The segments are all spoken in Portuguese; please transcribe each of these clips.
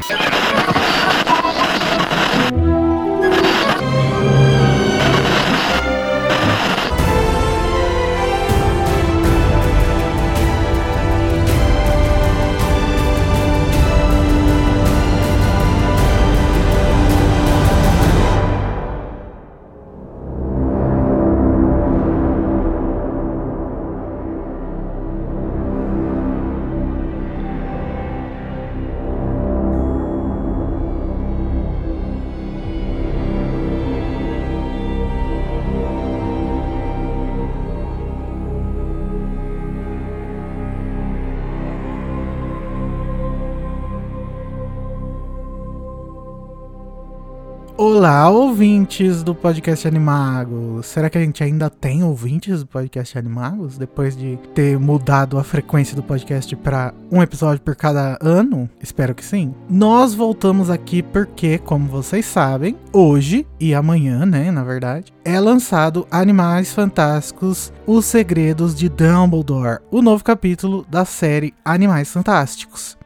¡Suscríbete al canal! Ouvintes do podcast Animagos. Será que a gente ainda tem ouvintes do podcast Animagos depois de ter mudado a frequência do podcast para um episódio por cada ano? Espero que sim. Nós voltamos aqui porque, como vocês sabem, hoje e amanhã, né, na verdade, é lançado Animais Fantásticos: Os Segredos de Dumbledore, o novo capítulo da série Animais Fantásticos.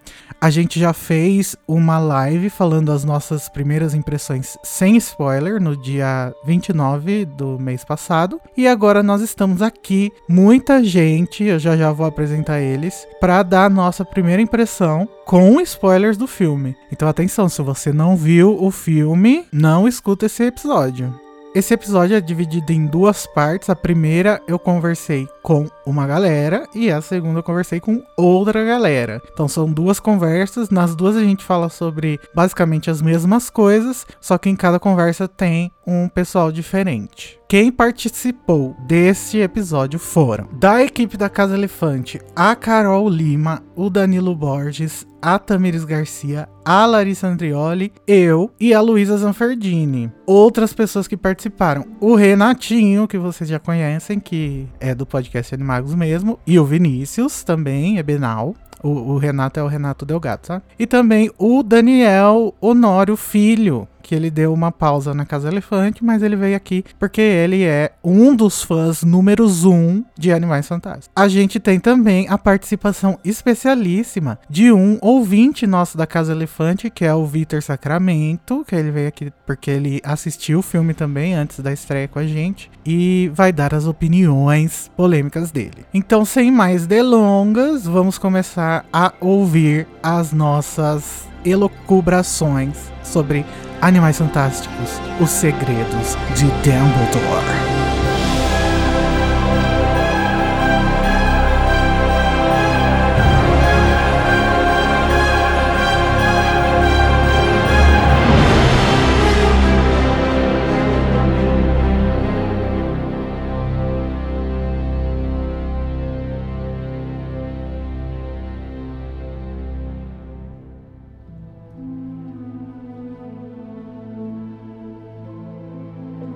A gente já fez uma live falando as nossas primeiras impressões sem spoiler no dia 29 do mês passado. E agora nós estamos aqui, muita gente, eu já já vou apresentar eles, para dar a nossa primeira impressão com spoilers do filme. Então atenção, se você não viu o filme, não escuta esse episódio. Esse episódio é dividido em duas partes. A primeira eu conversei com uma galera e a segunda eu conversei com outra galera. Então são duas conversas. Nas duas a gente fala sobre basicamente as mesmas coisas, só que em cada conversa tem um pessoal diferente. Quem participou desse episódio foram da equipe da Casa Elefante, a Carol Lima, o Danilo Borges, a Tamires Garcia, a Larissa Andrioli, eu e a Luísa Zanferdini. Outras pessoas que participaram, o Renatinho, que vocês já conhecem, que é do podcast Animagos mesmo, e o Vinícius também, é Benal. O, o, Renato é o Renato Delgado, sabe? E também o Daniel Honório Filho, que ele deu uma pausa na Casa Elefante, mas ele veio aqui porque ele é um dos fãs números um de Animais Fantásticos. A gente tem também a participação especialíssima de um ouvinte nosso da Casa Elefante, que é o Vitor Sacramento, que ele veio aqui porque ele assistiu o filme também antes da estreia com a gente e vai dar as opiniões polêmicas dele. Então, sem mais delongas, vamos começar a ouvir as nossas elocubrações sobre Animais Fantásticos, Os Segredos de Dumbledore.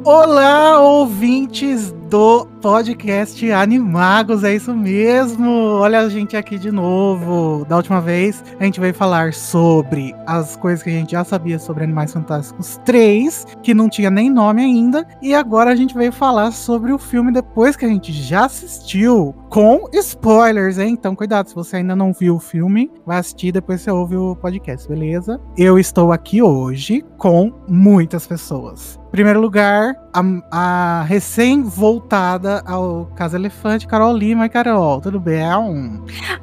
Olá, ouvintes do podcast Animagos, é isso mesmo. Olha a gente aqui de novo. Da última vez a gente veio falar sobre as coisas que a gente já sabia sobre Animais Fantásticos 3, que não tinha nem nome ainda, e agora a gente veio falar sobre o filme depois que a gente já assistiu, com spoilers, hein? Então cuidado, se você ainda não viu o filme, vai assistir depois você ouve o podcast, beleza? Eu estou aqui hoje com muitas pessoas. Em primeiro lugar, a, a recém-voltada ao Casa Elefante, Carol Lima e Carol, tudo bem?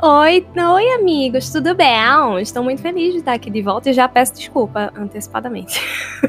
Oi, oi amigos, tudo bem? Estou muito feliz de estar aqui de volta e já peço desculpa antecipadamente.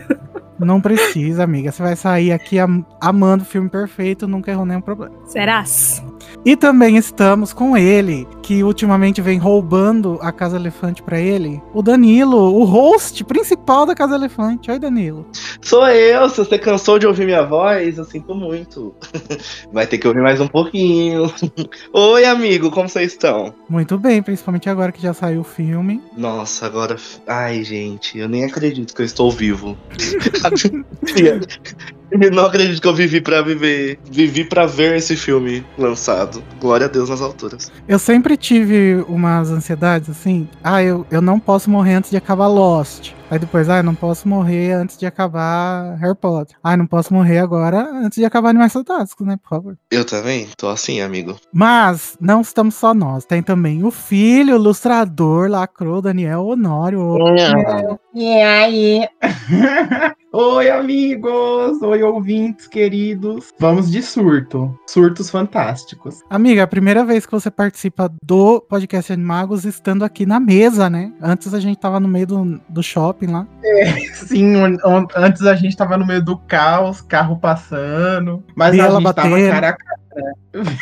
Não precisa, amiga. Você vai sair aqui am amando o filme perfeito, nunca errou nenhum problema. Serás? E também estamos com ele, que ultimamente vem roubando a Casa Elefante para ele, o Danilo, o host principal da Casa Elefante. Oi, Danilo. Sou eu. Se você cansou de ouvir minha voz, eu sinto muito. Vai ter que ouvir mais um pouquinho. Oi, amigo, como vocês estão? Muito bem, principalmente agora que já saiu o filme. Nossa, agora. Ai, gente, eu nem acredito que eu estou vivo. Não acredito que eu vivi pra viver. Vivi pra ver esse filme lançado. Glória a Deus nas alturas. Eu sempre tive umas ansiedades assim. Ah, eu, eu não posso morrer antes de acabar Lost. Aí depois, ah, eu não posso morrer antes de acabar Harry Potter. Ah, eu não posso morrer agora antes de acabar Animais Fantásticos, né? Por favor. Eu também? Tô assim, amigo. Mas não estamos só nós. Tem também o filho, o ilustrador, lacrou, Daniel Honório. E aí? Oi, amigos! Oi, ouvintes queridos! Vamos de surto. Surtos fantásticos. Amiga, é a primeira vez que você participa do podcast Animagos estando aqui na mesa, né? Antes a gente tava no meio do, do shopping lá. Sim, on- on- antes a gente tava no meio do caos, carro passando. Mas Biela a gente tava batendo. cara a cara.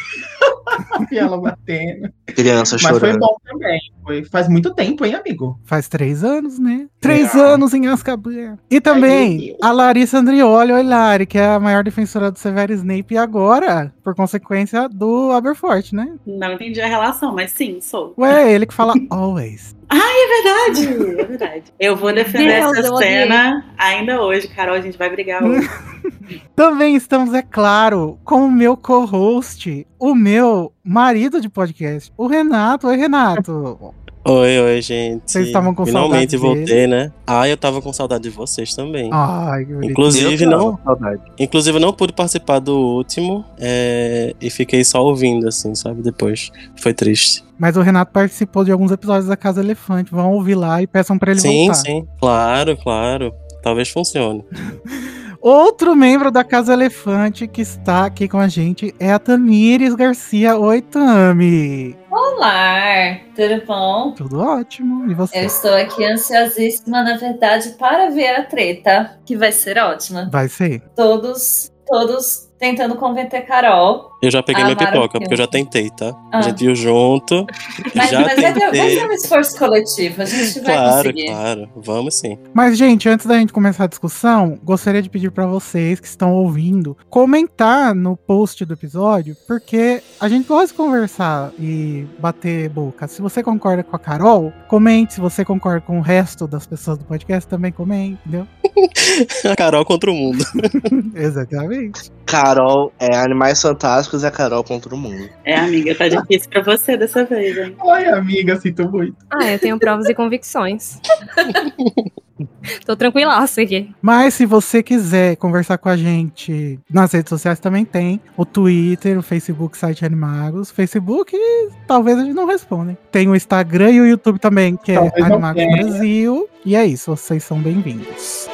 Biela batendo. Criança Mas foi chorando. bom também. Foi, faz muito tempo, hein, amigo? Faz três anos, né? Três É. anos em Azkaban. E também Deus. a Larissa Andrioli, oi Lari, que é a maior defensora do Severo Snape e agora, por consequência, do Aberforth, né? Não entendi a relação, mas sim, sou. Ué, é ele que fala always. É verdade, é verdade. Eu vou defender Deus, essa cena ainda hoje, Carol. A gente vai brigar hoje. Também estamos, é claro, com o meu co-host, o meu marido de podcast, o Renato. Oi, Renato. Oi, oi, gente. Vocês estavam com Finalmente saudade voltei, né? Ah, eu tava com saudade de vocês também. Ai, que. Inclusive, não, saudade. inclusive, não pude participar do último é, e fiquei só ouvindo, assim, sabe? Depois. Foi triste. Mas o Renato participou de alguns episódios da Casa Elefante. Vão ouvir lá e peçam pra ele sim, voltar. sim. Claro, claro. Talvez funcione. Outro membro da Casa Elefante que está aqui com a gente é a Tamires Garcia. Oi, Tami. Olá, tudo bom? Tudo ótimo. E você? Eu estou aqui ansiosíssima, na verdade, para ver a treta, que vai ser ótima. Vai ser. Todos, todos tentando convencer Carol. Eu já peguei minha pipoca, porque eu já tentei, tá? Ah. A gente viu junto. Mas, já mas vai tentei. ser um esforço coletivo, a gente vai Claro, conseguir. claro. Vamos sim. Mas, gente, antes da gente começar a discussão, gostaria de pedir pra vocês que estão ouvindo comentar no post do episódio, porque a gente gosta de conversar e bater boca. Se você concorda com a Carol, comente. Se você concorda com o resto das pessoas do podcast, também comente, entendeu? A Carol contra o mundo. Exatamente. Carol é Animais Fantásticos e a Carol contra o mundo. É, amiga, tá difícil pra você dessa vez, hein? Oi, amiga, sinto muito. Ah, eu tenho provas e convicções. Tô tranquilaça aqui. Mas se você quiser conversar com a gente nas redes sociais também tem o Twitter, o Facebook, site Animagos. Facebook, talvez a gente não responda. hein? Tem o Instagram e o YouTube também, que é Talvez não Animagos. Brasil. E é isso, vocês são bem-vindos.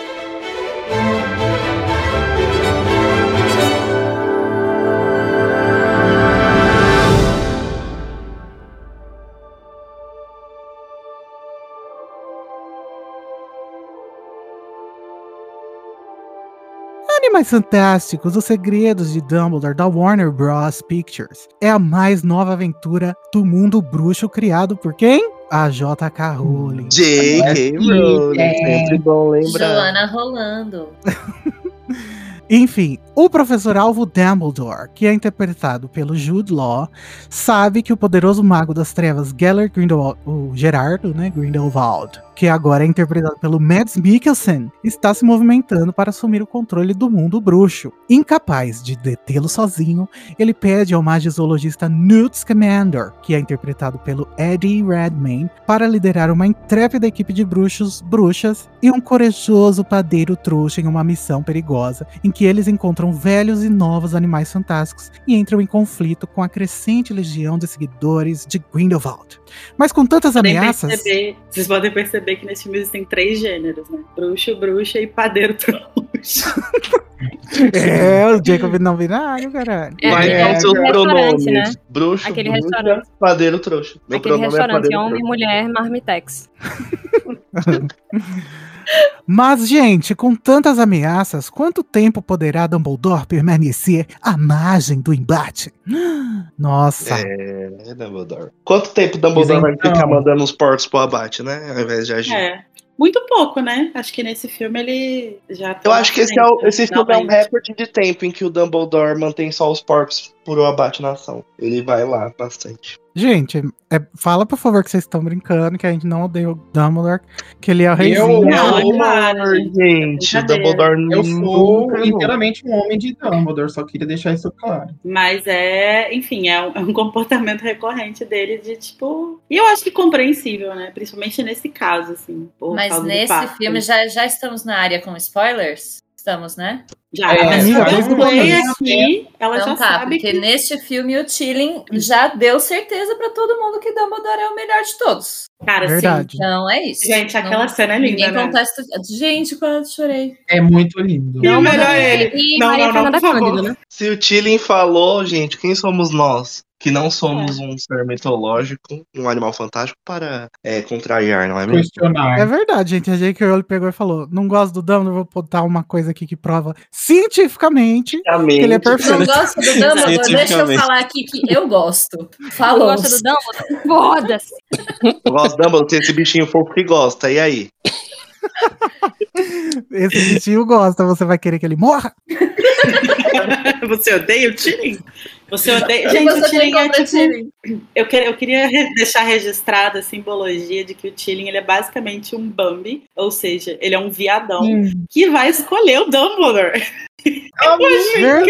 Animais Fantásticos, Os Segredos de Dumbledore, da Warner Bros. Pictures, é a mais nova aventura do mundo bruxo criado por quem? A J.K. Rowling. J.K. Rowling, É. sempre bom lembrar. Joana rolando. Enfim, o professor Alvo Dumbledore, que é interpretado pelo Jude Law, sabe que o poderoso mago das trevas Gellert Grindelwald, o Gerardo, né, Grindelwald, que agora é interpretado pelo Mads Mikkelsen, está se movimentando para assumir o controle do mundo bruxo. Incapaz de detê-lo sozinho, ele pede ao magizoologista Newt Scamander, que é interpretado pelo Eddie Redmayne, para liderar uma intrépida equipe de bruxos, bruxas e um corajoso padeiro trouxa em uma missão perigosa, em que eles encontram velhos e novos animais fantásticos e entram em conflito com a crescente legião de seguidores de Grindelwald. Mas com tantas Podem ameaças, perceber- vocês podem perceber que nesse filme existem três gêneros, né? Bruxo, bruxa e padeiro trouxa. é o Jacob não binário, caralho. É, Quais é, seus aquele pronomes? restaurante, né? Bruxo, Aquele bruxa, restaurante. padeiro trouxa. Meu Aquele pronome é restaurante, padeiro homem, trouxa. mulher, marmitex. Mas, gente, com tantas ameaças, quanto tempo poderá Dumbledore permanecer à margem do embate? Nossa, É, Dumbledore. Quanto tempo Dumbledore Dizem vai que ficar não. mandando os porcos pro abate, né? Ao invés de agir. É. Muito pouco, né? Acho que nesse filme ele já tá Eu acho que esse, é o- esse filme é um recorde de tempo em que o Dumbledore mantém só os porcos por o abate na ação. Ele vai lá bastante. Gente, é- fala por favor que vocês estão brincando, que a gente não odeia o Dumbledore, que ele é o reizinho. Eu- Não, Eu- é claro, gente. Brincadeira. Dumbledore Eu sou inteiramente um homem de Dumbledore, só queria deixar isso claro. Mas é, enfim, é um, é um comportamento recorrente dele de tipo. E eu acho que compreensível, né? Principalmente nesse caso, assim. por Mas nesse filme já, já estamos na área com spoilers? Estamos, né? Já, É, a amiga, pessoa desde o começo. aqui, ela então já tá, sabe porque que. neste filme o Tilling já deu certeza pra todo mundo que Dumbledore é o melhor de todos. Cara, sim. Verdade. Então é isso. Gente, aquela Não- cena é linda, Ninguém né? contesta. Gente, quase chorei. É muito lindo. Não, melhor ele. E Não, Maria não, não, Fernanda por favor. Cândido, né? Se o Tilling falou, gente, quem somos nós? Que não somos um ser mitológico, um animal fantástico, para é, contrariar, não é mesmo? Questionar. É verdade, gente. A J.K. Rowling pegou e falou: não gosto do Dumbledore, vou botar uma coisa aqui que prova cientificamente que ele é Não perfeito. gosto do Dumbledore, deixa eu falar aqui que eu gosto. Não Falou. gosta do Dumbledore? Foda-se. Eu gosto do Dumbledore, tem esse bichinho fofo que gosta, e aí? Esse bichinho gosta, você vai querer que ele morra? Você odeia o Você odeia. Gente, o Tilling é tipo. Eu, queria- eu queria deixar registrada a simbologia de que o Tilling ele é basicamente um Bambi, ou seja, ele é um viadão Hum, que vai escolher o Dumbledore. Ah, verdade!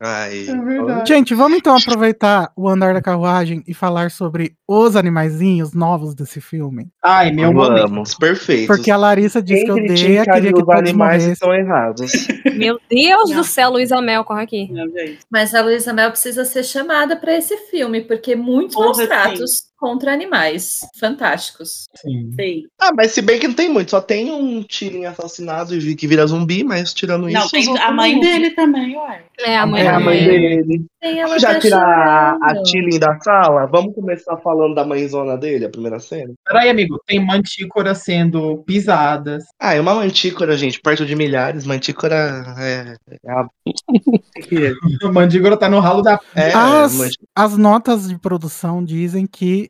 Ai, É verdade. Gente, vamos então aproveitar o andar da carruagem e falar sobre os animaizinhos novos desse filme. Ai, meu vamos, perfeito. Porque a Larissa disse que odeia, queria que os animais morressem. estão errados. Meu Deus Não. do céu, Luísa Mel, corre aqui. Não. Mas a Luísa Mel precisa ser chamada pra esse filme, porque muitos Porra, maus sim. tratos contra animais fantásticos. Sim. Sei. Ah, mas se bem que não tem muito, só tem um Tilling assassinado e que vira zumbi, mas tirando Não, isso. tem os outros a mãe não. dele também, ué. É, a mãe É a mãe dele. Tem Vamos já tá tirar a chorando. Tilling da sala? Vamos começar falando da mãezona dele, a primeira cena? Peraí, amigo, tem mantícora sendo pisadas. Ah, é uma mantícora, gente, perto de milhares. Mantícora é. É, a... A mandíbula tá no ralo da. é As, mantícora. as notas de produção dizem que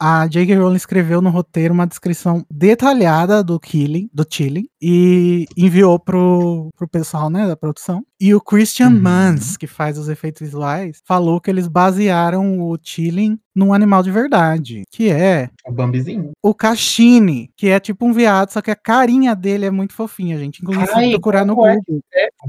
a J.K. Rowling escreveu no roteiro uma descrição detalhada do killing, do Chilling, e enviou pro, pro pessoal né, da produção. E o Christian Uhum. Mans, que faz os efeitos visuais, falou que eles basearam o Chilling num animal de verdade, que é O Bambizinho. o Cachine, que é tipo um viado, só que a carinha dele é muito fofinha, gente. Inclusive, se Ai, procurar no é Google,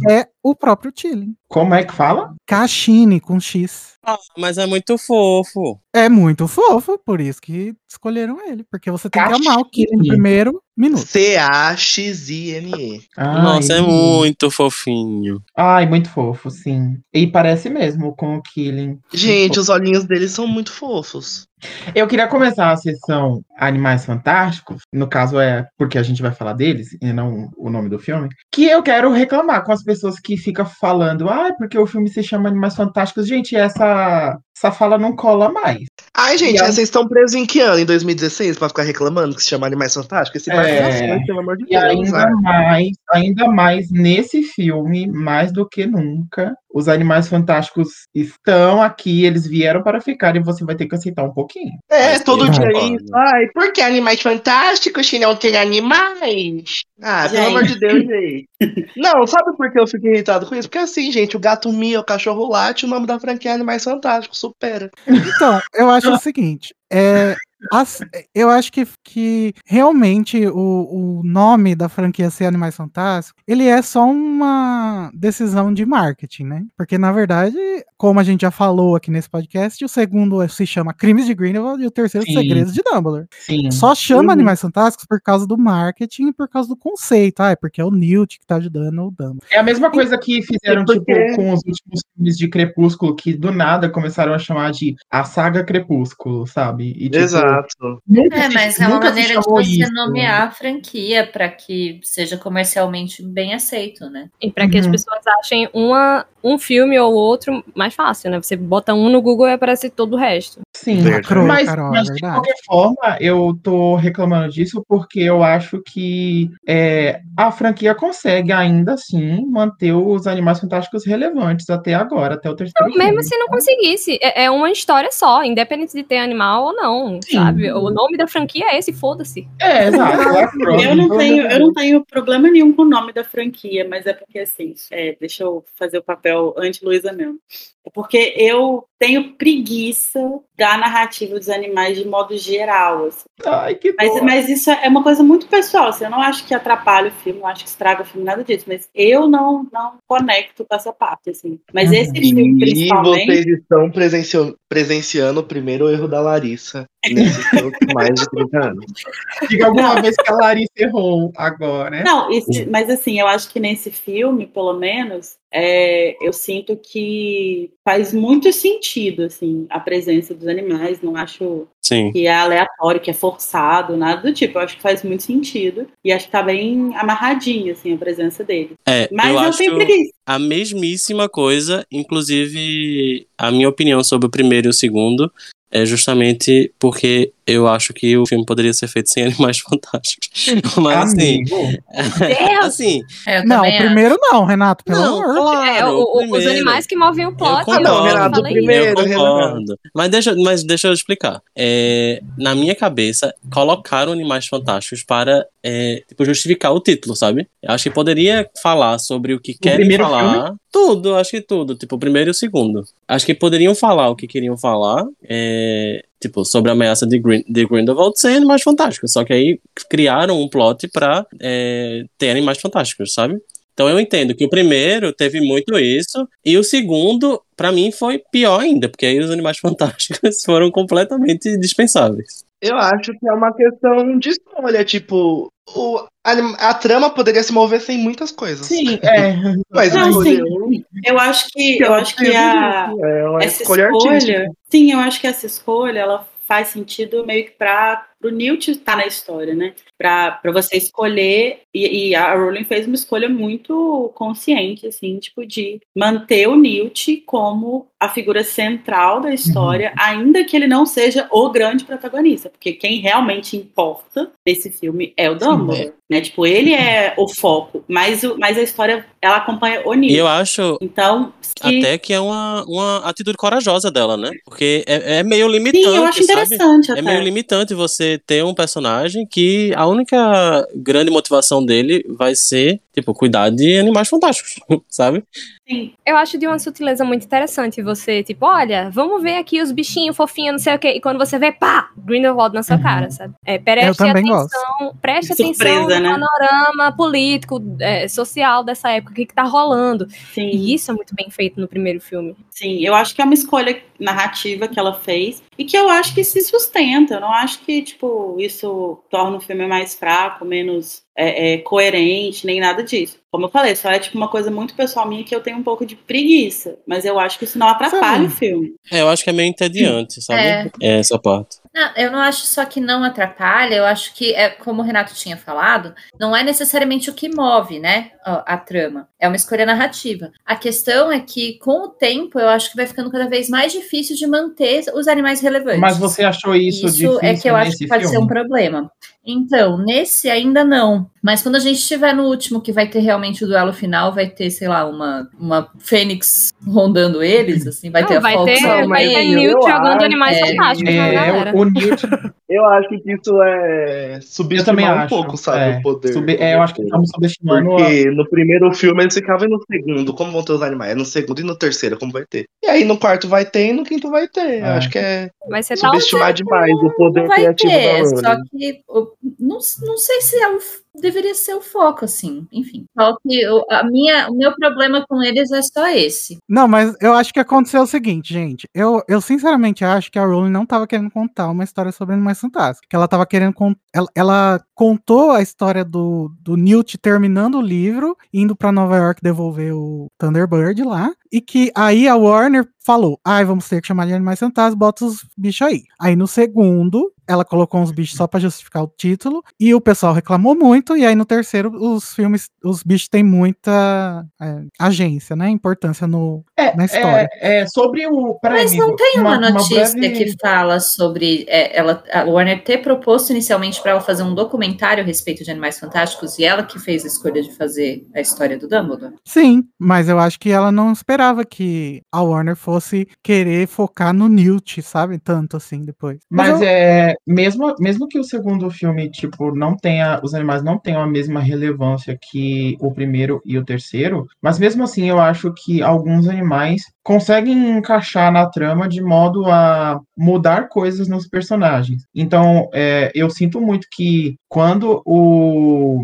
é o próprio Chilling. Como é que fala? Cachine com X. Ah, mas é muito fofo. É muito fofo, por isso que escolheram ele. Porque você tem que amar o Killing no primeiro minuto. C-A-X-I-N-E. Ai, Nossa, é muito fofinho. Ai, muito fofo, sim. E parece mesmo com o Killing. Gente, os olhinhos dele são muito fofos. Eu queria começar a sessão Animais Fantásticos, no caso é porque a gente vai falar deles e não o nome do filme, que eu quero reclamar com as pessoas que ficam falando, ah, porque o filme se chama Animais Fantásticos. Gente, essa, essa fala não cola mais. Ai, gente, E vocês estão presos em que ano? Em 2016? Pra ficar reclamando que se chama Animais Fantásticos? Esse barco É. nasceu, pelo amor de E Deus. ainda ah. mais, ainda mais nesse filme, mais do que nunca, os Animais Fantásticos estão aqui, eles vieram para ficar e você vai ter que aceitar um pouquinho. É, Mas todo dia isso. Ai, por que animais fantásticos se não tem animais? Ah, pelo Gente. amor de Deus, gente. Não, sabe por que eu fico irritado com isso? Porque assim, gente, o gato mia, o cachorro late, o nome da franquia é Animais Fantásticos, supera. Então, eu acho o seguinte. É, as- eu acho que, que realmente o, o nome da franquia ser Animais Fantásticos, ele é só uma decisão de marketing, né? Porque, na verdade, como a gente já falou aqui nesse podcast, o segundo se chama Crimes de Grindelwald e o terceiro Sim. Segredos de Dumbledore. Sim. Só chama Uhum. Animais Fantásticos por causa do marketing e por causa do conceito. Ah, é porque é o Newt que tá ajudando o Dumbledore. É a mesma coisa que fizeram, É porque- tipo, com os últimos filmes de Crepúsculo, que do nada começaram a chamar de a saga Crepúsculo, sabe? E, tipo, Exato. Nunca É, se- mas é uma maneira de você isso. nomear a franquia para que seja comercialmente bem aceito, né? E pra que as Uhum. pessoas achem uma, um filme ou outro mais fácil, né? Você bota um no Google e aparece todo o resto. Sim, mas, Carol, é mas de qualquer forma, eu tô reclamando disso porque eu acho que é, a franquia consegue ainda assim manter os Animais Fantásticos relevantes até agora, até o terceiro Não, mesmo se não conseguisse, é, é uma história só, independente de ter animal ou não, Sim. sabe? O nome da franquia é esse, foda-se. É, exato. Eu não, tenho, eu não tenho problema nenhum com o nome da franquia, mas é porque assim, é, deixa eu fazer o papel anti-Luísa mesmo. É porque eu tenho preguiça da narrativa dos animais de modo geral. assim. Ai, que Mas, mas isso é uma coisa muito pessoal. Assim, eu não acho que atrapalha o filme, não acho que estraga o filme, nada disso. Mas eu não, não conecto com essa parte, assim. Mas Uhum. esse filme, E principalmente. vocês estão presenciando o primeiro erro da Larissa mais de 30 anos. Diga alguma vez que a Larissa errou agora, né? Não, esse- mas assim, eu acho que nesse filme, pelo menos, é, eu sinto que faz muito sentido, assim, a presença dos animais. Não acho Sim. que é aleatório, que é forçado, nada do tipo. Eu acho que faz muito sentido. E acho que tá bem amarradinho, assim, a presença dele. É, Mas eu eu, acho tenho preguiça. a mesmíssima coisa, inclusive a minha opinião sobre o primeiro e o segundo é justamente porque eu acho que o filme poderia ser feito sem animais fantásticos. Mas assim, Amigo, Deus! assim, É, Não, o primeiro não, Renato, pelo não, amor. claro, é, o- o- os primeiro. animais que movem o plot. Eu concordo. Renato, falei primeiro. Eu Renato. concordo. Mas deixa, mas deixa eu explicar. É, na minha cabeça, colocaram Animais Fantásticos para é, tipo, justificar o título, sabe? Eu acho que poderia falar sobre o que querem primeiro falar. Tudo, acho que tudo. Tipo, o primeiro e o segundo. Acho que poderiam falar o que queriam falar. é, tipo, sobre a ameaça de, Grin de Grindelwald sem Animais Fantásticos. Só que aí criaram um plot pra é, ter Animais Fantásticos, sabe? Então eu entendo que o primeiro teve muito isso, e o segundo, pra mim, foi pior ainda, porque aí os animais fantásticos foram completamente dispensáveis. Eu acho que é uma questão de escolha, tipo, o, a, a trama poderia se mover sem muitas coisas. sim, é. Mas Não, escolheu. Eu acho que, eu acho que a, é essa escolha escolha, sim, eu acho que essa escolha ela faz sentido meio que para o Newt estar na história, né? Para você escolher e, e a Rowling fez uma escolha muito consciente, assim, tipo de manter o Newt como a figura central da história, ainda que ele não seja o grande protagonista, porque quem realmente importa nesse filme é o Dumbledore, né? Tipo, ele é o foco, mas, o, mas a história ela acompanha o Newt. E eu acho Então, se- até que é uma, uma atitude corajosa dela, né? Porque é, é meio limitante, sim, eu acho sabe? interessante até. É meio limitante você ter um personagem que a única grande motivação dele vai ser, tipo, cuidar de animais fantásticos, sabe? Sim. Eu acho de uma sutileza muito interessante você, tipo, olha, vamos ver aqui os bichinhos fofinhos, não sei o quê. E quando você vê, pá, Grindelwald na sua Uhum. cara, sabe? É, preste Eu também atenção, preste Surpresa, atenção no né? panorama político, é, social dessa época, o que, que tá rolando. Sim, E isso é muito bem feito no primeiro filme. sim, eu acho que é uma escolha narrativa que ela fez e que eu acho que se sustenta. Eu não acho que, tipo, isso torna o filme mais fraco, menos é, é, coerente, nem nada disso. Como eu falei, só é tipo uma coisa muito pessoal minha que eu tenho um pouco de preguiça. Mas eu acho que isso não atrapalha Sabe? o filme. É, eu acho que é meio entediante, sabe? É. Essa parte. Não, eu não acho só que não atrapalha, eu acho que, é como o Renato tinha falado, não é necessariamente o que move, né, a, a trama. É uma escolha narrativa. A questão é que, com o tempo, eu acho que vai ficando cada vez mais difícil de manter os animais relevantes. Mas você achou isso, Isso difícil é que eu acho que pode ser filme? um problema. Então, nesse ainda não. Mas quando a gente estiver no último, que vai ter realmente o duelo final, vai ter, sei lá, uma, uma fênix rondando eles, assim, vai Não, ter a vai Fox ter, vai ter meio. Newt jogando animais é, fantásticos na galera. É, o Newt, Eu acho que isso é eu também subestimar um acho. pouco, sabe, é, o poder. sub- é, eu acho que estamos subestimando a- Porque no primeiro filme eles ficavam e no segundo, como vão ter os animais? No segundo e no terceiro, como vai ter? E aí no quarto vai ter e no quinto vai ter. Eu É. Acho que é Vai ser tal. subestimar demais o poder vai criativo da ter, Rowling. só que não, não sei se é o, deveria ser o foco, assim, enfim. Só que o, a minha, o meu problema com eles é só esse. Não, mas eu acho que aconteceu o seguinte, gente. Eu, eu sinceramente acho que a Rowling não tava querendo contar uma história sobre animais fantásticos. Que ela tava querendo contar. Ela, ela contou a história do, do Newt terminando o livro, indo pra Nova York devolver o Thunderbird lá. E que aí a Warner falou: ai, vamos ter que chamar de animais fantásticos, bota os bichos aí. Aí no segundo, ela colocou uns bichos só pra justificar o título, e o pessoal reclamou muito, e aí no terceiro os filmes, os bichos têm muita é, agência, né? Importância no, É, na história. é, é, sobre o. Mas não amigo, tem uma, notícia breve- que fala sobre é, ela, a Warner ter proposto inicialmente para ela fazer um documentário a respeito de Animais Fantásticos e ela que fez a escolha de fazer a história do Dumbledore? Sim, mas eu acho que ela não esperava que a Warner fosse querer focar no Newt, sabe? Tanto assim depois. Mas eu- é mesmo, mesmo que o segundo filme, tipo, não tenha, os animais não tenham a mesma relevância que o primeiro e o terceiro, mas mesmo assim eu acho que alguns animais conseguem encaixar na trama de modo a mudar coisas nos personagens. Então, é, eu sinto muito que quando o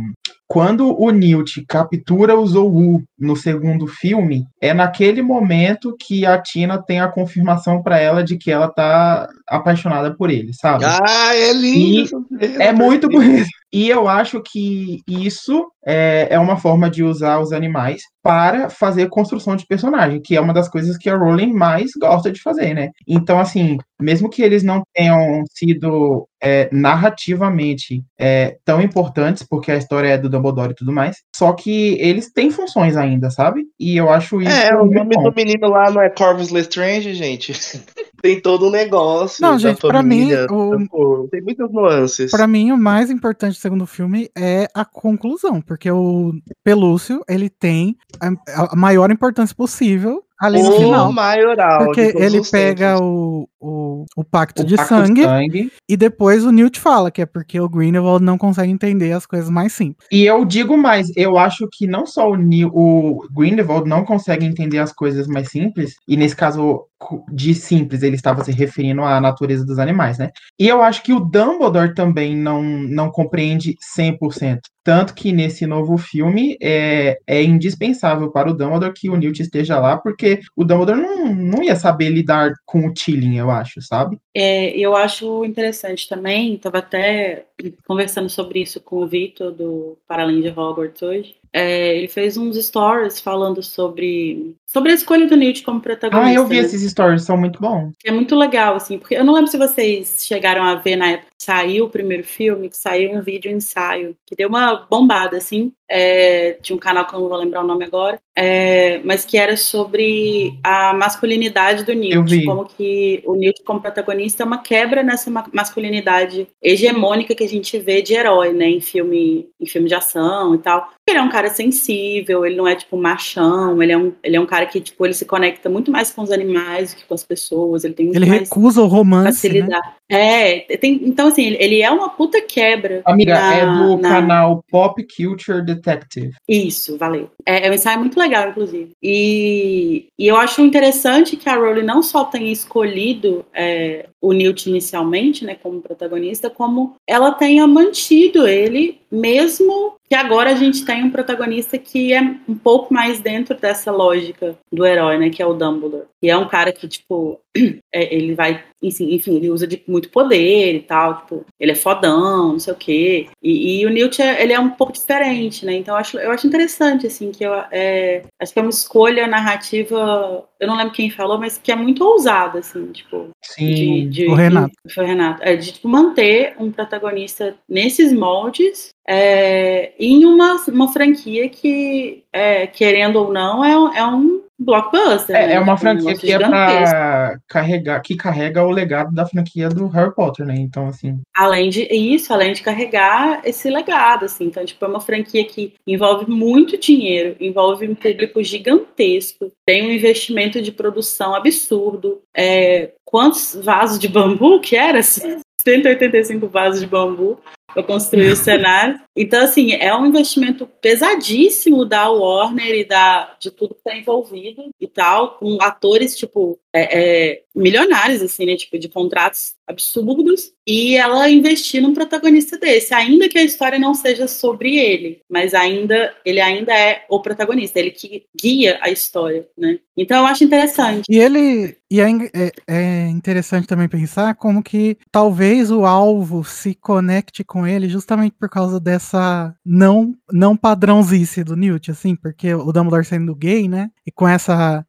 quando o Newt captura o Zou no segundo filme, é naquele momento que a Tina tem a confirmação pra ela de que ela tá apaixonada por ele, sabe? Ah, é lindo. E É muito perfeito. bonito. E eu acho que isso é, é uma forma de usar os animais para fazer construção de personagem, que é uma das coisas que a Rowling mais gosta de fazer, né? Então, assim, mesmo que eles não tenham sido é, narrativamente é, tão importantes, porque a história é do Dumbledore e tudo mais, só que eles têm funções ainda, sabe? E eu acho isso É, o nome bom. do menino lá não é Corvus Lestrange, gente. Tem todo um negócio. Não, gente, pra família, mim, o- cor. Tem muitas nuances. Pra mim, o mais importante do segundo filme é a conclusão, porque o Pelúcio, ele tem a, a maior importância possível ali no final. maioral. de Porque ele pega o, o, o pacto O de pacto sangue sangue. e depois o Newt fala que é porque o Grindelwald não consegue entender as coisas mais simples. E eu digo mais, eu acho que não só o, Ni- o Grindelwald não consegue entender as coisas mais simples, e nesse caso de simples ele estava se referindo à natureza dos animais, né? E eu acho que o Dumbledore também não, não compreende 100%. Tanto que nesse novo filme é, é indispensável para o Dumbledore que o Newt esteja lá, porque o Dumbledore não, não ia saber lidar com o Tilling, eu acho, sabe? É, eu acho interessante também, estava até conversando sobre isso com o Vitor do Para Além de Hogwarts hoje. É, ele fez uns stories falando sobre, sobre a escolha do Newt como protagonista. Ah, eu vi né? esses stories, são muito bons. É muito legal, assim, porque eu não lembro se vocês chegaram a ver na época que saiu o primeiro filme, que saiu um vídeo ensaio, que deu uma bombada, assim. É, tinha um canal que eu não vou lembrar o nome agora, é, mas que era sobre a masculinidade do vi. como que o Newt como protagonista é uma quebra nessa ma- masculinidade hegemônica que a gente vê de herói, né, em filme, em filme de ação e tal. Ele é um cara sensível, ele não é tipo machão, ele é um, ele é um cara que tipo ele se conecta muito mais com os animais do que com as pessoas, ele tem muito Ele recusa o romance, né? É, tem, então assim, ele- ele é uma puta quebra. Amiga, na- é do na- canal Pop Culture Detective. Isso, valeu. É, é um ensaio muito legal, inclusive. E, e eu acho interessante que a Rowling não só tenha escolhido é, o Newt inicialmente, né, como protagonista, como ela tenha mantido ele, mesmo que agora a gente tem um protagonista que é um pouco mais dentro dessa lógica do herói, né, que é o Dumbledore. E é um cara que, tipo, é, ele vai, enfim, ele usa de muito poder e tal, tipo, ele é fodão, não sei o quê. E, e o Newt, é- ele é um pouco diferente, né? Então eu acho, eu acho interessante, assim, que eu é, acho que é uma escolha narrativa, eu não lembro quem falou, mas que é muito ousada, assim, tipo, de, Sim. de- o Renato. Foi o Renato. É, de tipo, manter um protagonista nesses moldes é, em uma, uma franquia que, é, querendo ou não, é, é um blockbuster. É, né? é uma Tipo, um franquia que é pra carregar, que carrega o legado da franquia do Harry Potter, né? Então, assim. Além de isso, além de carregar esse legado, assim. Então, tipo, é uma franquia que envolve muito dinheiro, envolve um público gigantesco, tem um investimento de produção absurdo. É, quantos vasos de bambu que era? 185 vasos de bambu para construir o cenário. Então, assim, é um investimento pesadíssimo da Warner e da, de tudo que está envolvido e tal, com atores, tipo, é, é, milionários, assim, né? Tipo, de contratos absurdos. E ela investir num protagonista desse, ainda que a história não seja sobre ele, mas ainda ele ainda é o protagonista, ele que guia a história, né? Então eu acho interessante. E ele. E é, é- é interessante também pensar como que talvez o alvo se conecte com ele justamente por causa dessa não, não padrãozice do Newt, assim, porque o Dumbledore sendo gay, né? E com essa.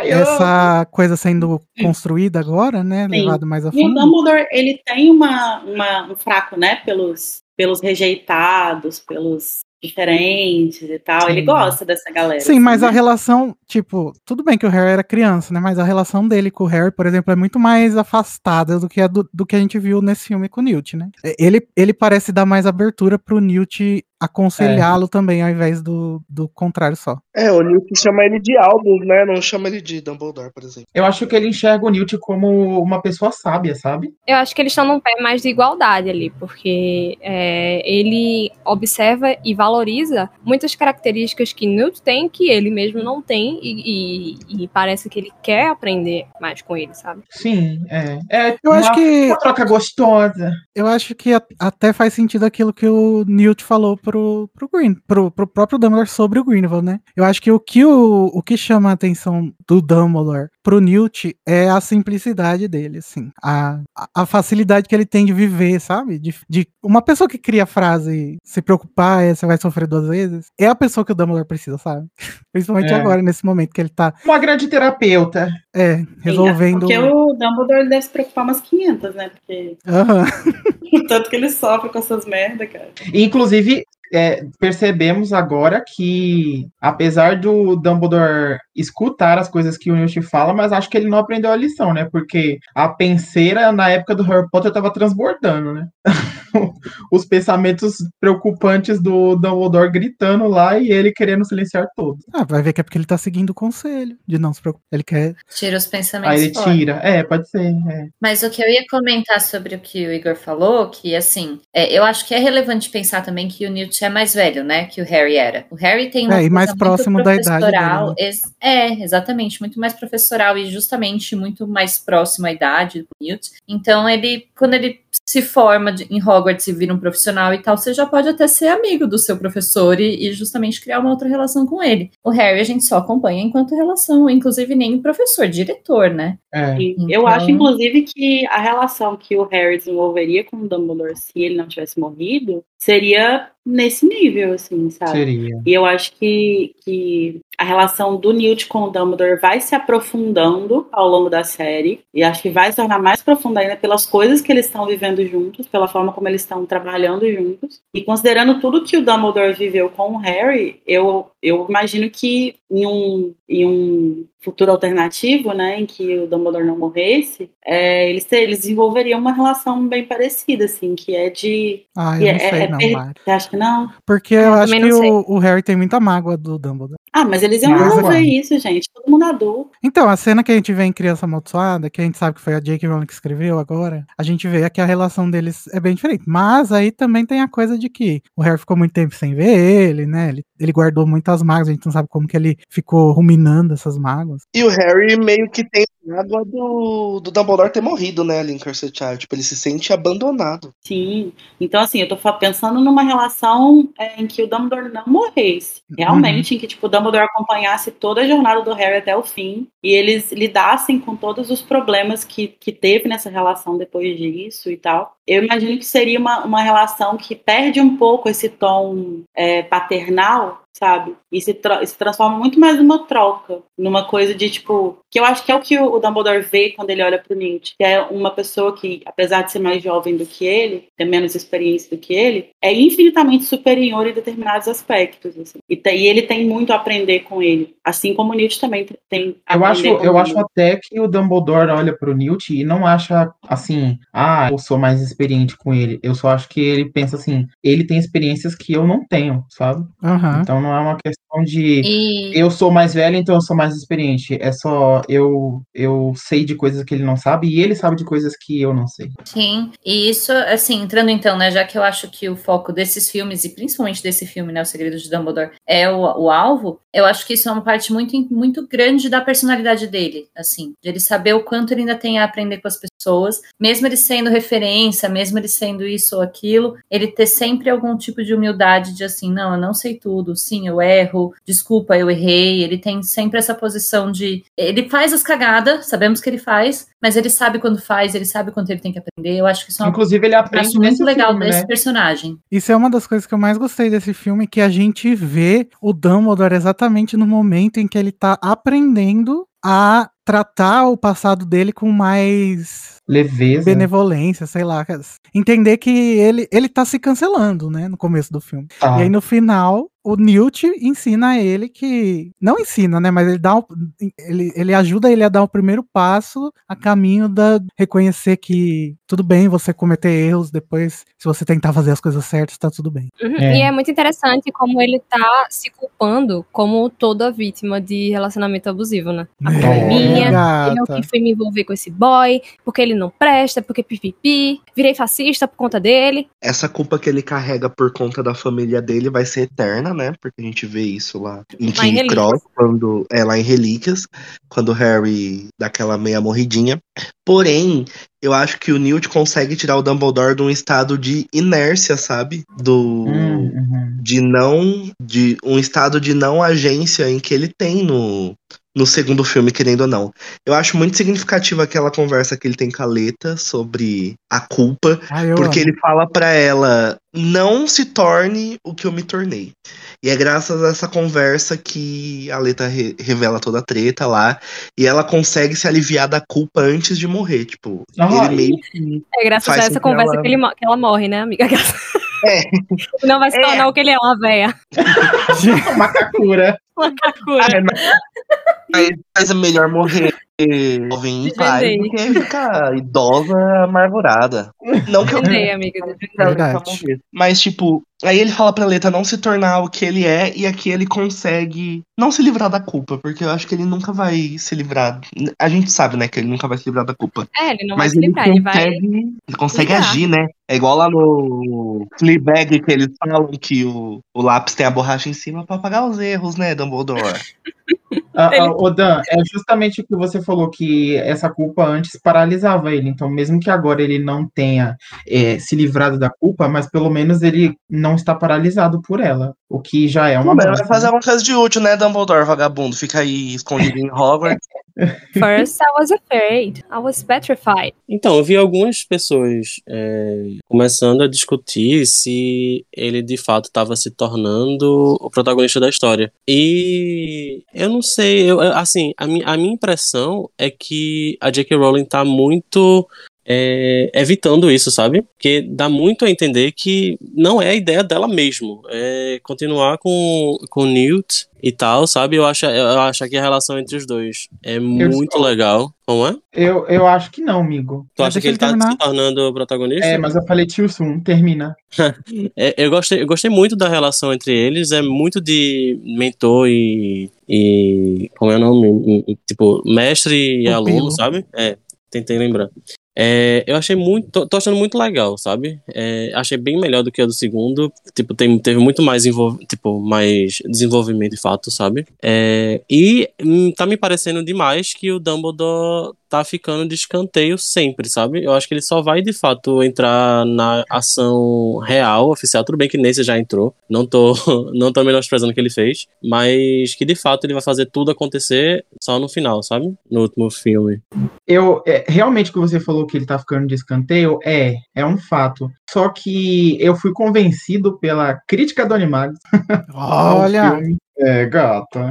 Essa coisa sendo construída agora, né? Sim. Levado mais a E o fundo. Dumbledore, ele tem uma, uma- um fraco, né, pelos, pelos rejeitados, pelos diferentes e tal. Ele Sim. gosta dessa galera. Sim, assim, mas a né? relação, tipo, tudo bem que o Harry era criança, né? Mas a relação dele com o Harry, por exemplo, é muito mais afastada do que a, do, do que a gente viu nesse filme com o Newt, né? Ele, ele parece dar mais abertura pro Newt aconselhá-lo também, ao invés do, do contrário só. É, o Newt chama ele de Albus, né? Não chama ele de Dumbledore, por exemplo. Eu acho que ele enxerga o Newt como uma pessoa sábia, sabe? Eu acho que eles estão num pé mais de igualdade ali, porque é, ele observa e valoriza muitas características que Newt tem que ele mesmo não tem e, e- e parece que ele quer aprender mais com ele, sabe? Sim, é. É Eu acho uma, que- uma troca gostosa. Eu acho que até faz sentido aquilo que o Newt falou pro, pro, Green, pro, pro próprio Dumbledore sobre o Grindelwald, né? Eu acho que o que, o, o que chama a atenção do Dumbledore pro Newt é a simplicidade dele, assim. A, a- facilidade que ele tem de viver, sabe? De, de uma pessoa que cria a frase se preocupar, é, você vai sofrer duas vezes, é a pessoa que o Dumbledore precisa, sabe? Principalmente É. agora, nesse momento que ele tá Uma grande terapeuta. é, resolvendo. Porque o Dumbledore deve se preocupar umas 500, né? Porque o tanto que ele sofre com essas merdas, cara. Inclusive, é, percebemos agora que, apesar do Dumbledore escutar as coisas que o Newt fala, mas acho que ele não aprendeu a lição, né? Porque a penseira, na época do Harry Potter, tava transbordando, né? Os pensamentos preocupantes do Dumbledore gritando lá e ele querendo silenciar todos. Ah, vai ver que é porque ele tá seguindo o conselho de não se preocupar. Ele quer. Tira os pensamentos Aí ele fora. tira. É, pode ser. é. Mas o que eu ia comentar sobre o que o Igor falou, que assim, é, eu acho que é relevante pensar também que o Newt é mais velho, né, que o Harry era. O Harry tem uma É, e mais próximo da idade professoral, dele, ex- É, exatamente, muito mais professoral e justamente muito mais próximo à idade do Newt. Então ele, quando ele se forma de- em Hogwarts e vira um profissional e tal, você já pode até ser amigo do seu professor e, e justamente criar uma outra relação com ele. O Harry a gente só acompanha enquanto relação, inclusive nem professor, diretor, né? É. Então- Eu acho, inclusive, que a relação que o Harry desenvolveria com o Dumbledore se ele não tivesse morrido seria nesse nível, assim, sabe? Seria. E eu acho que, que a relação do Newt com o Dumbledore vai se aprofundando ao longo da série. E acho que vai se tornar mais profunda ainda pelas coisas que eles estão vivendo juntos, pela forma como eles estão trabalhando juntos. E considerando tudo que o Dumbledore viveu com o Harry, eu, eu imagino que em um, em um futuro alternativo, né, em que o Dumbledore não morresse, é, eles, eles desenvolveriam uma relação bem parecida, assim, que é de. Ah, eu que não é- sei, é não, per- Mari. Você acha que não? Porque eu, Eu acho que não o, o Harry tem muita mágoa do Dumbledore. Ah, mas eles iam resolver agora- isso, gente. Todo mundo adulto. Então, a cena que a gente vê em Criança Amaldiçoada, que a gente sabe que foi a J.K. Rowling que escreveu agora, a gente vê que a relação deles é bem diferente. Mas aí também tem a coisa de que o Harry ficou muito tempo sem ver ele, né? Ele, ele guardou muitas mágoas, a gente não sabe como que ele ficou ruminando essas mágoas. E o Harry meio que tem mágoa do, do Dumbledore ter morrido, né, ali em Cursed Child. Tipo, ele se sente abandonado. Sim. Então, assim, eu tô pensando numa relação é, em que o Dumbledore não morresse. Realmente, em que, tipo, o Dumbledore acompanhasse toda a jornada do Harry até o fim e eles lidassem com todos os problemas que, que teve nessa relação depois disso e tal. Eu imagino que seria uma, uma relação que perde um pouco esse tom é, paternal, sabe? E se, tra- se transforma muito mais numa troca, numa coisa de tipo. Que eu acho que é o que o Dumbledore vê quando ele olha pro Newt, que é uma pessoa que, apesar de ser mais jovem do que ele, ter menos experiência do que ele, é infinitamente superior em determinados aspectos. assim. E, te- e ele tem muito a aprender com ele. Assim como o Newt também tem a Eu acho, eu ele. acho até que o Dumbledore olha pro Newt e não acha assim, ah, eu sou mais experiente com ele. Eu só acho que ele pensa assim, ele tem experiências que eu não tenho, sabe? Aham. Então não é uma questão de E eu sou mais velho, então eu sou mais experiente. É só eu eu sei de coisas que ele não sabe e ele sabe de coisas que eu não sei. Sim, e isso, assim, entrando então, né, já que eu acho que o foco desses filmes, e principalmente desse filme, né, O Segredo de Dumbledore, é o, o alvo, eu acho que isso é uma parte muito, muito grande da personalidade dele, assim, de ele saber o quanto ele ainda tem a aprender com as pessoas, mesmo ele sendo referência, mesmo ele sendo isso ou aquilo, ele ter sempre algum tipo de humildade de assim, não, eu não sei tudo, sim, eu erro, desculpa, eu errei, ele tem sempre essa posição de, ele faz as cagadas, sabemos que ele faz, mas ele sabe quando faz, ele sabe quanto ele tem que aprender. Eu acho que isso é uma Inclusive ele aprende muito nesse legal filme, desse né? personagem. Isso é uma das coisas que eu mais gostei desse filme, que a gente vê o Dumbledore exatamente no momento em que ele tá aprendendo a tratar o passado dele com mais Leveza. benevolência, sei lá. Entender que ele, ele tá se cancelando, né, no começo do filme. Tá. E aí no final, o Newt ensina a ele que. Não ensina, né? Mas ele dá um- ele, ele ajuda ele a dar o primeiro passo a caminho da reconhecer que tudo bem você cometer erros, depois, se você tentar fazer as coisas certas, tá tudo bem. Uhum. É. E é muito interessante como ele tá se culpando como toda vítima de relacionamento abusivo, né? A é É, minha, eu gata. que fui me envolver com esse boy, porque ele não presta, porque pipipi, virei fascista por conta dele. Essa culpa que ele carrega por conta da família dele vai ser eterna, né? Porque a gente vê isso lá em Lá King. Cross, quando é lá em Relíquias, quando o Harry dá aquela meia morridinha. Porém, eu acho que o Newt consegue tirar o Dumbledore de um estado de inércia, sabe? Do Hum, uhum. de não de um estado de não agência em que ele tem no no segundo filme, querendo ou não. Eu acho muito significativa aquela conversa que ele tem com a Leta sobre a culpa Ah, porque amo. ele fala pra ela: não se torne o que eu me tornei. E é graças a essa conversa que a Leta re- revela toda a treta lá. E ela consegue se aliviar da culpa antes de morrer. Tipo, Ah, ele meio que. É graças a essa que conversa ela- que, ele que ela morre, né, amiga? É. Não vai se É. tornar o que ele é, uma véia. Uma kakura. Kakura. Mas, mas é melhor morrer jovem em paz do que ficar idosa amargurada. Não que eu Defendei, amiga. defendei. Mas, tipo, aí ele fala pra Leta não se tornar o que ele é, e aqui ele consegue não se livrar da culpa, porque eu acho que ele nunca vai se livrar. A gente sabe, né, que ele nunca vai se livrar da culpa. É, ele não Mas vai se ele livrar, ele vai. consegue, ele consegue livrar. agir, né? É igual lá no Fleabag que eles falam que o, o lápis tem a borracha em cima pra apagar os erros, né, Dumbledore? Ah, Ele- ah, ô Dan, é justamente o que você falou, que essa culpa antes paralisava ele. Então, mesmo que agora ele não tenha é, se livrado da culpa, mas pelo menos ele não está paralisado por ela. O que já é uma Mas vai fazer né? alguma coisa de útil, né, Dumbledore, vagabundo? Fica aí escondido em Hogwarts. First I was afraid. I was petrified. Então, eu vi algumas pessoas é, começando a discutir se ele de fato estava se tornando o protagonista da história. E eu não sei, eu, eu- assim, a, mi, a minha impressão é que a J.K. Rowling tá muito é, evitando isso, sabe? Porque dá muito a entender que não é a ideia dela mesmo. É continuar com, com o Newt e tal, sabe? Eu acho, eu acho que a relação entre os dois é muito legal. Como é? Eu, eu acho que não, amigo. Tu acha que ele ele tá terminar. se tornando o protagonista? É, mas eu falei too soon, termina. É, eu, gostei, eu gostei muito da relação entre eles, é muito de mentor e. e como é o nome? Tipo, mestre e Pupilo. aluno, sabe? É, tentei lembrar. É, eu achei muito. Tô, tô achando muito legal, sabe? É, achei bem melhor do que a do segundo. Tipo, tem, teve muito mais, envol- tipo, mais desenvolvimento de fato, sabe? É, e hum, tá me parecendo demais que o Dumbledore tá ficando de escanteio sempre, sabe? Eu acho que ele só vai de fato entrar na ação real, oficial. Tudo bem que nesse já entrou. Não tô, não tô menosprezando o que ele fez. Mas que de fato ele vai fazer tudo acontecer só no final, sabe? No último filme. Eu, é, realmente o que você falou que ele tá ficando de escanteio, é, é um fato. Só que eu fui convencido pela crítica do Animagos ao Olha, filme. É, gata.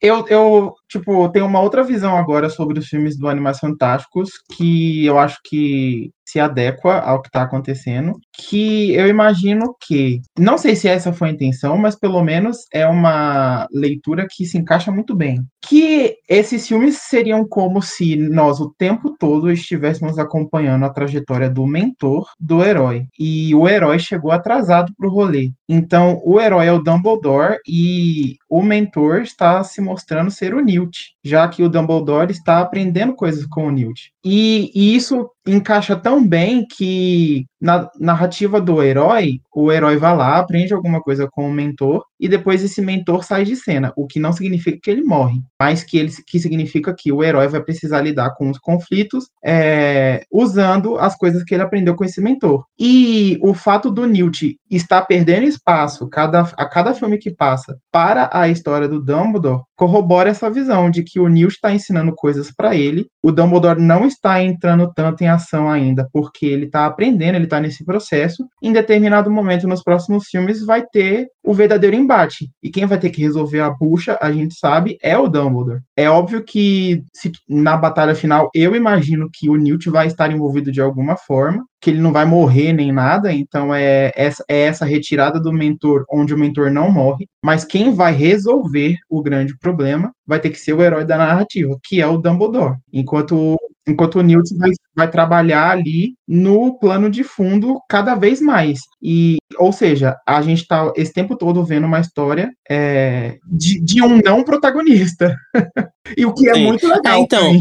Eu, eu, tipo, tenho uma outra visão agora sobre os filmes do Animais Fantásticos que eu acho que se adequa ao que está acontecendo. Que eu imagino que, não sei se essa foi a intenção, mas pelo menos é uma leitura que se encaixa muito bem. Que esses filmes seriam como se nós o tempo todo estivéssemos acompanhando a trajetória do mentor do herói. E o herói chegou atrasado pro rolê. Então, o herói é o Dumbledore e o mentor está se mostrando ser o Newt, já que o Dumbledore está aprendendo coisas com o Newt. E, e isso encaixa tão bem que na narrativa do herói, o herói vai lá, aprende alguma coisa com o mentor e depois esse mentor sai de cena, o que não significa que ele morre, mas que, ele, que significa que o herói vai precisar lidar com os conflitos é, usando as coisas que ele aprendeu com esse mentor. E o fato do Newt estar perdendo espaço cada, a cada filme que passa para a história do Dumbledore corrobora essa visão de que o Newt está ensinando coisas para ele, o Dumbledore não está entrando tanto em ação ainda, porque ele está aprendendo, ele está nesse processo. Em determinado momento nos próximos filmes vai ter o verdadeiro embate. E quem vai ter que resolver a bucha, a gente sabe, é o Dumbledore. É óbvio que se, na batalha final, eu imagino que o Newt vai estar envolvido de alguma forma, que ele não vai morrer nem nada, então é essa, é essa retirada do mentor, onde o mentor não morre, mas quem vai resolver o grande problema vai ter que ser o herói da narrativa, que é o Dumbledore. Enquanto enquanto o Newt vai, vai, trabalhar ali no plano de fundo cada vez mais. E, ou seja, a gente está esse tempo todo vendo uma história é, de, de, um não protagonista. e o que é muito legal. É, então,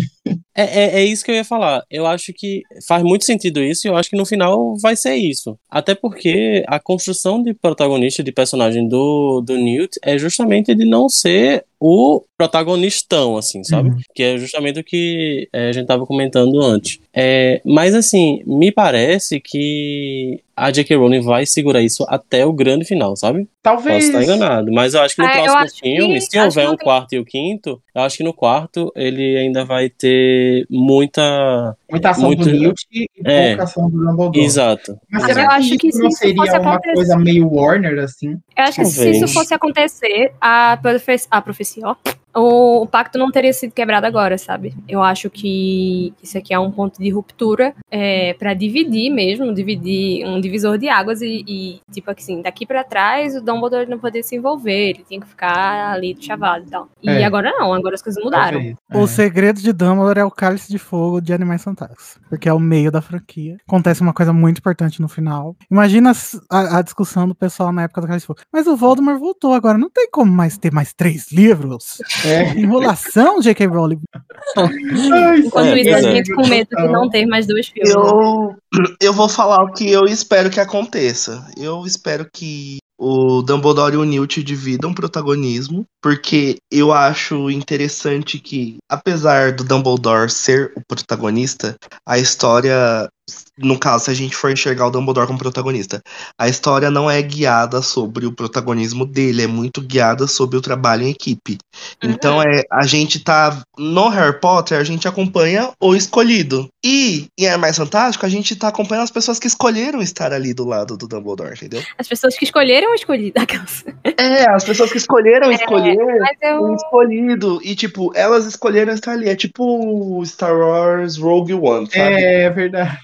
é, é, é, isso que eu ia falar. Eu acho que faz muito sentido isso e eu acho que no final vai ser isso. Até porque a construção de protagonista, de personagem do, do Newt é justamente de não ser o protagonistão, assim, sabe? Uhum. Que é justamente o que é, a gente tava comentando antes. É, mas, assim, me parece que a J.K. Rowling vai segurar isso até o grande final, sabe? Talvez. Posso estar enganado. Mas eu acho que no é, próximo filme, que, se houver um tem... quarto e o quinto, eu acho que no quarto ele ainda vai ter muita. Muita ação muito... do Newt e é, pouca ação do Dumbledore. Exato. Mas será que, acho que isso não seria uma coisa meio Warner, assim? Eu acho que Talvez. se isso fosse acontecer, a, profe a profecia, ó, o, o, pacto não teria sido quebrado agora, sabe? Eu acho que isso aqui é um ponto de ruptura é, para dividir mesmo, dividir um divisor de águas e, e tipo assim, daqui para trás o Dumbledore não poderia se envolver, ele tinha que ficar ali do chavado e tal. E é. agora não, agora as coisas mudaram. É. O segredo de Dumbledore é o cálice de fogo de Animais Fantásticos, porque é o meio da franquia. Acontece uma coisa muito importante no final. Imagina a, a discussão do pessoal na época do cálice de fogo. Mas o Voldemort voltou agora, não tem como mais ter mais três livros? É. Enrolação, J.K. Rowling. Enquanto é, isso, a gente com medo de não ter mais dois filmes. Eu, eu vou falar o que eu espero que aconteça. Eu espero que o Dumbledore e o Newt dividam protagonismo, porque eu acho interessante que, apesar do Dumbledore ser o protagonista, a história no caso, se a gente for enxergar o Dumbledore como protagonista, a história não é guiada sobre o protagonismo dele, é muito guiada sobre o trabalho em equipe. Uhum. Então, é, a gente tá. No Harry Potter, a gente acompanha o escolhido. E em É Mais Fantástico, a gente tá acompanhando as pessoas que escolheram estar ali do lado do Dumbledore, entendeu? As pessoas que escolheram o escolhido. É, as pessoas que escolheram é, escolher eu... o escolhido. E, tipo, elas escolheram estar ali. É tipo Star Wars Rogue One, sabe? É, é verdade.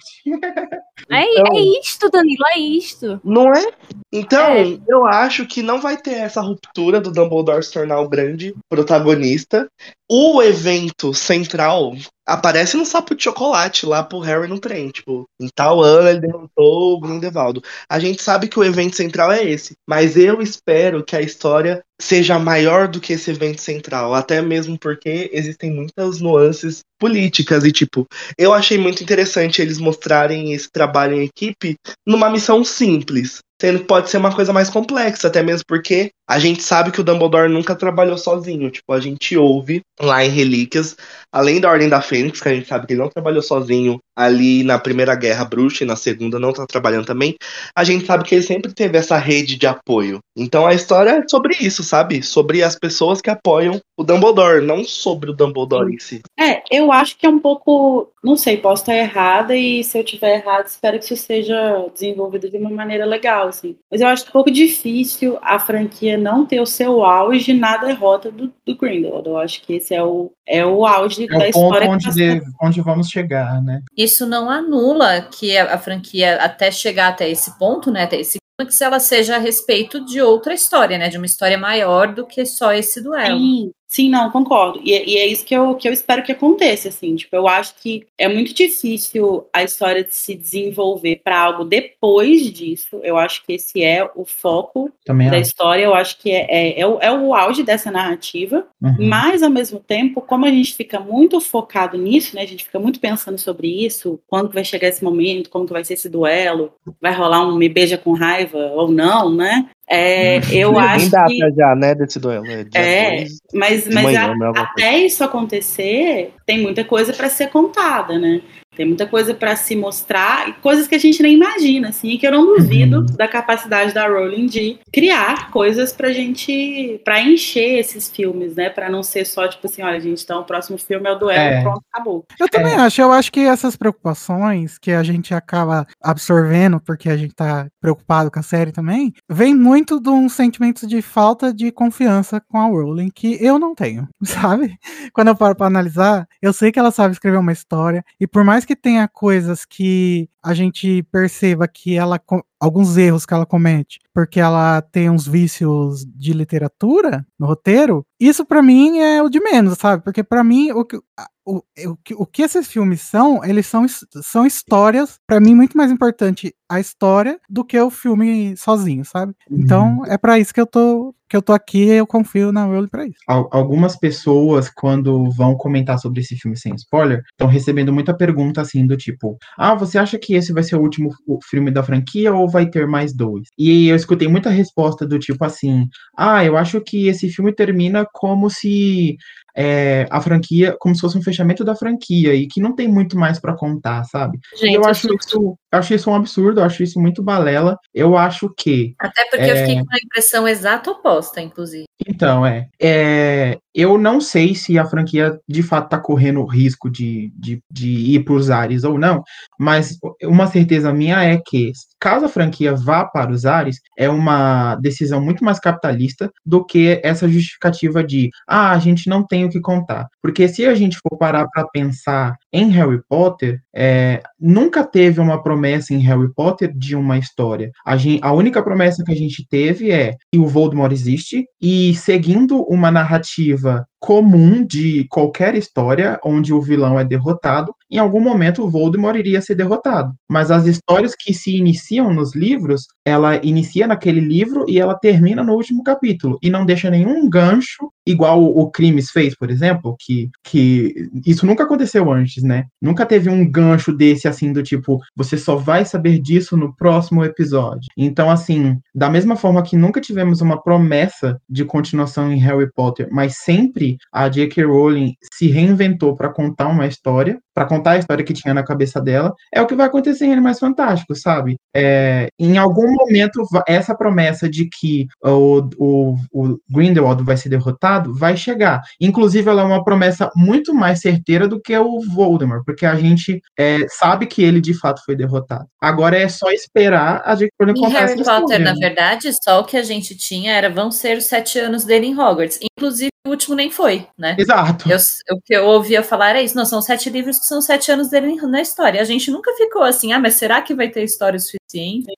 É, então, é isto, Danilo, é isto. Não é? Então, é. eu acho que não vai ter essa ruptura do Dumbledore se tornar o grande protagonista. O evento central aparece no sapo de chocolate lá pro Harry no trem. Tipo, em tal ano ele derrotou o Grindelwaldo. A gente sabe que o evento central é esse. Mas eu espero que a história seja maior do que esse evento central. Até mesmo porque existem muitas nuances políticas. E, tipo, eu achei muito interessante eles mostrarem esse trabalho em equipe numa missão simples. Sendo que pode ser uma coisa mais complexa, até mesmo porque a gente sabe que o Dumbledore nunca trabalhou sozinho. Tipo, a gente ouve lá em Relíquias, além da Ordem da Fênix, que a gente sabe que ele não trabalhou sozinho ali na Primeira Guerra Bruxa e na Segunda não tá trabalhando também. A gente sabe que ele sempre teve essa rede de apoio. Então a história é sobre isso, sabe? Sobre as pessoas que apoiam o Dumbledore, não sobre o Dumbledore em si. É, eu acho que é um pouco. Não sei, posso estar errada e se eu tiver errado, espero que isso seja desenvolvido de uma maneira legal, assim. Mas eu acho um pouco difícil a franquia não ter o seu auge na derrota do, do Grindelwald. Eu acho que esse é o, é o auge é da o história. Onde, de, onde vamos chegar, né? Isso não anula que a, a, franquia, até chegar até esse ponto, né? Até esse que ela seja a respeito de outra história, né? De uma história maior do que só esse duelo. Sim, Sim, não, concordo. E, e, é isso que eu, que eu espero que aconteça, assim. Tipo, eu acho que é muito difícil a história de se desenvolver para algo depois disso. Eu acho que esse é o foco Também da história. Eu acho que é, é, é, o, é o auge dessa narrativa. Uhum. Mas, ao mesmo tempo, como a gente fica muito focado nisso, né? A gente fica muito pensando sobre isso. Quando vai chegar esse momento? Como que vai ser esse duelo? Vai rolar um me beija com raiva ou não, né? É, eu Nem acho data que... já, né, desse duelo. É, é mas, mas manhã, a, né, até isso acontecer, tem muita coisa para ser contada, né? Tem muita coisa para se mostrar e coisas que a gente nem imagina, assim, e que eu não duvido Uhum. da capacidade da Rowling de criar coisas pra gente, pra encher esses filmes, né? Pra não ser só tipo assim, olha, gente, então o próximo filme é o duelo, É. pronto, acabou. Eu também acho. Eu acho que essas preocupações que a gente acaba absorvendo porque a gente tá preocupado com a série também, vem muito de um sentimento de falta de confiança com a Rowling que eu não tenho, sabe? Quando eu paro pra analisar, eu sei que ela sabe escrever uma história e por mais que tenha coisas que a gente perceba que ela alguns erros que ela comete, porque ela tem uns vícios de literatura no roteiro, isso pra mim é o de menos, sabe? Porque pra mim o que o, o, o que esses filmes são, eles são, são histórias, pra mim, muito mais importante a história do que o filme sozinho, sabe? Então, é pra isso que eu tô que eu tô aqui, eu confio na Rowling pra isso. Al- Algumas pessoas, quando vão comentar sobre esse filme sem spoiler, estão recebendo muita pergunta assim do tipo: Ah, você acha que esse vai ser o último filme da franquia ou vai ter mais dois? E eu escutei muita resposta do tipo assim: Ah, eu acho que esse filme termina como se é, a franquia, como se fosse um fechamento da franquia e que não tem muito mais pra contar, sabe? Gente, eu eu acho isso, eu acho isso um absurdo, eu acho isso muito balela. Eu acho que Até porque eu É. fiquei com a impressão exata oposta, inclusive. Então, é, é, Eu não sei se a franquia de fato tá correndo risco de, de, de ir para os ares ou não, mas uma certeza minha é que, caso a franquia vá para os ares, é uma decisão muito mais capitalista do que essa justificativa de, ah, a gente não tem o que contar. Porque se a gente for parar para pensar em Harry Potter, é, nunca teve uma promessa em Harry Potter de uma história. A, gen- a única promessa que a gente teve é que o Voldemort existe e seguindo uma narrativa comum de qualquer história onde o vilão é derrotado, em algum momento o Voldemort iria ser derrotado. Mas as histórias que se iniciam nos livros, ela inicia naquele livro e ela termina no último capítulo e não deixa nenhum gancho igual o, Crimes fez, por exemplo, que, que isso nunca aconteceu antes, né? Nunca teve um gancho desse assim do tipo, você só vai saber disso no próximo episódio. Então, assim, da mesma forma que nunca tivemos uma promessa de continuação em Harry Potter, mas sempre a J.K. Rowling se reinventou para contar uma história, para contar a história que tinha na cabeça dela, é o que vai acontecer em Animais Fantásticos, sabe? É, em algum momento, essa promessa de que o, o, o Grindelwald vai ser derrotado vai chegar. Inclusive, ela é uma promessa muito mais certeira do que o Voldemort, porque a gente é, sabe que ele de fato foi derrotado. Agora é só esperar a J.K. Rowling contar Harry essa Potter, história. na verdade, só o que a gente tinha era vão ser os sete anos dele em Hogwarts. Inclusive, o último nem foi, né? Exato. Eu, o que eu ouvia falar é isso, não, são sete livros que são sete anos dele na história. A gente nunca ficou assim, ah, mas será que vai ter história o suficiente?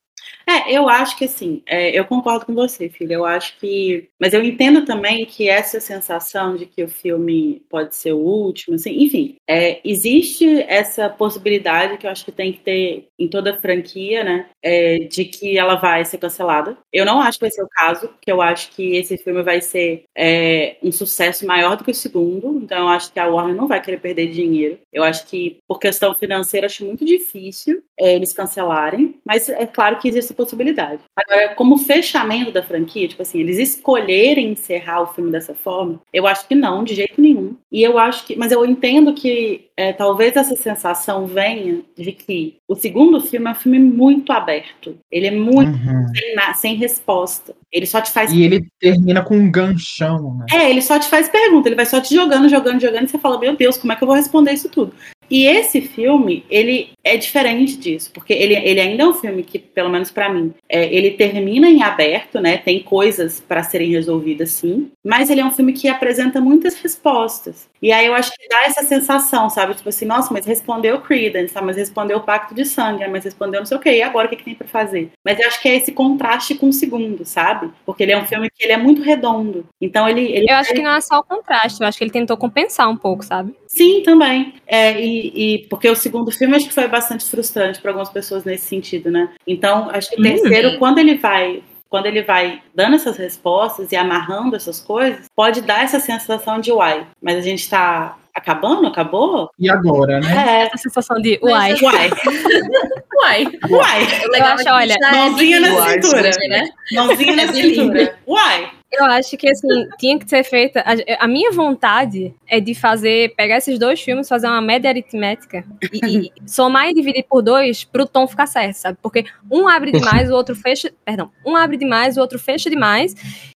É, eu acho que assim, é, eu concordo com você, filha. Eu acho que. Mas eu entendo também que essa sensação de que o filme pode ser o último, assim, enfim, é, existe essa possibilidade que eu acho que tem que ter em toda franquia, né? é, de que ela vai ser cancelada. Eu não acho que vai ser o caso, porque eu acho que esse filme vai ser é, um sucesso maior do que o segundo. Então eu acho que a Warner não vai querer perder dinheiro. Eu acho que, por questão financeira, acho muito difícil é, eles cancelarem, mas é claro que existe possibilidade. Agora, como fechamento da franquia, tipo assim, eles escolherem encerrar o filme dessa forma, eu acho que não, de jeito nenhum. E eu acho que, mas eu entendo que é, talvez essa sensação venha de que o segundo filme é um filme muito aberto. Ele é muito Uhum. sem, sem resposta. Ele só te faz E ele termina com um ganchão, né? é, ele só te faz pergunta, ele vai só te jogando, jogando, jogando, e você fala, meu Deus, como é que eu vou responder isso tudo? E esse filme, ele é diferente disso, porque ele, ele ainda é um filme que, pelo menos pra mim, é, ele termina em aberto, né? Tem coisas pra serem resolvidas, sim, mas ele é um filme que apresenta muitas respostas. E aí eu acho que dá essa sensação, sabe? Tipo assim, nossa, mas respondeu Credence, tá? mas respondeu o Pacto de Sangue, mas respondeu não sei o quê, e agora o que, que tem pra fazer? Mas eu acho que é esse contraste com o segundo, sabe? Porque ele é um filme que ele é muito redondo. Então ele, ele Eu acho que não é só o contraste, eu acho que ele tentou compensar um pouco, sabe? Sim, também. É, e, e porque o segundo filme acho que foi bastante frustrante para algumas pessoas nesse sentido, né? Então, acho que o Hum. terceiro, quando ele vai. Quando ele vai dando essas respostas e amarrando essas coisas, pode dar essa sensação de uai, mas a gente tá acabando? Acabou? E agora, né? É. Essa sensação de Mas uai. eu- Uai, Uai, uai. o legal é que olha, já é mãozinha na cintura. né? Mãozinha na É cintura. Uai. Eu acho que assim, tinha que ser feita. A, a, minha vontade é de fazer, pegar esses dois filmes, fazer uma média aritmética e, e somar e dividir por dois pro tom ficar certo, sabe? Porque um abre demais, o outro fecha. Perdão, um abre demais, o outro fecha demais.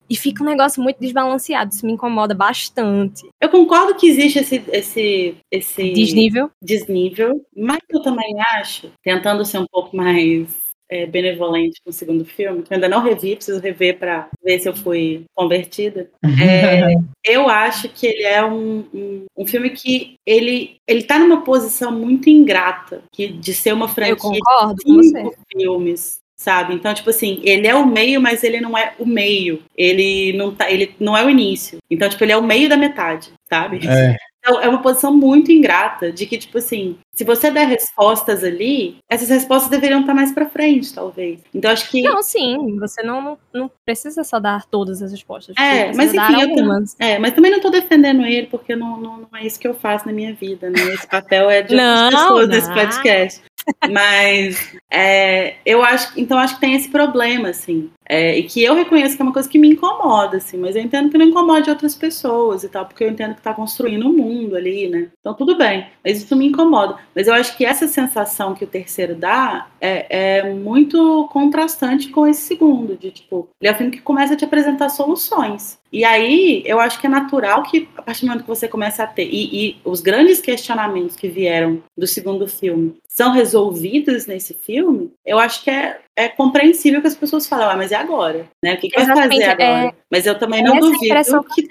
E fica um negócio muito desbalanceado. Isso me incomoda bastante. Eu concordo que existe esse, esse, esse desnível. desnível, mas eu também acho, tentando ser um pouco mais é, benevolente com o segundo filme, que eu ainda não revi, preciso rever para ver se eu fui convertida. É, eu acho que ele é um, um, um, filme que ele ele tá numa posição muito ingrata, que de ser uma franquia eu concordo de cinco com você. filmes sabe? Então, tipo assim, ele é o meio, mas ele não é o meio. Ele não tá, ele não é o início. Então, tipo, ele é o meio da metade, sabe? É. Então, é uma posição muito ingrata de que, tipo assim, se você der respostas ali, essas respostas deveriam estar mais para frente, talvez. Então, acho que. Não, sim, você não, não precisa só dar todas as respostas. É, mas enfim, algumas. é, mas também não estou defendendo ele, porque não, não, não, é isso que eu faço na minha vida, né? Esse papel é de outras pessoas não. nesse podcast. Mas é, eu acho, então acho que tem esse problema, assim. É, e que eu reconheço que é uma coisa que me incomoda, assim, mas eu entendo que não incomode outras pessoas e tal, porque eu entendo que está construindo o um mundo ali, né? Então tudo bem, mas isso me incomoda. Mas eu acho que essa sensação que o terceiro dá é, é muito contrastante com esse segundo, de tipo, ele é um filme que começa a te apresentar soluções. E aí, eu acho que é natural que, a partir do momento que você começa a ter, e, e, os grandes questionamentos que vieram do segundo filme são resolvidos nesse filme, eu acho que é, é compreensível que as pessoas falam, ah, mas é agora, né? O que, que vai fazer agora? É, mas eu também não duvido que... que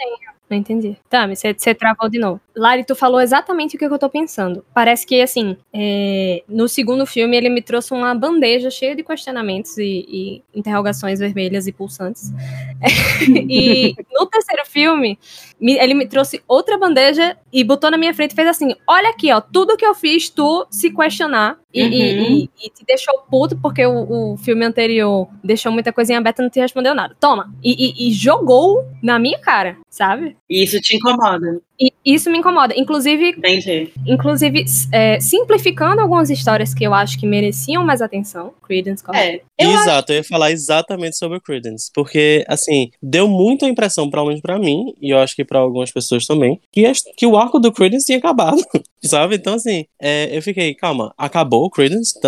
não entendi. Tá, mas você, você travou de novo. Lari, tu falou exatamente o que eu tô pensando. Parece que, assim, é, no segundo filme ele me trouxe uma bandeja cheia de questionamentos e, e interrogações vermelhas e pulsantes. e no terceiro filme, me, ele me trouxe outra bandeja e botou na minha frente e fez assim: olha aqui, ó, tudo que eu fiz, tu se questionar e, uhum. e, e, te deixou puto porque o, o, filme anterior deixou muita coisinha aberta e não te respondeu nada. Toma. E, e, jogou na minha cara, sabe? E isso te incomoda. E isso me incomoda. Inclusive, Entendi. inclusive é, simplificando algumas histórias que eu acho que mereciam mais atenção. Credence É, eu Exato, acho... eu ia falar exatamente sobre o Credence. Porque, assim, deu muita impressão, pelo menos pra mim, e eu acho que para algumas pessoas também, que, que o arco do Credence tinha acabado. sabe? Então, assim, é, eu fiquei, calma, acabou o Credence?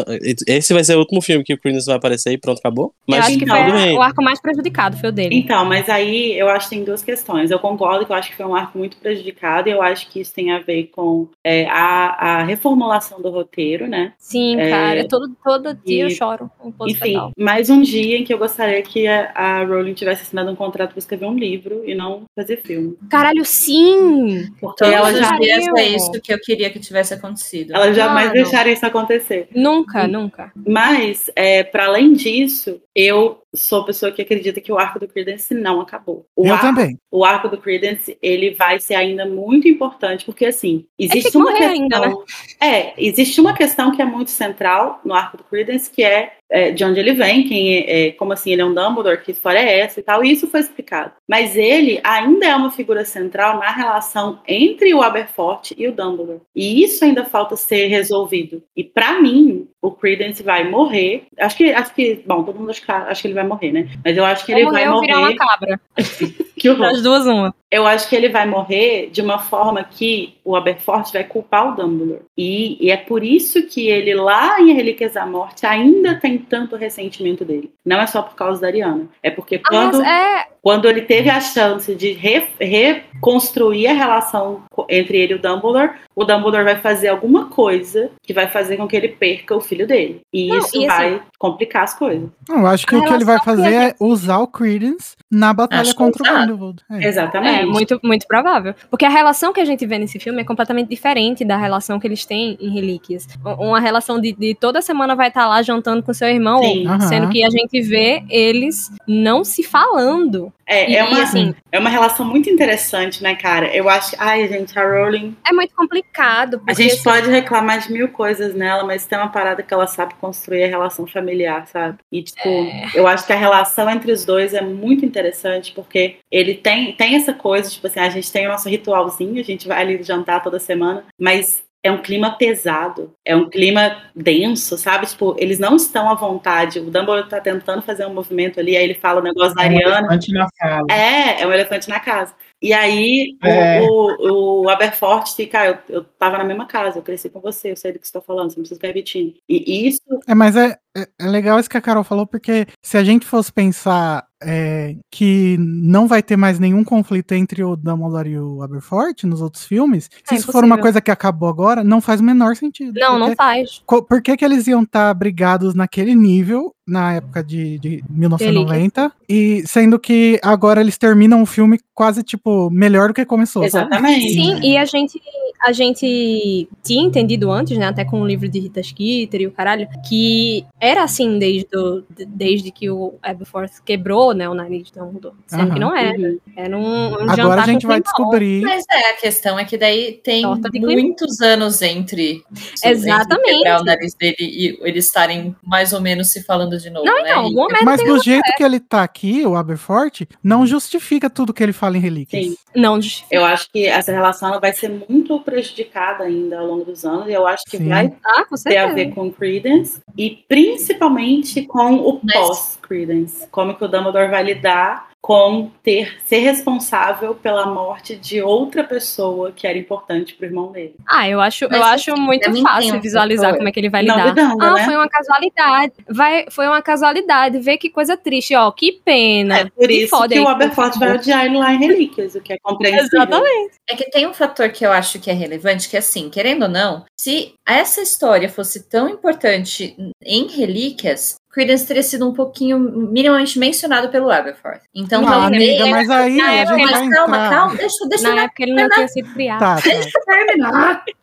Esse vai ser o último filme que o Credence vai aparecer e pronto, acabou? Mas eu acho que foi o arco mais prejudicado, foi o dele. Então, mas aí eu acho que tem duas questões. Eu concordo que eu acho que foi um arco muito prejudicado e eu acho que isso tem a ver com é, a, a, reformulação do roteiro, né? Sim, é, cara, todo, todo dia e, eu choro um pouco. Enfim, mais um dia em que eu gostaria que a, a Rowling tivesse assinado um contrato para escrever um livro e não fazer filme. Caralho, sim! Porque ela já é isso que eu queria que tivesse acontecido. Ela jamais claro. deixaria isso acontecer. Nunca, nunca. Mas, é, para além disso, eu sou a pessoa que acredita que o arco do Credence não acabou. O eu arco, também. O arco do Credence, ele vai ser ainda muito importante, porque assim, existe é uma questão. Ainda, né? É, existe uma questão que é muito central no arco do Credence, que é, é de onde ele vem, quem é, é, como assim ele é um Dumbledore, que história é essa e tal, e isso foi explicado. Mas ele ainda é uma figura central na relação entre o Aberforth e o Dumbledore. E isso ainda falta ser resolvido. E para mim, o Credence vai morrer. Acho que, acho que, bom, todo mundo acha que, ele vai morrer, né? Mas eu acho que ele vai morrer. virar uma cabra. que horror. As duas uma. Eu acho que ele vai morrer de uma forma que o Aberforth vai culpar o Dumbledore. E, e é por isso que ele lá em Relíquias da Morte ainda tem tanto ressentimento dele. Não é só por causa da Ariana. É porque quando, ah, é... quando ele teve a chance de re, reconstruir a relação entre ele e o Dumbledore, o Dumbledore vai fazer alguma coisa que vai fazer com que ele perca o filho dele. E Não, isso e assim, vai complicar as coisas. Eu acho que o que ele vai fazer é usar o Credence na batalha acho contra o Grindelwald. É. Exatamente. É muito, muito provável. Porque a relação que a gente vê nesse filme é completamente diferente da relação que eles têm em Relíquias. Uma relação de, de toda semana vai estar lá jantando com seu irmão, uhum. sendo que a gente vê eles não se falando. É, e, é, uma, assim, é uma relação muito interessante, né, cara? Eu acho. Ai, gente, a Rowling. É muito complicado. A gente assim, pode reclamar de mil coisas nela, mas tem uma parada que ela sabe construir a relação familiar, sabe? E, tipo, é... eu acho que a relação entre os dois é muito interessante, porque ele tem, tem essa coisa, tipo assim, a gente tem o nosso ritualzinho, a gente vai ali jantar toda semana, mas é um clima pesado, é um clima denso, sabe? Tipo, eles não estão à vontade. O Dumbledore tá tentando fazer um movimento ali, aí ele fala o negócio da É um Ariana. elefante na sala. É, é um elefante na casa. E aí É. o, o, o Aberforth fica, ah, eu, eu tava na mesma casa, eu cresci com você, eu sei do que você tá falando, você não precisa ficar repetindo. E isso É, mas é, é, é legal isso que a Carol falou, porque se a gente fosse pensar é, que não vai ter mais nenhum conflito entre o Dumbledore e o Aberforth nos outros filmes, se É isso for uma coisa que acabou agora, não faz o menor sentido. Não, não Porque faz. Co- Por que, que eles iam estar brigados naquele nível na época de, de 1990 e sendo que agora eles terminam o filme quase tipo melhor do que começou, sabe? exatamente. Sim, e a gente, a gente tinha entendido antes, né, até com o livro de Rita Skeeter e o caralho, que era assim desde, o- de- desde que o Aberforth quebrou, né, o nariz de Dumbledore. Sendo que Aham. não era. Uhum. Era um, um Agora jantar a gente com vai descobrir. Mas é, a questão é que daí tem muitos anos entre, Exatamente. entre quebrar o nariz dele e eles estarem mais ou menos se falando de novo, Não, né? então, alguma merda Mas tem do jeito que ele tá aqui, o Aberforth, não justifica tudo que ele fala em Relíquias. Sim. Não justifica. Eu acho que essa relação ela vai ser muito prejudicada ainda ao longo dos anos, e eu acho que Sim. vai Ah, ter a ver com Credence e principalmente com o pós-Credence. Como que o Dumbledore vai lidar com ter ser responsável pela morte de outra pessoa que era importante pro irmão dele. Ah, eu acho, Mas, eu acho assim, muito pra mim fácil visualizar fator. como é que ele vai Não lidar. lidando, ah, né? foi uma casualidade. Vai, foi uma casualidade. Vê que coisa triste, ó. Que pena. É por Que isso que aí o que Aberforth vai odiar ele lá em Relíquias, o que é compreensível. Exatamente. É que tem um fator que eu acho que é relevante, que é assim, querendo ou não, se essa história fosse tão importante em relíquias, Credence teria sido um pouquinho minimamente mencionado pelo Aberforth. Então, Ah, talvez. amiga, mas aí Na época, mas calma, entrar. calma, deixa, deixa eu Na época ele não tinha sido criado. Tá, tá. terminar.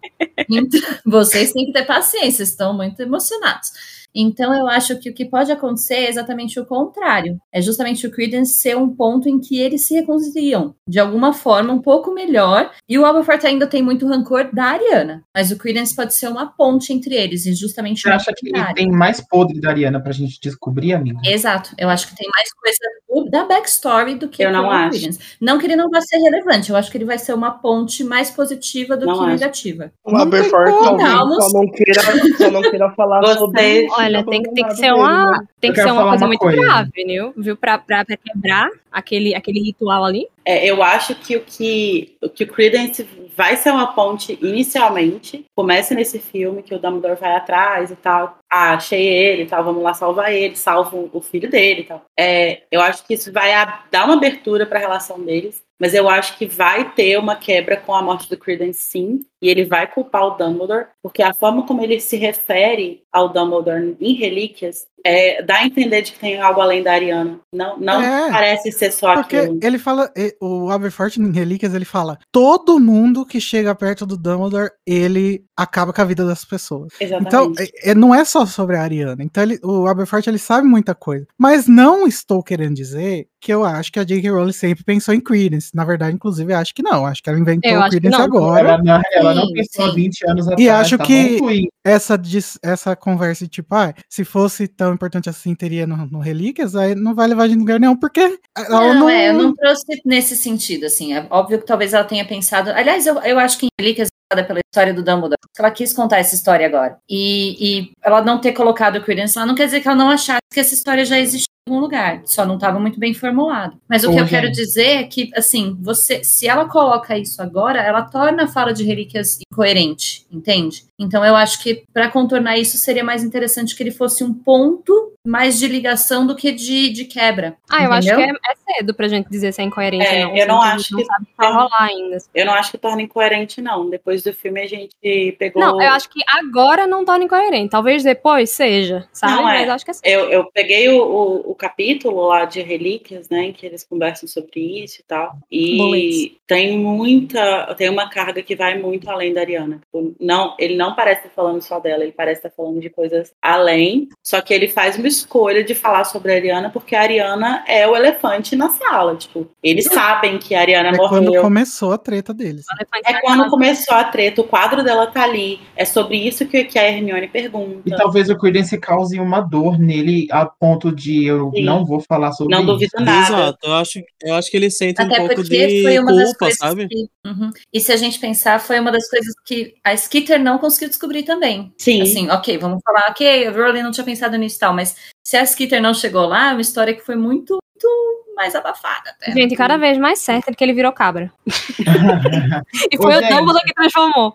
Então, vocês têm que ter paciência, estão muito emocionados. Então, eu acho que o que pode acontecer é exatamente o contrário. É justamente o Credence ser um ponto em que eles se reconciliam de alguma forma um pouco melhor. E o Aberforth ainda tem muito rancor da Ariana. Mas o Credence pode ser uma ponte entre eles, e justamente Você acha que contrário. tem mais podre da Ariana pra gente descobrir, amiga? Exato. Eu acho que tem mais coisa do- da backstory do que Eu não acho. Credence. Não que ele não vai ser relevante, eu acho que ele vai ser uma ponte mais positiva do Não que acho. negativa. O como. talvez só não queira, só não queira falar Você- sobre. Olha, tem que, tem que ser uma, tem Eu que ser uma coisa uma muito coisa. grave, viu? Viu? Pra, pra, pra quebrar aquele, aquele ritual ali. É, eu acho que o que o que o Credence vai ser uma ponte inicialmente, começa nesse filme que o Dumbledore vai atrás e tal. Ah, achei ele e tal, vamos lá salvar ele, salvo o filho dele e tal. É, eu acho que isso vai dar uma abertura para a relação deles, mas eu acho que vai ter uma quebra com a morte do Credence sim, e ele vai culpar o Dumbledore, porque a forma como ele se refere ao Dumbledore em Relíquias é, dá a entender de que tem algo além da Ariana. Não, não É, parece ser só Porque aquilo. ele fala, e- o Aberforth em Relíquias, ele fala: todo mundo que chega perto do Dumbledore, ele acaba com a vida das pessoas. Então, Exatamente. é- é- não é só sobre a Ariana. Então, ele- o Aberforth ele sabe muita coisa. Mas não estou querendo dizer que eu acho que a J.K. Rowling sempre pensou em Credence. Na verdade, inclusive, eu acho que não. Acho que ela inventou o Credence agora. Ela, não, ela não Sim, pensou há sim. 20 anos atrás. acho tá que-? Essa, essa conversa, de tipo, ah, se fosse tão importante assim, teria no, no Relíquias, aí não vai levar de lugar nenhum, porque Não, não. é, eu não trouxe nesse sentido, assim. É óbvio que talvez ela tenha pensado. Aliás, eu, eu acho que em Relíquias é pela história do Dumbledore. Ela quis contar essa história agora. E, e ela não ter colocado o Credence lá não quer dizer que ela não achasse que essa história já existia em algum lugar. Só não estava muito bem formulado. Mas o que Ô, eu quero gente. dizer é que, assim, você, se ela coloca isso agora, ela torna a fala de relíquias incoerente, entende? Então eu acho que para contornar isso seria mais interessante que ele fosse um ponto mais de ligação do que de, de quebra. Ah, eu acho que é, é cedo pra gente dizer se é incoerente É, ou não. eu não assim, acho não que sabe o que vai rolar ainda. Eu não acho que torna incoerente, não. Depois do filme a gente pegou. Não, eu acho que agora não torna incoerente. Talvez depois seja, sabe? Não, é. Mas eu acho que é cedo. Eu, eu peguei o, o, o capítulo lá de relíquias, né, em que eles conversam sobre isso e tal. E Bullets. tem muita, tem uma carga que vai muito além da Ariana. Tipo, Não, ele não parece estar falando só dela, ele parece estar falando de coisas além. Só que ele faz uma escolha de falar sobre a Ariana porque a Ariana é o elefante na sala. Tipo, eles sabem que a Ariana É quando morreu. começou a treta deles. É na quando começou a treta, o quadro dela tá ali. É sobre isso que, que a Hermione pergunta. E talvez o Credence cause uma dor nele a ponto de eu Sim. não vou falar sobre Não isso. duvido nada. Exato, eu acho, eu acho que ele sente um Até pouco porque de foi uma das culpa, coisas sabe? que. Uhum. E se a gente pensar, foi uma das coisas coisas que a Skitter não conseguiu descobrir também. Sim. Assim, ok, vamos falar, ok, a Rowling não tinha pensado nisso e tal, mas se a Skitter não chegou lá, é uma história que foi muito, muito mais abafada. Até. Gente, cada vez mais certo é que ele virou cabra. e foi Ô, o. Dumbledore que transformou.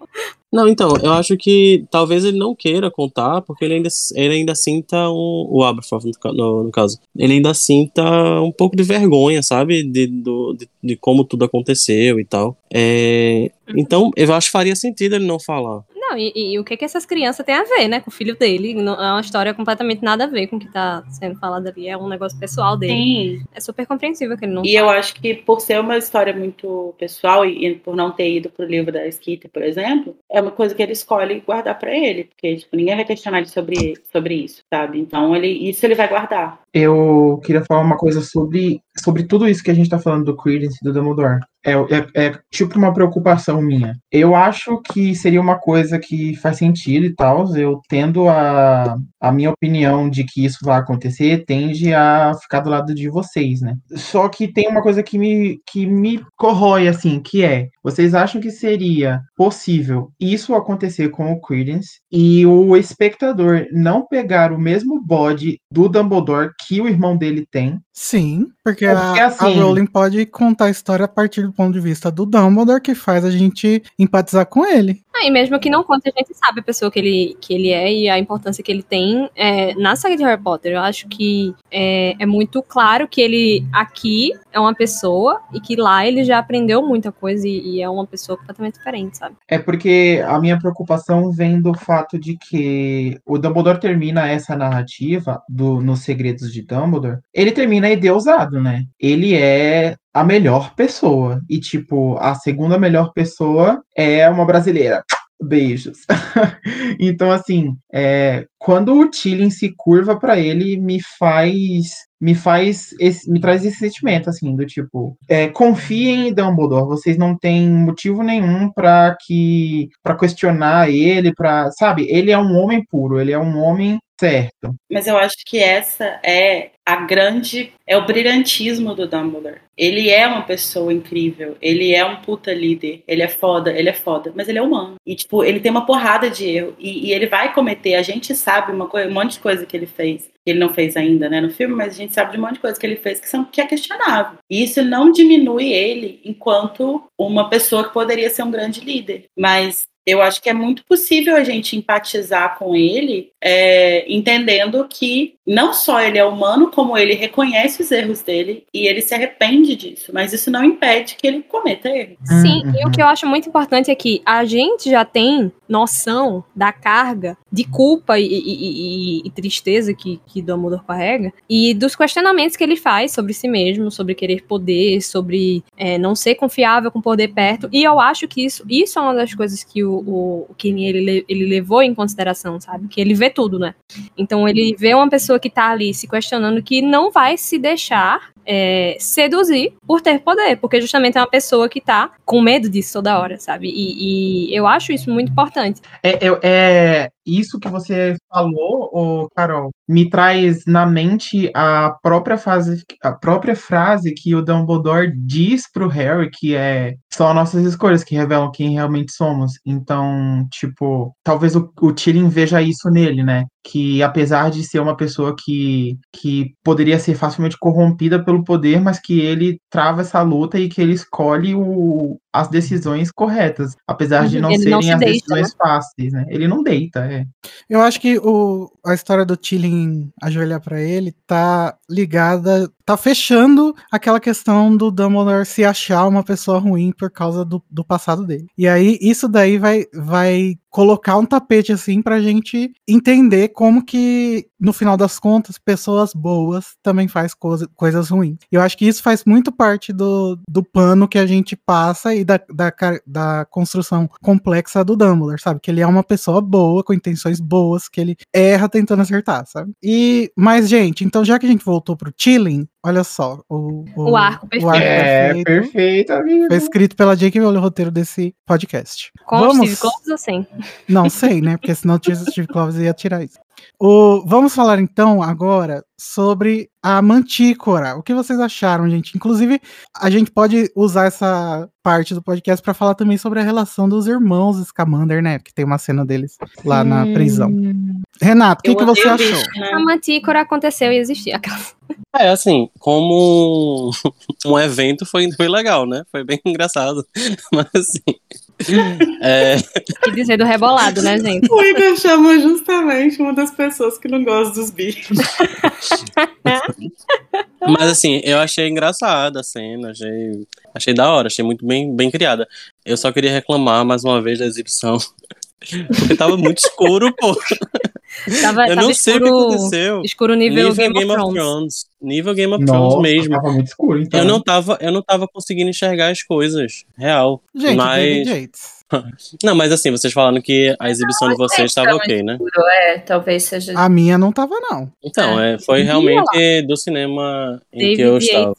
Não, então, eu acho que talvez ele não queira contar, porque ele ainda, ele ainda sinta um, o Aberforth, no, no, no caso, ele ainda sinta um pouco de vergonha, sabe, de, do, de, de como tudo aconteceu e tal. É, então, eu acho que faria sentido ele não falar. Não, e, e o que que essas crianças têm a ver, né, com o filho dele? Não- é uma história completamente nada a ver com o que tá sendo falado ali. É um negócio pessoal dele. Sim. É super compreensível que ele não E eu acho que por ser uma história muito pessoal e, e por não ter ido pro livro da Skitter, por exemplo, é uma coisa que ele escolhe guardar pra ele, porque tipo, ninguém vai questionar ele sobre, sobre isso, sabe? Então ele, isso ele vai guardar. Eu queria falar uma coisa sobre, sobre tudo isso que a gente tá falando do Credence e do Dumbledore. É, é, é tipo uma preocupação minha. Eu acho que seria uma coisa que faz sentido e tal. Eu tendo a, a minha opinião de que isso vai acontecer, tende a ficar do lado de vocês, né? Só que tem uma coisa que me, que me corrói, assim, que é: vocês acham que seria possível isso acontecer com o Credence e o espectador não pegar o mesmo bode do Dumbledore que o irmão dele tem? Sim, porque, É porque, a, assim- a Rowling pode contar a história a partir do ponto de vista do Dumbledore, que faz a gente empatizar com ele. Ah, e mesmo que não conte, a gente sabe a pessoa que ele, que ele é e a importância que ele tem é, na saga de Harry Potter. Eu acho que é, é muito claro que ele aqui é uma pessoa e que lá ele já aprendeu muita coisa e, e é uma pessoa completamente diferente, sabe? É porque a minha preocupação vem do fato de que o Dumbledore termina essa narrativa do nos Segredos de Dumbledore, ele termina endeusado, né? Ele é a melhor pessoa. E, tipo, a segunda melhor pessoa é uma brasileira. Beijos. então, assim, é, quando o Tilling se curva pra ele, me faz. Me faz. Esse, me traz esse sentimento, assim, do tipo. É, confiem em Dumbledore. Vocês não têm motivo nenhum pra que. para questionar ele, para Sabe? Ele é um homem puro, ele é um homem certo. Mas eu acho que essa é a grande. É o brilhantismo do Dumbledore. Ele é uma pessoa incrível. Ele é um puta líder. Ele é foda, ele é foda. Mas ele é humano. E, tipo, ele tem uma porrada de erro. E, e ele vai cometer. A gente sabe uma coisa, um monte de coisa que ele fez. Que ele não fez ainda, né, no filme, mas a gente sabe de um monte de coisa que ele fez que, são, que é questionável. E isso não diminui ele enquanto uma pessoa que poderia ser um grande líder. Mas eu acho que é muito possível a gente empatizar com ele, é, entendendo que não só ele é humano, como ele reconhece os erros dele e ele se arrepende disso, mas isso não impede que ele cometa erros. Sim, Uhum. e o que eu acho muito importante é que a gente já tem noção da carga de culpa e, e- e- e- e tristeza que, que Dumbledore carrega e dos questionamentos que ele faz sobre si mesmo, sobre querer poder, sobre é, não ser confiável com poder perto. E eu acho que isso, isso é uma das coisas que o, o, o Kenny ele, le- ele levou em consideração, sabe? Que ele vê tudo, né? Então ele vê uma pessoa que tá ali se questionando que não vai se deixar é, seduzir por ter poder, porque justamente é uma pessoa que tá com medo disso toda hora, sabe? E, e eu acho isso muito importante. É, é- é isso que você falou, ô, Carol, me traz na mente a própria frase, a própria frase que o Dumbledore diz pro Harry, que é são as nossas escolhas que revelam quem realmente somos. Então, tipo, talvez o, o veja isso nele, né? Que apesar de ser uma pessoa que, que poderia ser facilmente corrompida pelo poder, mas que ele trava essa luta e que ele escolhe o, as decisões corretas, apesar de não Ele serem não se as deita, decisões fáceis, né? Ele não deita, é. Eu acho que o, a história do Tilling ajoelhar pra ele tá ligada, tá fechando aquela questão do Dumbledore se achar uma pessoa ruim por causa do, do passado dele. E aí isso daí vai, vai colocar um tapete assim pra gente entender como que no final das contas pessoas boas também faz coisa, coisas ruins. E eu acho que isso faz muito parte do, do pano que a gente passa e da, da, da construção complexa do Dumbledore, sabe? Que ele é uma pessoa boa, com intenções boas, que ele erra tentando acertar, sabe? E, mas, gente, então já que a gente voltou pro Chilling, olha só, o, O arco perfeito. É, perfeito perfeito, amigo. foi escrito pela J.K. Rowling, o roteiro desse podcast. Com Vamos- Steve Cloves ou sem? Não sei, né? Porque senão o Steve Cloves ia tirar isso. O, vamos falar então agora sobre a Mantícora. O que vocês acharam, gente? Inclusive, a gente pode usar essa parte do podcast para falar também sobre a relação dos irmãos Scamander, né? Que tem uma cena deles lá na prisão. Renato, o que, que você achou? bicho, né? A mantícora aconteceu e existia. É, assim, como um evento foi, foi legal, né? Foi bem engraçado. Mas assim. É, Que dizer do rebolado, né, gente? O Igor chama justamente uma das pessoas que não gosta dos bichos. mas assim, eu achei engraçada a cena, achei, achei da hora, achei muito bem, bem criada. Eu só queria reclamar mais uma vez da exibição. Porque tava muito escuro, pô. Tava, Eu tava não sei o que escuro, aconteceu. escuro nível, Nível Game, of Thrones. Nível Game of Thrones Nossa, mesmo. tava muito escuro, então. Eu não, tava, eu não tava conseguindo enxergar as coisas, real. Gente, mas... David. Não, mas assim, vocês falando que a exibição de vocês estava ok, né? Escuro, É, talvez seja. A minha não tava, não. Então, é, foi realmente do cinema em que eu David estava.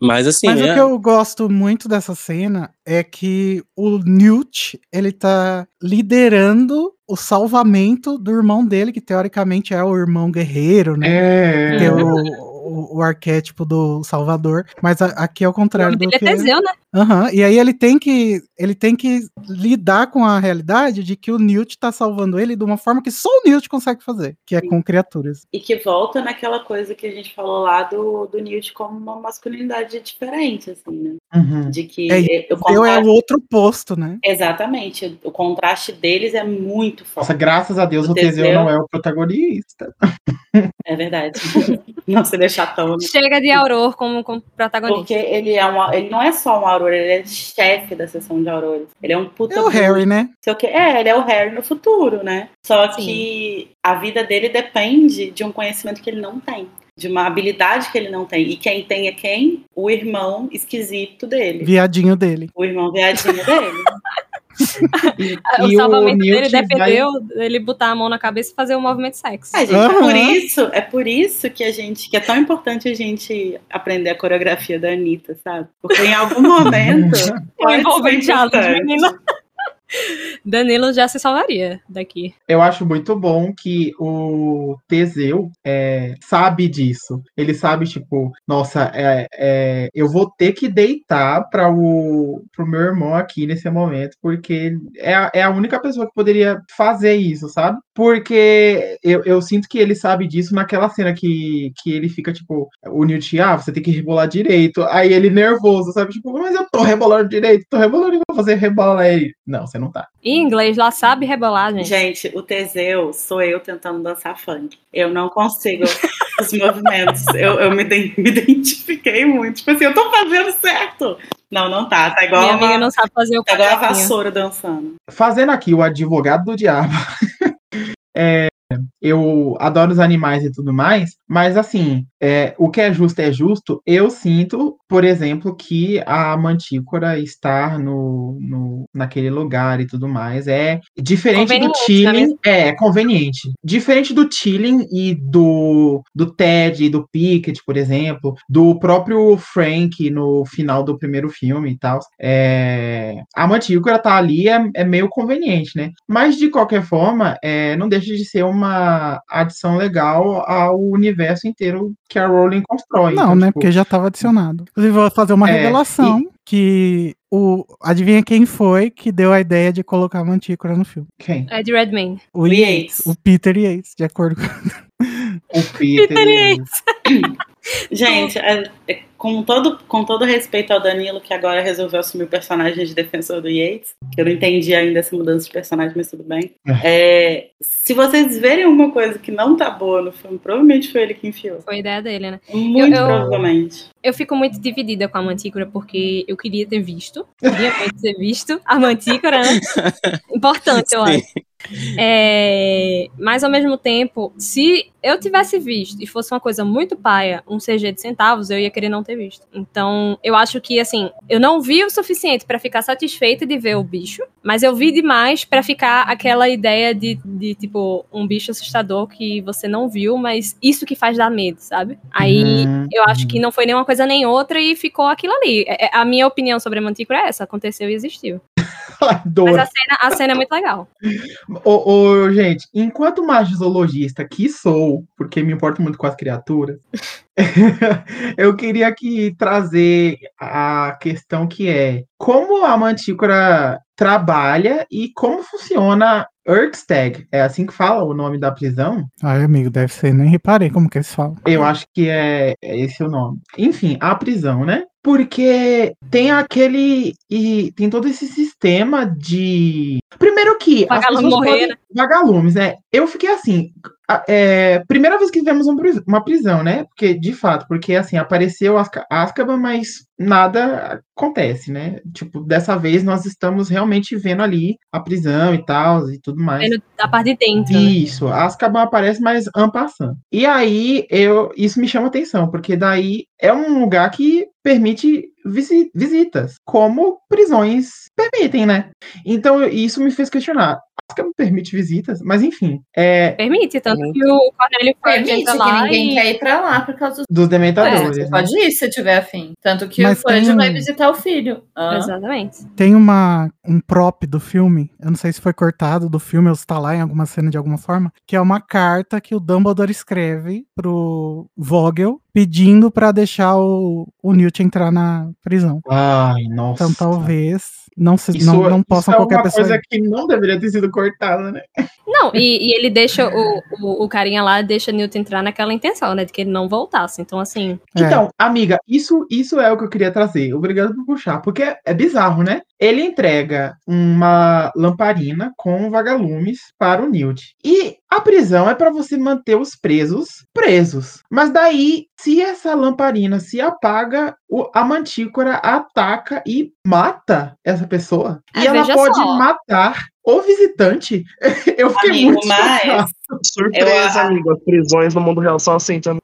Mas assim, Mas é- o que eu gosto muito dessa cena é que o Newt, ele tá liderando o salvamento do irmão dele, que teoricamente é o irmão guerreiro, né? É. Que é o, o, o arquétipo do Salvador. Mas a- aqui é o O contrário nome do dele é. Teseu, né? Aham, E aí ele tem que ele tem que lidar com a realidade de que o Newt tá salvando ele de uma forma que só o Newt consegue fazer, que é com criaturas. E que volta naquela coisa que a gente falou lá do, do Newt como uma masculinidade diferente, assim, né? Uhum. De que É, o Eu é contraste, o outro posto, né? Exatamente. O contraste deles é muito Nossa, forte. graças a Deus O o Teseu Teseu- não é o protagonista. É verdade. Não se deixar tão. né? Chega de Auror como, como protagonista. Porque ele é um, ele não é só um Aurora, ele é chefe da seção de Aurores. Ele é um puta. É o bruxo. Harry, né? Sei o quê. É, ele é o Harry no futuro, né? Só Sim. que a vida dele depende de um conhecimento que ele não tem. De uma habilidade que ele não tem. E quem tem é quem? O irmão esquisito dele. Viadinho dele. O irmão viadinho dele. E, o e salvamento dele Newt vai- dependeu dele botar a mão na cabeça e fazer um movimento sexo. É, gente, é por isso, é por isso que a gente, que é tão importante a gente aprender a coreografia da Anitta, sabe? Porque em algum momento O envolvente menina. Danilo já se salvaria daqui. Eu acho muito bom que o Teseu é, sabe disso. Ele sabe, tipo, nossa, é, é, eu vou ter que deitar para o pro meu irmão aqui nesse momento, porque é, a- é a única pessoa que poderia fazer isso, sabe? Porque eu, eu sinto que ele sabe disso naquela cena que, que ele fica, tipo, o Newt, ah, você tem que rebolar direito. Aí ele nervoso, sabe? Tipo, mas eu tô rebolando direito, tô rebolando e vou fazer rebolar ele. Não, você não tá. Em inglês, lá sabe rebolar, gente. Gente, o Teseu sou eu tentando dançar funk. Eu não consigo os movimentos. Eu, eu me, me identifiquei muito. Tipo assim, eu tô fazendo certo. Não, não tá. Tá igual, Minha uma, amiga não sabe fazer o tá igual a vassoura dançando. fazendo aqui o advogado do diabo. é, eu adoro os animais e tudo mais, mas assim, é, o que é justo é justo. Eu sinto, por exemplo, que a mantícora estar no, no, naquele lugar e tudo mais é diferente do Conveniente, Tilling. É, é conveniente. Diferente do Tilling e do, do Ted e do Pickett, por exemplo, do próprio Frank no final do primeiro filme e tal. É, a mantícora tá ali é, é meio conveniente, né? Mas de qualquer forma, é, não deixa de ser uma adição legal ao universo inteiro que a Rowling constrói. Não, Então, né? tipo, Porque já tava adicionado. Inclusive, vou fazer uma É, revelação que o. Adivinha quem foi que deu a ideia de colocar a Mantícora no filme? Quem? Ed Redmayne. O, O Yates. O Peter Yates, de acordo com. O Peter. Peter Yates. Gente, é- é- com, todo, com todo respeito ao Danilo, que agora resolveu assumir o personagem de defensor do Yates, que eu não entendi ainda essa mudança de personagem, mas tudo bem. É, se vocês verem uma coisa que não tá boa no filme, provavelmente foi ele que enfiou. Foi ideia dele, né? Muito eu- provavelmente. Eu fico muito dividida com a Mantícora porque eu queria ter visto. Queria muito ter visto a Mantícora, né? Importante, eu acho. É, mas ao mesmo tempo, se eu tivesse visto e fosse uma coisa muito paia, um CG de centavos, eu ia querer não ter visto. Então, eu acho que assim, eu não vi o suficiente pra ficar satisfeita de ver o bicho, mas eu vi demais pra ficar aquela ideia de, de tipo um bicho assustador que você não viu, mas isso que faz dar medo, sabe? Aí Uhum, eu acho uhum. que não foi nenhuma coisa nem outra e ficou aquilo ali. É- é- A minha opinião sobre a Mantícora é essa, aconteceu e existiu. Mas a cena, a cena é muito legal. Ô, ô, gente, enquanto magizoologista que sou, porque me importo muito com as criaturas, eu queria aqui trazer a questão que é como a mantícora trabalha e como funciona Ergstag. É assim que fala o nome da prisão? Ai, amigo, deve ser, nem reparei como que eles falam. Eu acho que é, é esse o nome. Enfim, a prisão, né? Porque tem aquele. E tem todo esse sistema de. Primeiro que. as Vagalume pessoas morrer, podem- né? Vagalumes, né? Eu fiquei assim. a- é, primeira vez que vemos pris- uma prisão, né? Porque, de fato, porque assim, apareceu Azkaban, mas nada acontece, né? Tipo, dessa vez nós estamos realmente vendo ali a prisão e tal, e tudo mais. Vendo da parte de dentro. né? Isso, Azkaban aparece mais ampassando. E aí, eu, isso me chama atenção, porque daí é um lugar que permite visi- visitas, como prisões permitem, né? Então, isso me fez questionar. Azkaban permite visitas, mas enfim, é Permite, tanto Permite. que o Cornélio Fudge Permite que lá ninguém e... quer ir pra lá por causa dos. dos É, dementadores. você né? pode ir se tiver afim. Tanto que Mas o Fudge tem- vai visitar o filho. Ah. Exatamente. Tem uma, um prop do filme, eu não sei se foi cortado do filme ou se tá lá em alguma cena de alguma forma, que é uma carta que o Dumbledore escreve pro Vogel pedindo pra deixar o, o Newt entrar na prisão. Ai, nossa. Então talvez não, se, Isso, não, não isso possam é qualquer uma pessoa. coisa que não deveria ter sido cortada, né? Não, e, e ele deixa o, o, o carinha lá, deixa Newton entrar naquela intenção, né? De que ele não voltasse. Então, assim, É. Então, amiga, isso, isso é o que eu queria trazer. Obrigado por puxar, porque é, é bizarro, né? Ele entrega uma lamparina com vagalumes para o Newt. E a prisão é para você manter os presos presos. Mas daí, se essa lamparina se apaga, o- a mantícora ataca e mata essa pessoa. É, e ela veja pode só. matar o visitante. Eu fiquei Amigo, muito mas. Surpresa, Eu- amigo. As prisões no mundo real são assim também.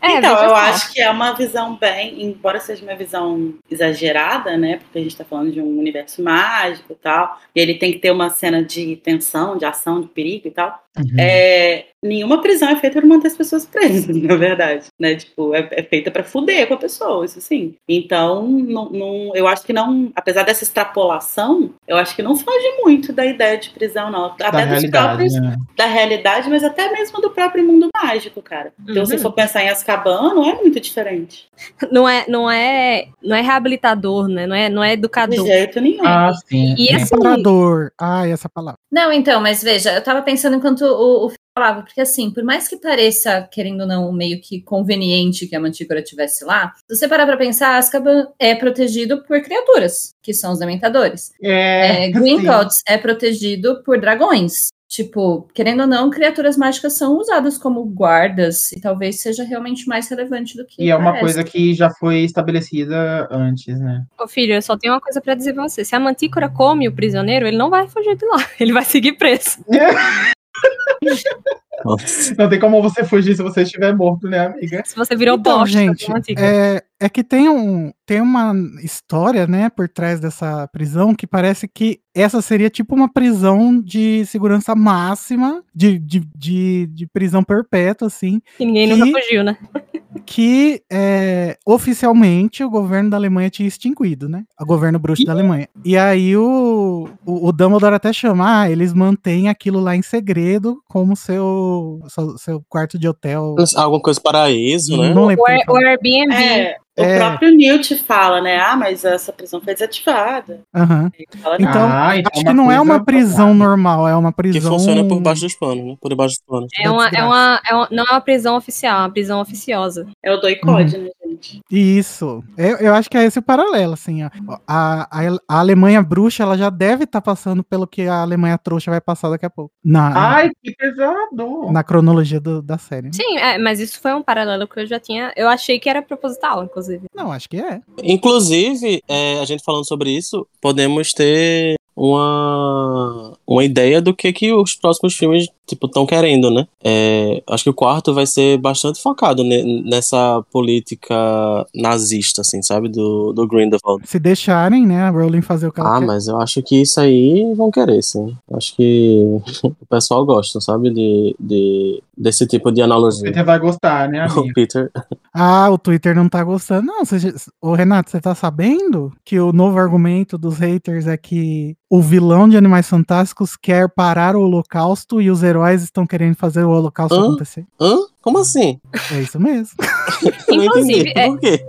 é, então, eu acho que é uma visão bem, embora seja uma visão exagerada, né? Porque a gente tá falando de um universo mágico e tal, e ele tem que ter uma cena de tensão, de ação, de perigo e tal. Uhum. É, nenhuma prisão é feita para manter as pessoas presas, na verdade, né? Tipo, é, é feita para fuder com a pessoa, isso sim. Então, não, não- eu acho que não, apesar dessa extrapolação, eu acho que não foge muito da ideia de prisão, não. Até Da dos realidade, próprios né? da realidade, mas até mesmo do próprio mundo mágico, cara. Então, se Uhum. for pensar em Azkaban, não é muito diferente. Não é, não é, não é reabilitador, né? Não é, não é De educador. jeito nenhum. Ah, sim. E é. assim, Reparador. Ai, essa palavra. Não, então, mas veja, eu tava pensando enquanto o, o falava, porque assim, por mais que pareça, querendo ou não, meio que conveniente que a mantícora estivesse lá, se você parar pra pensar, Azkaban é protegido por criaturas, que são os dementadores. É, É. Gringotts é protegido por dragões. Tipo, querendo ou não, criaturas mágicas são usadas como guardas, e talvez seja realmente mais relevante do que E é uma parece. coisa que já foi estabelecida antes, né? Ô, filho, eu só tenho uma coisa pra dizer pra você. Se a mantícora come o prisioneiro, ele não vai fugir de lá. Ele vai seguir preso. Nossa. Não tem como você fugir se você estiver morto, né, amiga? Se você virou Então, bosta gente, é, é que tem, um, tem uma história, né, por trás dessa prisão que parece que essa seria tipo uma prisão de segurança máxima, de, de, de, de prisão perpétua, assim, Que ninguém que- nunca fugiu, né? que é, oficialmente o governo da Alemanha tinha extinguido, né? O governo bruxo da Alemanha. E aí o, o, o Dumbledore até chama, ah, eles mantêm aquilo lá em segredo como seu, seu, seu quarto de hotel. Alguma coisa paraíso, né? Não lembro. O. Airbnb. É, o É. próprio Newt fala, né? Ah, mas essa prisão foi desativada. Ele fala, Então, Ah, então Acho uma que não é uma prisão normal, é uma Que prisão. funciona por baixo dos panos, né? Por debaixo dos panos. É uma, é, uma, é uma- não é uma prisão oficial, é uma prisão oficiosa. É o doicode, né, gente? Isso. Eu, eu acho que é esse o paralelo, assim. A, a, a Alemanha bruxa, ela já deve estar passando pelo que a Alemanha trouxa vai passar daqui a pouco. Na, Ai, que pesado! na cronologia do- da série. Sim, é, mas isso foi um paralelo que eu já tinha. Eu achei que era proposital, inclusive. Não, acho que é. Inclusive, é, a gente falando sobre isso, podemos ter uma uma ideia do que, que os próximos filmes tipo estão querendo, né? É, acho que o quarto vai ser bastante focado ne- nessa política nazista, assim, sabe? Do, do Grindelwald. Se deixarem, né, a Rowling fazer o que ela Ah, quer. mas eu acho que isso aí vão querer, sim. Acho que o pessoal gosta, sabe? De, de, desse tipo de analogia. Você vai gostar, né, O amigo? Peter. Ah, o Twitter não tá gostando. Não, você, ô Renato, você tá sabendo que o novo argumento dos haters é que o vilão de Animais Fantásticos quer parar o holocausto e os heróis estão querendo fazer o holocausto Hã? acontecer? Hã? Como assim? É isso mesmo. Inclusive, é- Por quê?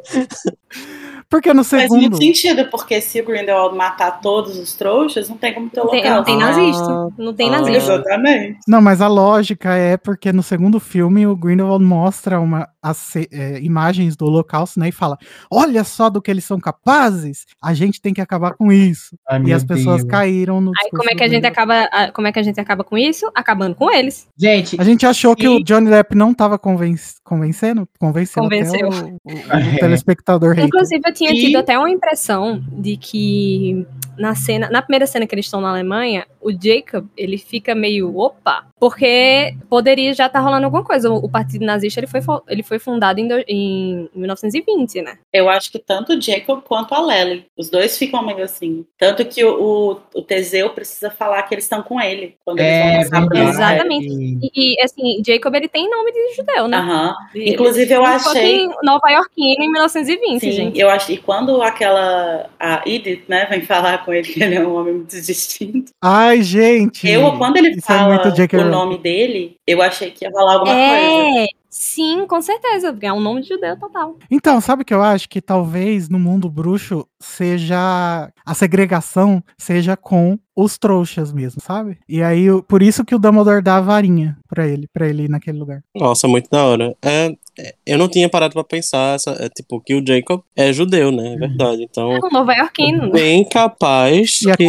Porque no Faz segundo. muito sentido, porque se o Grindelwald matar todos os trouxas, não tem como ter Não tem, não tem nazista. Não tem Ah. nazista. Exatamente. Não, mas a lógica é porque no segundo filme o Grindelwald mostra uma, as é, imagens do holocausto, né? E fala: Olha só do que eles são capazes, a gente tem que acabar com isso. Ai, e as pessoas Deus. caíram no Aí como é que a gente acaba, como é que a gente acaba com isso? Acabando com eles. Gente, A gente achou que E- o Johnny Depp não tava conven- convencendo, convenceu, Convenceu. até o, o- o telespectador hater. Inclusive, eu tinha E- tido até uma impressão de que na cena, na primeira cena que eles estão na Alemanha, o Jacob, ele fica meio opa, porque poderia já estar rolando alguma coisa. O, o Partido Nazista, ele foi, fo- ele foi fundado em, do- em 1920, né? Eu acho que tanto o Jacob quanto a Lely. Os dois ficam meio assim. Tanto que o, o, o Teseu precisa falar que eles estão com ele. Quando eles é vão passar por verdade. lá. Exatamente. E, e, assim, Jacob, ele tem nome de judeu, né? Ele- Inclusive, eu ele achei- Nova Yorkino em 1920, Sim, gente. eu acho. E quando aquela. A Edith, né, vem falar com ele que ele é um homem muito distinto. Ai, gente! Eu, quando ele isso é fala J.K. o nome dele, eu achei que ia rolar alguma coisa. Sim, com certeza, porque é um nome de judeu total. Então, sabe o que eu acho? Que talvez no mundo bruxo seja. A segregação seja com os trouxas mesmo, sabe? E aí, por isso que o Dumbledore dá a varinha pra ele, pra ele ir naquele lugar. Nossa, muito da hora. É, é, eu não tinha parado pra pensar, essa, é, tipo, que o Jacob é judeu, né? É verdade. Então, É um Nova Yorkino, né? bem capaz E a que...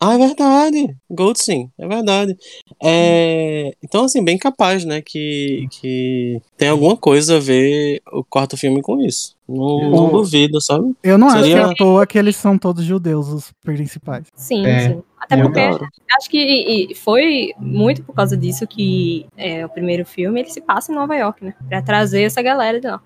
Ah, é verdade. Goldstein, é verdade. É, Então, assim, bem capaz, né? Que, que tem alguma coisa a ver o quarto filme com isso. Não, não O- duvido, sabe? Eu não acho que é Seria- à toa que eles são todos judeus, os principais. Sim, É, sim. Até porque acho que foi muito por causa disso que é, o primeiro filme ele se passa em Nova York, né? Pra trazer essa galera de lá.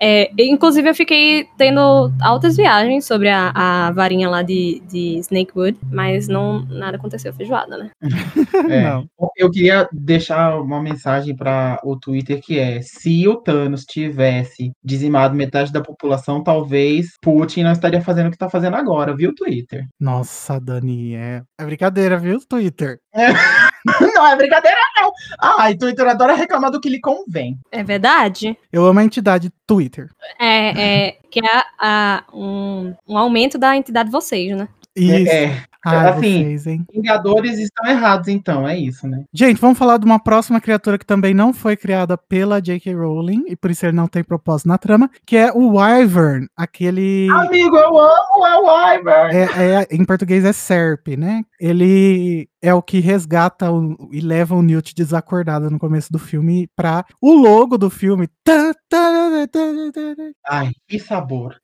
É, inclusive, eu fiquei tendo altas viagens sobre a, a varinha lá de, de Snakewood, mas não nada aconteceu, feijoada, né? É. Não. Eu queria deixar uma mensagem para o Twitter que é: se o Thanos tivesse dizimado metade da população, talvez Putin não estaria fazendo o que está fazendo agora, viu, Twitter? Nossa, Dani, é, é brincadeira, viu, Twitter? não é brincadeira, não. Ai, Twitter adora reclamar do que lhe convém. É verdade? Eu amo a entidade Twitter. É, é que é a- um, um aumento da entidade vocês, né? Isso. É, Ai, assim, vocês, hein? Vingadores estão errados, então, é isso, né? Gente, vamos falar de uma próxima criatura que também não foi criada pela J.K. Rowling, e por isso ele não tem propósito na trama, que é o Wyvern, aquele. Amigo, eu amo a Wyvern. É, é- em português é Serp, né? Ele é o que resgata o- e leva o Newt desacordado no começo do filme pra o logo do filme. Tá, tá, tá. Ai, que sabor.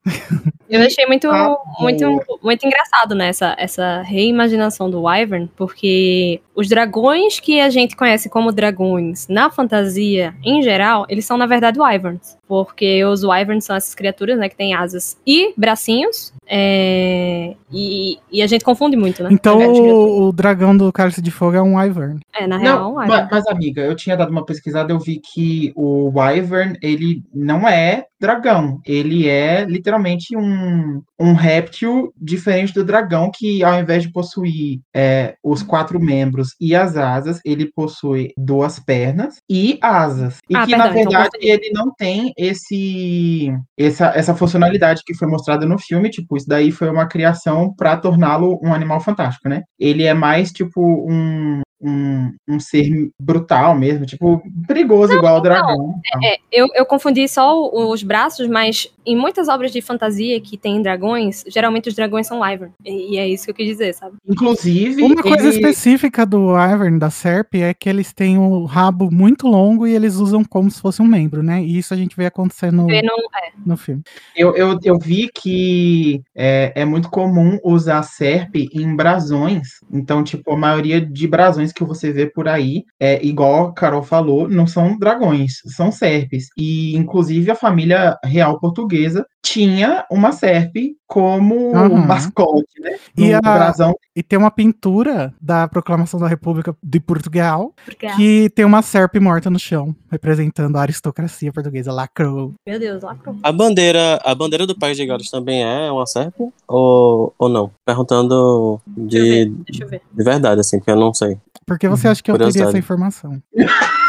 Eu achei muito, Ah, muito, muito engraçado né, essa, essa reimaginação do Wyvern, porque os dragões que a gente conhece como dragões na fantasia em geral, eles são na verdade Wyverns. Porque os Wyverns são essas criaturas né, que têm asas e bracinhos, é, e, e a gente confunde muito, né? Então o, o dragão do Cálice de Fogo é um Wyvern. É, na real, é um Não, Wyvern. mas, mas, amiga, eu tinha dado uma pesquisada, eu vi que o Wyvern, ele não é dragão. Ele é literalmente um, um réptil diferente do dragão, que ao invés de possuir é, os quatro membros e as asas, ele possui duas pernas e asas. E Ah, que, na perdão, então verdade, confundi. ele não tem esse essa, essa funcionalidade que foi mostrada no filme. Tipo, isso daí foi uma criação para torná-lo um animal fantástico, né? Ele é mais, tipo, um um, um ser brutal mesmo, tipo, perigoso igual o dragão. É, eu, eu confundi só os braços, mas em muitas obras de fantasia que tem dragões, geralmente os dragões são wyvern. E, e é isso que eu quis dizer, sabe? Inclusive, Uma coisa ele- específica do Ivern, da Serp, é que eles têm o rabo muito longo e eles usam como se fosse um membro, né? E isso a gente vê acontecer no, não- é, no filme. Eu, eu, eu vi que é, é muito comum usar serp em brasões. Então, tipo, a maioria de brasões que você vê por aí, é igual a Carol falou, não são dragões, são serpes. E, inclusive, a família real portuguesa tinha uma serp como Aham. mascote, né? E a- brasão. E tem uma pintura da Proclamação da República de Portugal porque, que tem uma serpe morta no chão, representando a aristocracia portuguesa. Lacrou. meu Deus, lacrou. A bandeira, a bandeira do País de Gales também é uma serpe? Ou, ou não? Perguntando Deixa eu ver, de, deixa eu ver. de verdade, assim, porque eu não sei. Por que você acha que eu teria essa informação?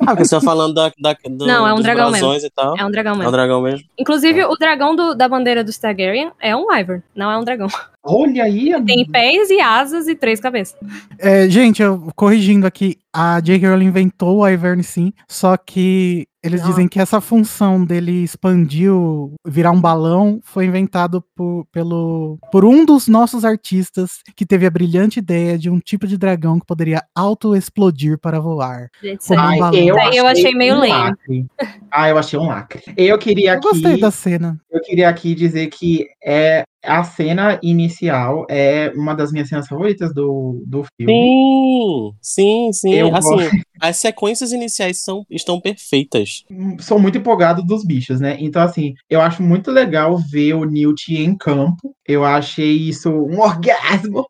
Ah, porque você tá falando da, da, do, Não, é um dos dragão mesmo. e tal. É um dragão É um mesmo. dragão mesmo. Inclusive, o dragão do- da bandeira dos Targaryen é um wyvern, não é um dragão. Olha aí, Tem pés e asas e três cabeças. É, gente, eu corrigindo aqui, a J.K. Rowling inventou o Ivern sim, só que eles Não. dizem que essa função dele expandir, o- virar um balão, foi inventado por, pelo, por um dos nossos artistas que teve a brilhante ideia de um tipo de dragão que poderia auto-explodir para voar. Gente, sério. um balão. eu, eu achei meio um lame. Ah, eu achei um lacre. Eu queria Eu gostei aqui, da cena. eu queria aqui dizer que é a cena inicial é uma das minhas cenas favoritas do, do filme. Sim, sim, sim. Eu assim, gosto. as sequências iniciais são, estão perfeitas. Sou muito empolgado dos bichos, né? Então, assim, eu acho muito legal ver o Newt em campo. Eu achei isso um orgasmo.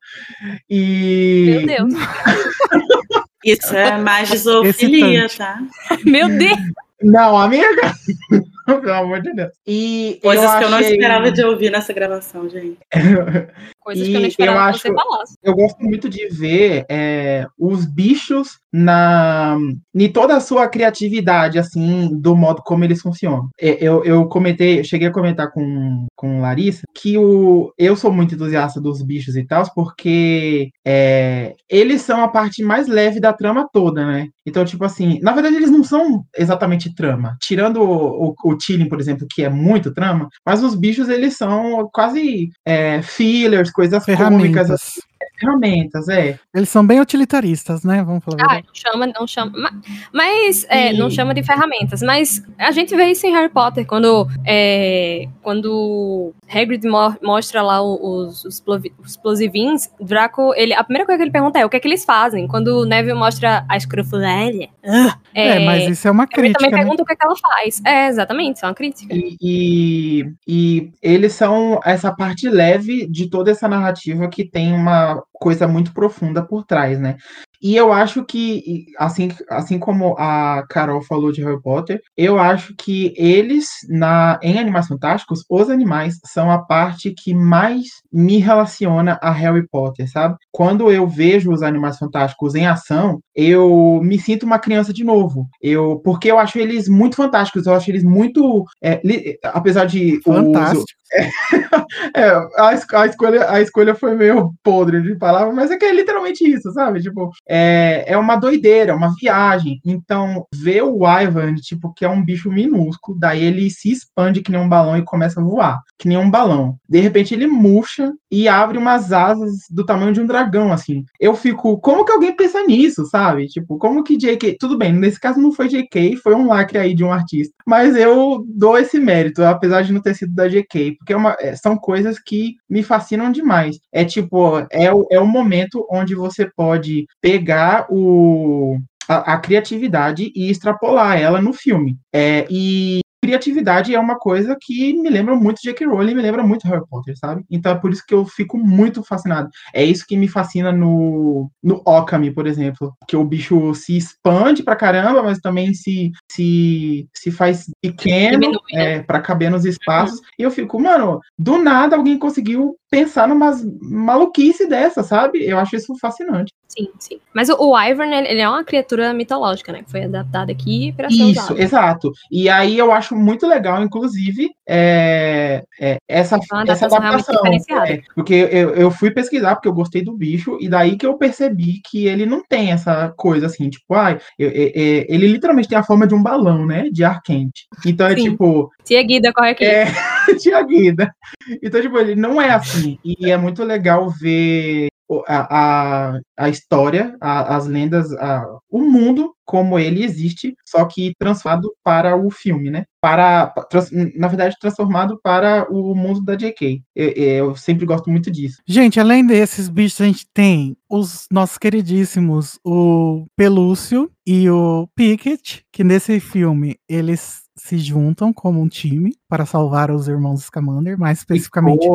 E. Meu Deus. Isso é mais tá? Meu Deus. Não, amiga! Pelo amor de Deus. E Coisas que eu não achei- esperava de ouvir nessa gravação, gente. Coisas E que eu não eu esperava acho- que você falasse. eu gosto muito de ver é, os bichos na em toda a sua criatividade, assim, do modo como eles funcionam. É, Eu, eu comentei, eu cheguei a comentar com, com Larissa que o, eu sou muito entusiasta dos bichos e tal, porque é, eles são a parte mais leve da trama toda, né? Então, tipo assim, na verdade, eles não são exatamente trama. Tirando o, o, o Tilling, por exemplo, que é muito trama, mas os bichos, eles são quase é, fillers, coisas cômicas, Ferramentas. Ferramentas, é. Eles são bem utilitaristas, né? Vamos falar Ah, não chama, não chama. ma- Mas, é, não chama de ferramentas. Mas a gente vê isso em Harry Potter, quando, é, quando Hagrid mo- mostra lá os, os explosivins, Draco, ele, a primeira coisa que ele pergunta é o que é que eles fazem. Quando o Neville mostra a escrofuléria. É, mas isso é uma Ele crítica, também né? pergunta o que, é que ela faz. É, exatamente, isso é uma crítica. E, e, e eles são essa parte leve de toda essa narrativa que tem uma coisa muito profunda por trás, né? E eu acho que, assim, assim como a Carol falou de Harry Potter, eu acho que eles, na, em Animais Fantásticos, os animais são a parte que mais me relaciona a Harry Potter, sabe? Quando eu vejo os Animais Fantásticos em ação, eu me sinto uma criança de novo. Eu, porque eu acho eles muito fantásticos, eu acho eles muito. é, li- apesar de. uso- Fantástico. é, a, es- a escolha, a escolha foi meio podre de palavra, mas é que é literalmente isso, sabe? Tipo, é, é uma doideira, é uma viagem. Então, ver o Ivan, tipo, que é um bicho minúsculo, daí ele se expande que nem um balão e começa a voar, que nem um balão. De repente ele murcha e abre umas asas do tamanho de um dragão, assim. Eu fico, como que alguém pensa nisso, sabe? Tipo, como que JK. Tudo bem, nesse caso não foi JK, foi um lacre aí de um artista. Mas eu dou esse mérito, apesar de não ter sido da JK, porque é uma- é, são coisas que me fascinam demais. É tipo, é o, é o momento onde você pode pegar o, a, a criatividade e extrapolar ela no filme. É, e criatividade é uma coisa que me lembra muito J.K. Rowling, me lembra muito Harry Potter, sabe? Então é por isso que eu fico muito fascinado. É isso que me fascina no, no Okami, por exemplo, que o bicho se expande pra caramba, mas também se se, se faz pequeno Diminui, né? é, para caber nos espaços. E eu fico, mano, do nada alguém conseguiu pensar numas maluquice dessa, sabe? Eu acho isso fascinante. Sim, sim. Mas o, o Ivern, ele é uma criatura mitológica, né? Que foi adaptada aqui pra ser Isso, usada. exato. E aí eu acho muito legal, inclusive, é, é, essa, uma essa adaptação é, porque eu, eu fui pesquisar porque eu gostei do bicho, e daí que eu percebi que ele não tem essa coisa assim, tipo, ai, eu- é- ele literalmente tem a forma de um balão, né? De ar quente. Então é Sim. tipo, Tia Guida corre aqui. é, tinha guida. Então, tipo, ele não é assim. E é muito legal ver a, a, a história, a- as lendas, a- o mundo como ele existe, só que transformado para o filme, né? Para, pa- trans- na verdade, transformado para o mundo da JK. Eu, eu sempre gosto muito disso. Gente, além desses bichos, a gente tem os nossos queridíssimos, o Pelúcio e o Pickett, que nesse filme eles se juntam como um time para salvar os irmãos Scamander, mais especificamente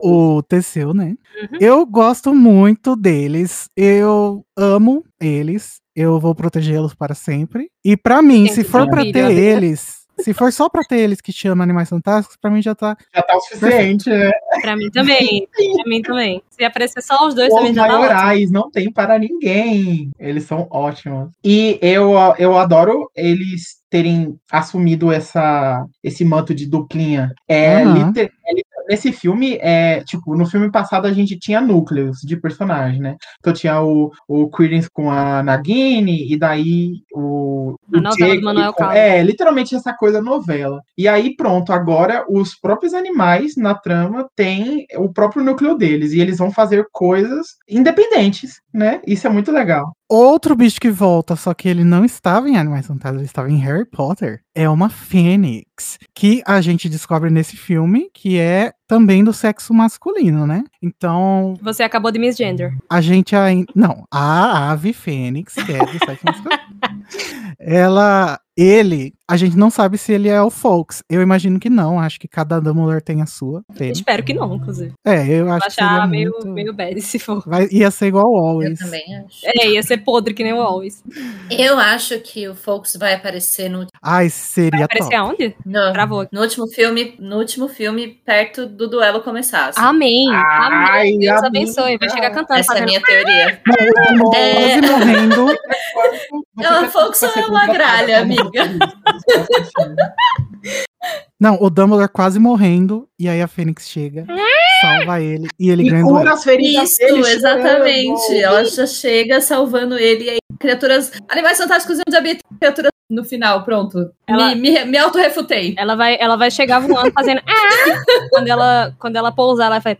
o Teseu, né? Uhum. Eu gosto muito deles, eu amo eles, eu vou protegê-los para sempre. E pra mim, Tem se for filho, ter né? eles, se for só pra ter eles que chamam Animais Fantásticos, pra mim já tá. já tá o suficiente, né? Pra mim também. pra mim também. Se aparecer só os dois, Os também já tá ótimo. maiorais não tem para ninguém. Eles são ótimos. E eu, eu adoro eles terem assumido essa, esse manto de duplinha. É, Aham. liter- é nesse filme, é, tipo, no filme passado a gente tinha núcleos de personagem, né? Então tinha o, o Credence com a Nagini, e daí o. A o novela do Manuel Carlos. É, literalmente essa coisa novela. E aí, pronto, agora os próprios animais na trama têm o próprio núcleo deles, e eles vão fazer coisas independentes, né? Isso é muito legal. Outro bicho que volta, só que ele não estava em Animais Fantásticos, ele estava em Harry Potter, é uma fênix, que a gente descobre nesse filme que é também do sexo masculino, né? Então, Você acabou de misgender. a gente ainda. Não, a ave fênix, que é do sexo masculino. Ela. Ele, a gente não sabe se ele é o Fox. Eu imagino que não. Acho que cada Dumbledore tem a sua. Espero que não, inclusive. É, eu acho que seria achar meio, muito... meio bad se for. Vai, ia ser igual Eu Always. também acho. É, ia ser podre que nem o Always. Eu acho que o Fox vai aparecer no, Ai, seria Aparecer top. aonde? no, Travou aqui. no último filme, no último filme, perto do duelo começar. assim. Amém. Ai, Amém. Deus amiga. abençoe. Vai chegar cantando, Essa é a fazendo. minha teoria. Não, É. Morrendo. Ela Fox é uma gralha, amiga. Não, o Dumbledore quase morrendo. E aí a Fênix chega, salva ele e ele E ganha cura as feridas Isso, dele exatamente. chorando. Ela já chega salvando ele. E aí, criaturas. Animais fantásticos e onde habita criaturas no final, pronto. Ela- Me, me, me autorrefutei. Ela vai, ela vai chegar voando, fazendo. "Ah!" quando, ela, quando ela pousar, ela vai.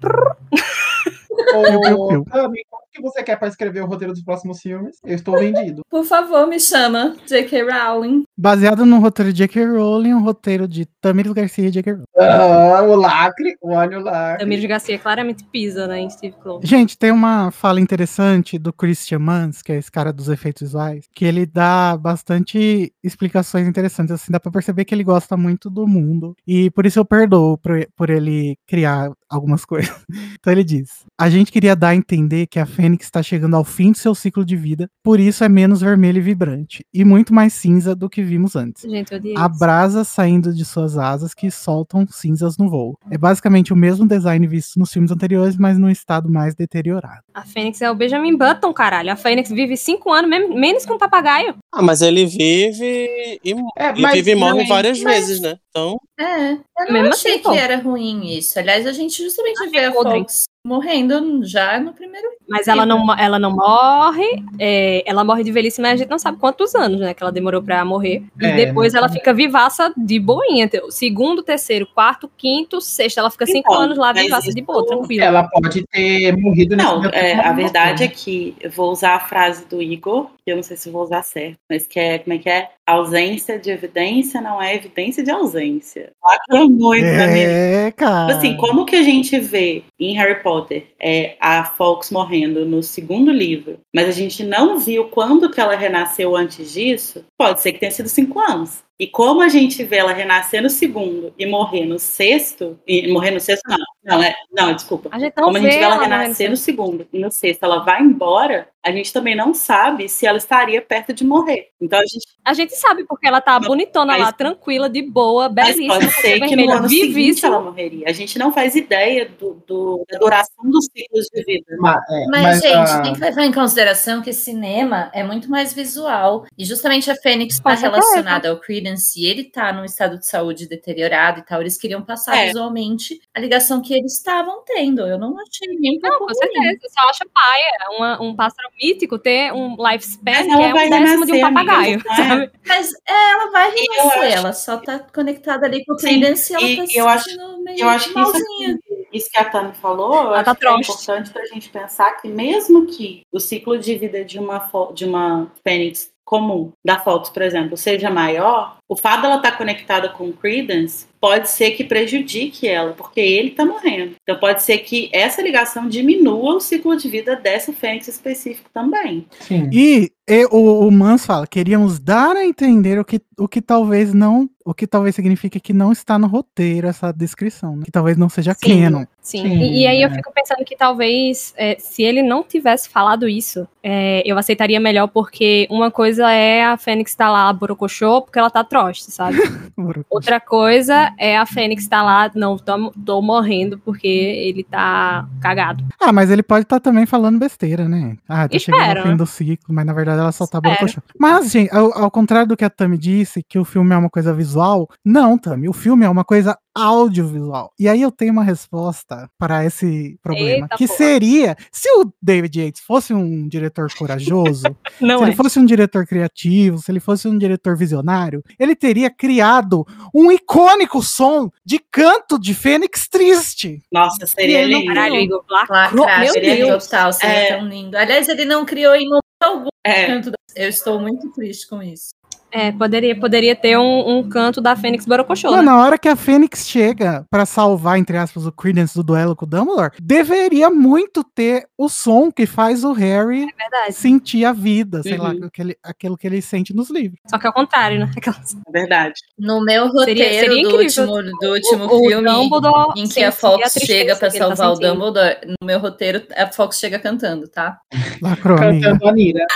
Que você quer para escrever o roteiro dos próximos filmes? Eu estou vendido. Por favor, me chama. J.K. Rowling. Baseado no roteiro de J.K. Rowling, um roteiro de Tamir Garcia e J.K. Rowling. Ah, o lacre, olha o lacre. Tamir de Garcia claramente pisa, né, em Steve Close. Gente, tem uma fala interessante do Christian Mans, que é esse cara dos efeitos visuais, que ele dá bastante explicações interessantes. Assim, dá pra perceber que ele gosta muito do mundo. E por isso eu perdoo por, por ele criar algumas coisas. Então ele diz: A gente queria dar a entender que a Fênix está chegando ao fim do seu ciclo de vida, por isso é menos vermelho e vibrante, e muito mais cinza do que vimos antes. Gente, eu isso. brasas saindo de suas asas que soltam cinzas no voo. É basicamente o mesmo design visto nos filmes anteriores, mas num estado mais deteriorado. A Fênix é o Benjamin Button, caralho. A Fênix vive cinco anos, men- menos que um papagaio. Ah, mas ele vive e, É, e mas vive e morre também- várias mas- vezes, né? Então, É, eu não Mesmo achei assim, que era ruim isso. Aliás, a gente justamente vê a podre. Fox morrendo já no primeiro Mas ela não, ela não morre. é, ela morre de velhice, mas a gente não sabe quantos anos, né? Que ela demorou pra morrer. E É, depois ela sabe. fica vivaça de boinha. Então, Segundo, terceiro, quarto, quinto, sexto. Ela fica cinco Então, anos lá vivaça de boa, tranquila. Ela pode ter morrido Não, é, a mas verdade é que eu vou usar a frase do Igor, que eu não sei se eu vou usar certo, mas que é, como é que é? Ausência de evidência não é evidência de ausência. Lacra muito É, cara. Tipo assim, como que a gente vê em Harry Potter é, a Fox morrendo no segundo livro, mas a gente não viu quando que ela renasceu antes disso, pode ser que tenha sido cinco anos. E como a gente vê ela renascer no segundo e morrer no sexto, e morrer no sexto não, Não, é, não, desculpa. A gente não Como a gente vê ela ela renascer no segundo e no sexto ela vai embora, a gente também não sabe se ela estaria perto de morrer. Então a gente A gente sabe porque ela tá Mas- bonitona lá, mas- tranquila, de boa, mas belíssima, pode com ser que no ano seguinte vivíssima. ela morreria. A gente não faz ideia do, do- da duração dos ciclos de vida. Ma- é, Mas, gente, a- tem que levar em consideração que cinema é muito mais visual. E justamente a Fênix está relacionada ao Credence e ele tá num estado de saúde deteriorado e tal. Eles queriam passar É. visualmente a ligação que eles estavam tendo. Eu não achei nem Não, com certeza. Eu só acho paia uma- um pássaro mítico ter um lifespan que é um décimo de um amiga, papagaio, é? sabe? Mas é, ela vai renascer, acho- ela só tá conectada ali com o e ela tá eu acho- meio Eu acho que isso, isso que a Tami falou, eu Ela acho tá que é importante para a gente pensar que mesmo que o ciclo de vida de uma, de uma fênix comum, da Fox, por exemplo, seja maior, o fato dela estar conectada com o Credence pode ser que prejudique ela, porque ele está morrendo. Então pode ser que essa ligação diminua o ciclo de vida dessa fênix específico também. Sim. E, e o, o Mans fala, queríamos dar a entender o que, o que talvez não, o que talvez signifique que não está no roteiro essa descrição, né? que talvez não seja Sim. canon. Sim, Sim, e, e aí eu é. fico pensando que talvez, é, se ele não tivesse falado isso, é, eu aceitaria melhor, porque uma coisa é a Fênix tá lá borocochô porque ela tá troste, sabe? Outra coisa é a Fênix tá lá, não, tô, tô morrendo porque ele tá cagado. Ah, mas ele pode estar também falando besteira, né? Ah, tá chegando Espero, ao fim né? do ciclo, mas na verdade ela só tá borocochô. Mas, gente, ao, ao contrário do que a Tami disse, que o filme é uma coisa visual, não, Tami, o filme é uma coisa audiovisual. E aí eu tenho uma resposta para esse problema, Eita, que porra. seria, se o David Yates fosse um diretor corajoso, Não se é. ele fosse um diretor criativo, se ele fosse um diretor visionário, ele teria criado um icônico som de canto de Fênix triste. Nossa, seria lindo. Caralho, Igor, lacrou. Meu seria Deus. total, seria É. tão lindo. Aliás, ele não criou em momento algum É, canto da... Eu estou muito triste com isso. É, poderia, poderia ter um, um canto da Fênix borocochô, Não, né? na hora que a Fênix chega pra salvar, entre aspas, o Credence do duelo com o Dumbledore, deveria muito ter o som que faz o Harry É sentir a vida, sei lá, Uhum. aquele, aquilo que ele sente nos livros. Só que ao contrário, né? Aquelas- é verdade. No meu roteiro Seria- seria do último, do último o, filme, o em que a Fox tristeza chega ele tá salvar o sentindo. Dumbledore, no meu roteiro a Fox chega cantando, tá? Amiga. Cantando a Nira.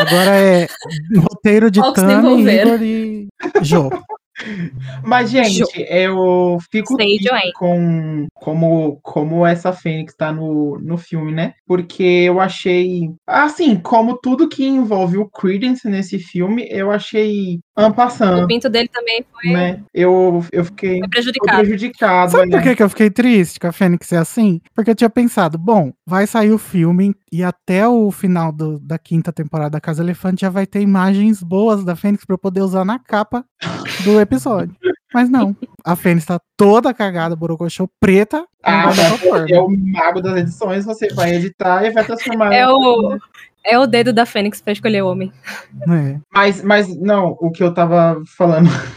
Agora é roteiro de Tami. Igor e Jô. Mas, gente, eu fico com como, como essa Fênix tá no, no filme, né? Porque eu achei. Assim, como tudo que envolve o Credence nesse filme, eu achei O ampassando, pinto dele também foi, né? Eu, eu fiquei foi prejudicado. prejudicado. Sabe por é. que, que eu fiquei triste com a Fênix ser assim? Porque eu tinha pensado, bom, vai sair o filme e até o final do- da quinta temporada da Casa Elefante já vai ter imagens boas da Fênix pra eu poder usar na capa do episódio. Mas não, a Fênix tá toda cagada, borocochô, preta, Ah, é o mago das edições, você vai editar e vai transformar. É o, é o dedo da Fênix pra escolher o homem. É. Mas, mas não, o que eu tava falando.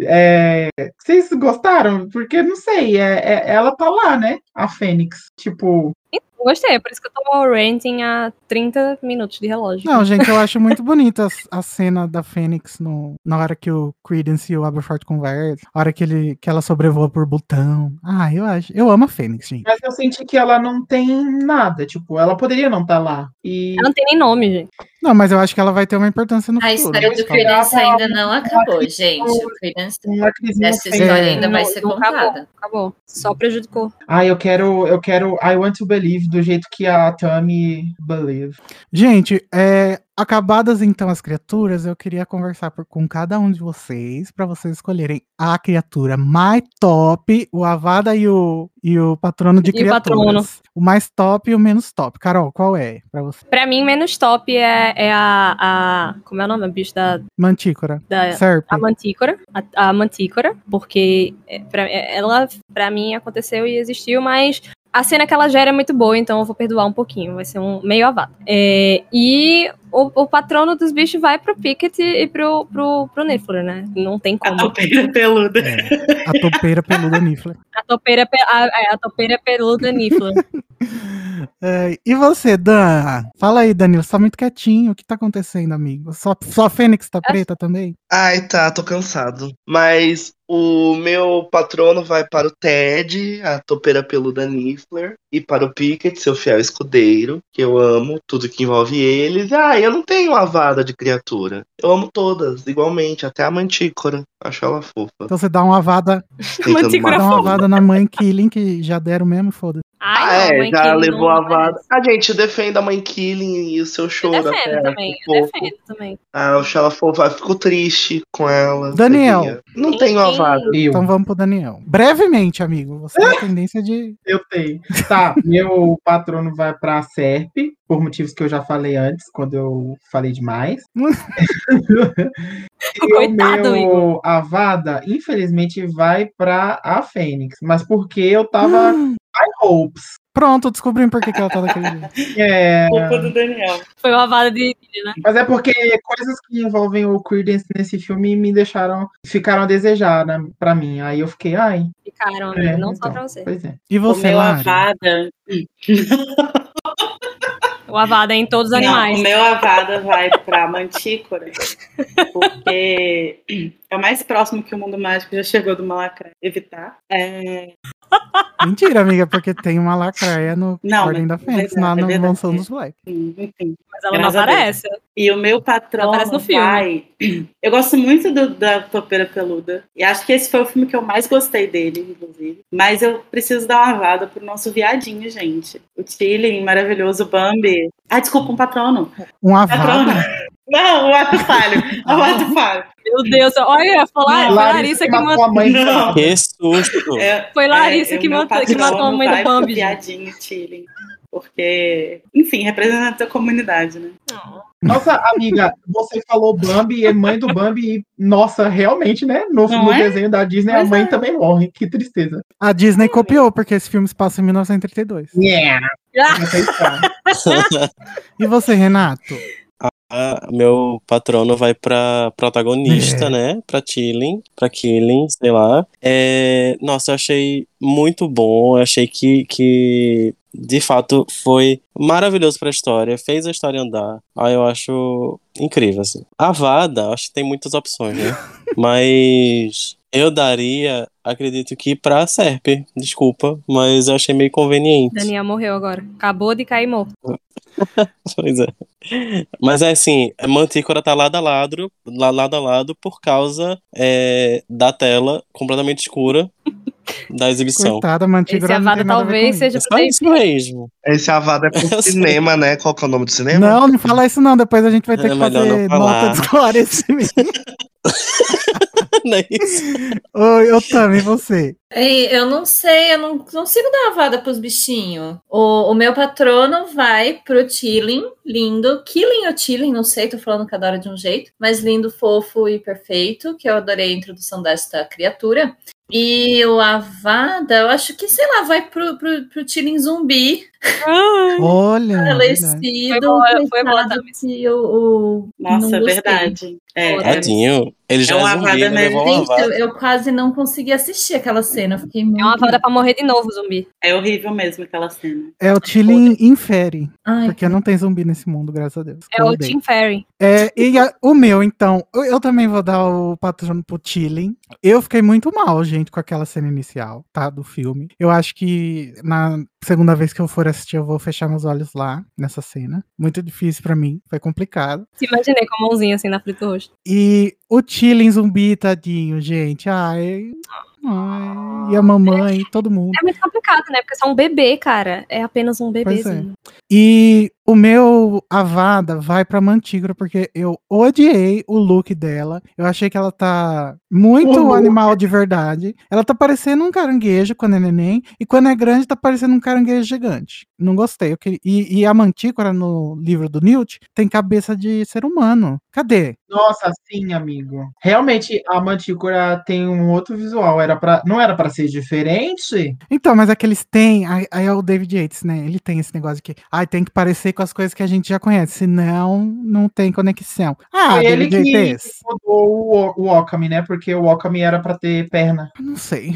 É, vocês gostaram? Porque não sei, é, é- ela tá lá, né? A Fênix. Tipo, Eu Gostei, é por isso que eu tô ranting a 30 minutos de relógio. Não, gente, eu acho muito bonita a, a cena da Fênix no, na hora que o Credence e o Aberforth conversam, a hora que, ele, que ela sobrevoa por botão. Ah, eu acho. Eu amo a Fênix, gente. mas eu senti que ela não tem nada. Tipo, ela poderia não estar lá. E Ela não tem nem nome, gente. Não, mas eu acho que ela vai ter uma importância no A futuro. história do. Credence ainda não acabou, gente. O Credence não história ainda vai Não- ser não contada. Acabou, acabou. Só prejudicou. Ah, eu quero, eu quero I Want to Believe do jeito que a Tammy believe. Gente, é, acabadas então as criaturas, eu queria conversar por- com cada um de vocês para vocês escolherem a criatura mais top, o Avada e o, e o patrono de E o criaturas. patrono. O mais top e o menos top. Carol, qual é para você? Pra mim, menos top é, é a, a. Como é o nome? A bicho da. Mantícora. da Serp. a mantícora. A, a mantícora. Porque é, pra, é, ela, pra mim, aconteceu e existiu, mas. A cena que ela gera é muito boa, então eu vou perdoar um pouquinho. Vai ser um meio avado. É, e o, o patrono dos bichos vai pro Pickett e pro, pro, pro Niffler, né? Não tem A como. topeira peluda. É, a topeira peluda Nifler. A topeira, pe- a, é, a topeira peluda Niffler. É, e você, Dan? Fala aí, Danilo. Você tá muito quietinho. O que tá acontecendo, amigo? Só, só a Fênix tá preta também? Ai, tá, tô cansado. Mas o meu patrono vai para o Ted, a topeira peluda Niffler, e para o Pickett, seu fiel escudeiro, que eu amo tudo que envolve eles. Ah, eu não tenho avada de criatura. Eu amo todas, igualmente, até a Mantícora. Acho ela fofa. Então você dá uma avada, Tentando Mantícora dá matar. uma avada na mãe Killing, que já deram mesmo, foda Ai, Ah, não, é, mãe, já levou a merece. A gente defenda a mãe Killing e o seu Eu choro defendo até. também, que eu fofo. defendo também. Ah, eu acho ela fofa. Eu fico triste com ela. Daniel. sabia? Não Quem- tenho. Eu, Então vamos pro Daniel. Brevemente, amigo. Você tem tendência de. eu tenho. Tá, meu patrono vai pra Serp, por motivos que eu já falei antes, quando eu falei demais. e o Coitado, meu Avada, infelizmente, vai pra a Fênix. Mas porque eu tava high hopes. Pronto, descobrimos por que, que ela tá daquele jeito. É, Culpa do Daniel. Foi uma vara de. né? mas é porque coisas que envolvem o Credence nesse filme me deixaram, ficaram a desejar né, pra mim. Aí eu fiquei, ai, Ficaram, É, não então. só pra você. pois é. E O você, meu Lari? Avada. O Avada é em todos os Não, animais. o meu Avada vai pra Mantícora, porque é o mais próximo que o mundo mágico já chegou do Malacra. Evitar. É, Mentira, amiga, porque tem uma lacraia no Não, Ordem da é Fênix, lá é na verdade. Mansão dos Black. enfim. Mas ela não Graças aparece. E o meu patrão Aparece no filme. vai. Eu gosto muito do- da Topeira Peluda. E acho que esse foi o filme que eu mais gostei dele, inclusive. Mas eu preciso dar uma vada pro nosso viadinho, gente. O Tilly, maravilhoso, o Bambi. Ah, desculpa, um patrono. Um Patrono. Não, o ato falho. O ato falho. Meu Deus, olha, foi, lá, foi Larissa que matou matou. a mãe. Não. Que susto! É, Foi Larissa é, que, matou, que matou a mãe do Bambi. viadinho Tilly. Porque, enfim, representa a comunidade, né? Nossa, amiga, você falou Bambi e é mãe do Bambi. E, nossa, realmente, né? No, no é? desenho da Disney, Pois a mãe é. também morre. Que tristeza. A Disney copiou, porque esse filme se passa em 1932. Yeah. Ah. E você, Renato? Ah, meu patrono vai pra protagonista, É. né? Pra Tilling, pra Killing, sei lá. É, nossa, eu achei muito bom. Eu achei que, que de fato foi maravilhoso pra história. Fez a história andar. Ah, eu acho incrível, assim. A Vada, acho que tem muitas opções, né? Mas eu daria, acredito que pra Serp. Desculpa, mas eu achei meio conveniente. Daniel morreu agora. Acabou de cair morto. Pois é. Mas é assim, a Mantícora tá lado a lado, lado a lado por causa é, da tela completamente escura da exibição. Coitada, Esse Mantígora não Avada talvez seja pra só isso mesmo. Esse avada é pro cinema, né? Qual que é o nome do cinema? Não, não fala isso não, depois a gente vai ter É que fazer nota de esclarecimento. Não é isso? Oi, Otami, e você? Ei, eu não sei, eu não consigo dar uma vada pros bichinhos. O, o meu patrono vai pro Tilling, lindo. Killing ou Tilling, não sei, tô falando cada hora de um jeito. Mas lindo, fofo e perfeito, que eu adorei a introdução desta criatura. E o Avada, eu acho que, sei lá, vai pro, pro, pro Tilling zumbi. Olha, é. Falecido. Foi boa, foi o, o- Nossa, é verdade. É, é. Tadinho. Ele já É é, uma zumbi, levou uma Gente, eu, eu quase não consegui assistir aquela cena. Fiquei muito. É uma Avada pra morrer de novo, zumbi. É horrível mesmo aquela cena. É o Tilling infere, Ai, porque não tem zumbi nesse mundo, graças a Deus. É o. Tim Ferry. É, e a- o meu, então, eu, eu também vou dar o patrono pro Tilling. Eu fiquei muito mal, gente, com aquela cena inicial, tá? Do filme. Eu acho que na segunda vez que eu for assistir, eu vou fechar meus olhos lá, nessa cena. Muito difícil pra mim, foi complicado. Se imaginei com a mãozinha assim na frente do rosto. E o Tilling zumbi, tadinho, gente. Ai, ai, e a mamãe, todo mundo. É muito complicado, né? Porque é só um bebê, cara. É apenas um é. bebezinho. E o meu Avada vai pra Mantígora, porque eu odiei o look dela. Eu achei que ela tá muito look. animal de verdade. Ela tá parecendo um caranguejo quando é neném, e quando é grande tá parecendo um caranguejo gigante. Não gostei. Queria- E, e a Mantícora, no livro do Newt, tem cabeça de ser humano. Cadê? Nossa, sim, amigo. Realmente, a Mantícora tem um outro visual. Era pra... Não era pra ser diferente? Então, mas é que eles têm. Aí é o David Yates, né? Ele tem esse negócio que ai, tem que parecer com as coisas que a gente já conhece, senão não tem conexão. Ah, Foi ele que Yates. mudou o, o Okami, né? Porque o Okami era pra ter perna. Não sei.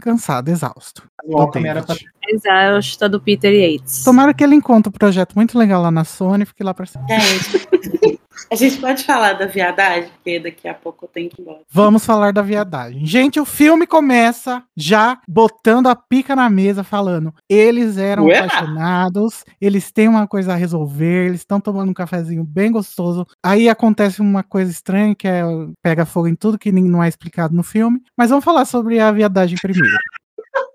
Cansado, exausto. O Okami era pra David. Exausta do Peter Yates. Tomara que ele encontre um projeto muito legal lá na Sony e fique lá pra cima. Gente, a gente pode falar da viadagem, porque daqui a pouco eu tenho que ir embora. Vamos falar da viadagem. Gente, o filme começa já botando a pica na mesa, falando: eles eram Ué? apaixonados, eles têm uma coisa a resolver, eles estão tomando um cafezinho bem gostoso. Aí acontece uma coisa estranha, que é pega fogo em tudo, que não é explicado no filme. Mas vamos falar sobre a viadagem primeiro.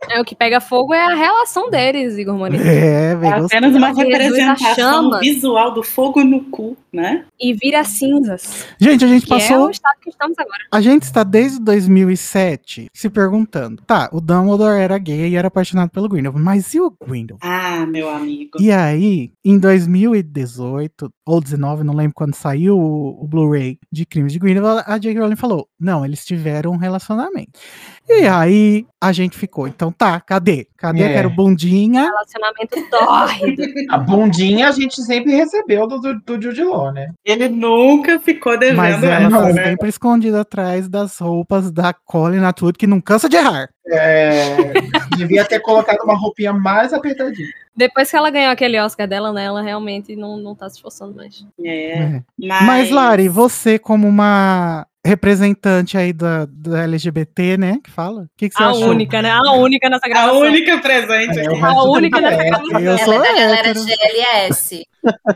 É, o que pega fogo é a relação deles, Igor Moreira. É, É bem apenas uma representação visual do fogo no cu, né? E vira cinzas. Gente, a gente Que é passou. o estado que estamos agora. A gente está desde 2007 se perguntando: tá, o Dumbledore era gay e era apaixonado pelo Grindelwald, mas e o Grindelwald? Ah, meu amigo. E aí, em 2018 ou 19, não lembro quando saiu o, o Blu-ray de Crimes de Grindelwald, a J.K. Rowling falou: não, eles tiveram um relacionamento. E aí a gente ficou, então tá, cadê? Cadê? É. Quero bundinha. Relacionamento tórrido. A bundinha a gente sempre recebeu do, do, do Jude Law, né? Ele nunca ficou devendo Mas ela essa, tá né? sempre escondida atrás das roupas da Colin Atwood, que não cansa de errar. É, devia ter colocado uma roupinha mais apertadinha. Depois que ela ganhou aquele Oscar dela, né? Ela realmente não, não tá se esforçando mais. É, É. mas... Mas, Lari, você como uma representante aí da, da LGBT, né? Que fala? O que, que você A achou? única, né? A única nessa A gravação. única presente É, A única nessa gravação. Eu Ela sou é da galera hétero. GLS.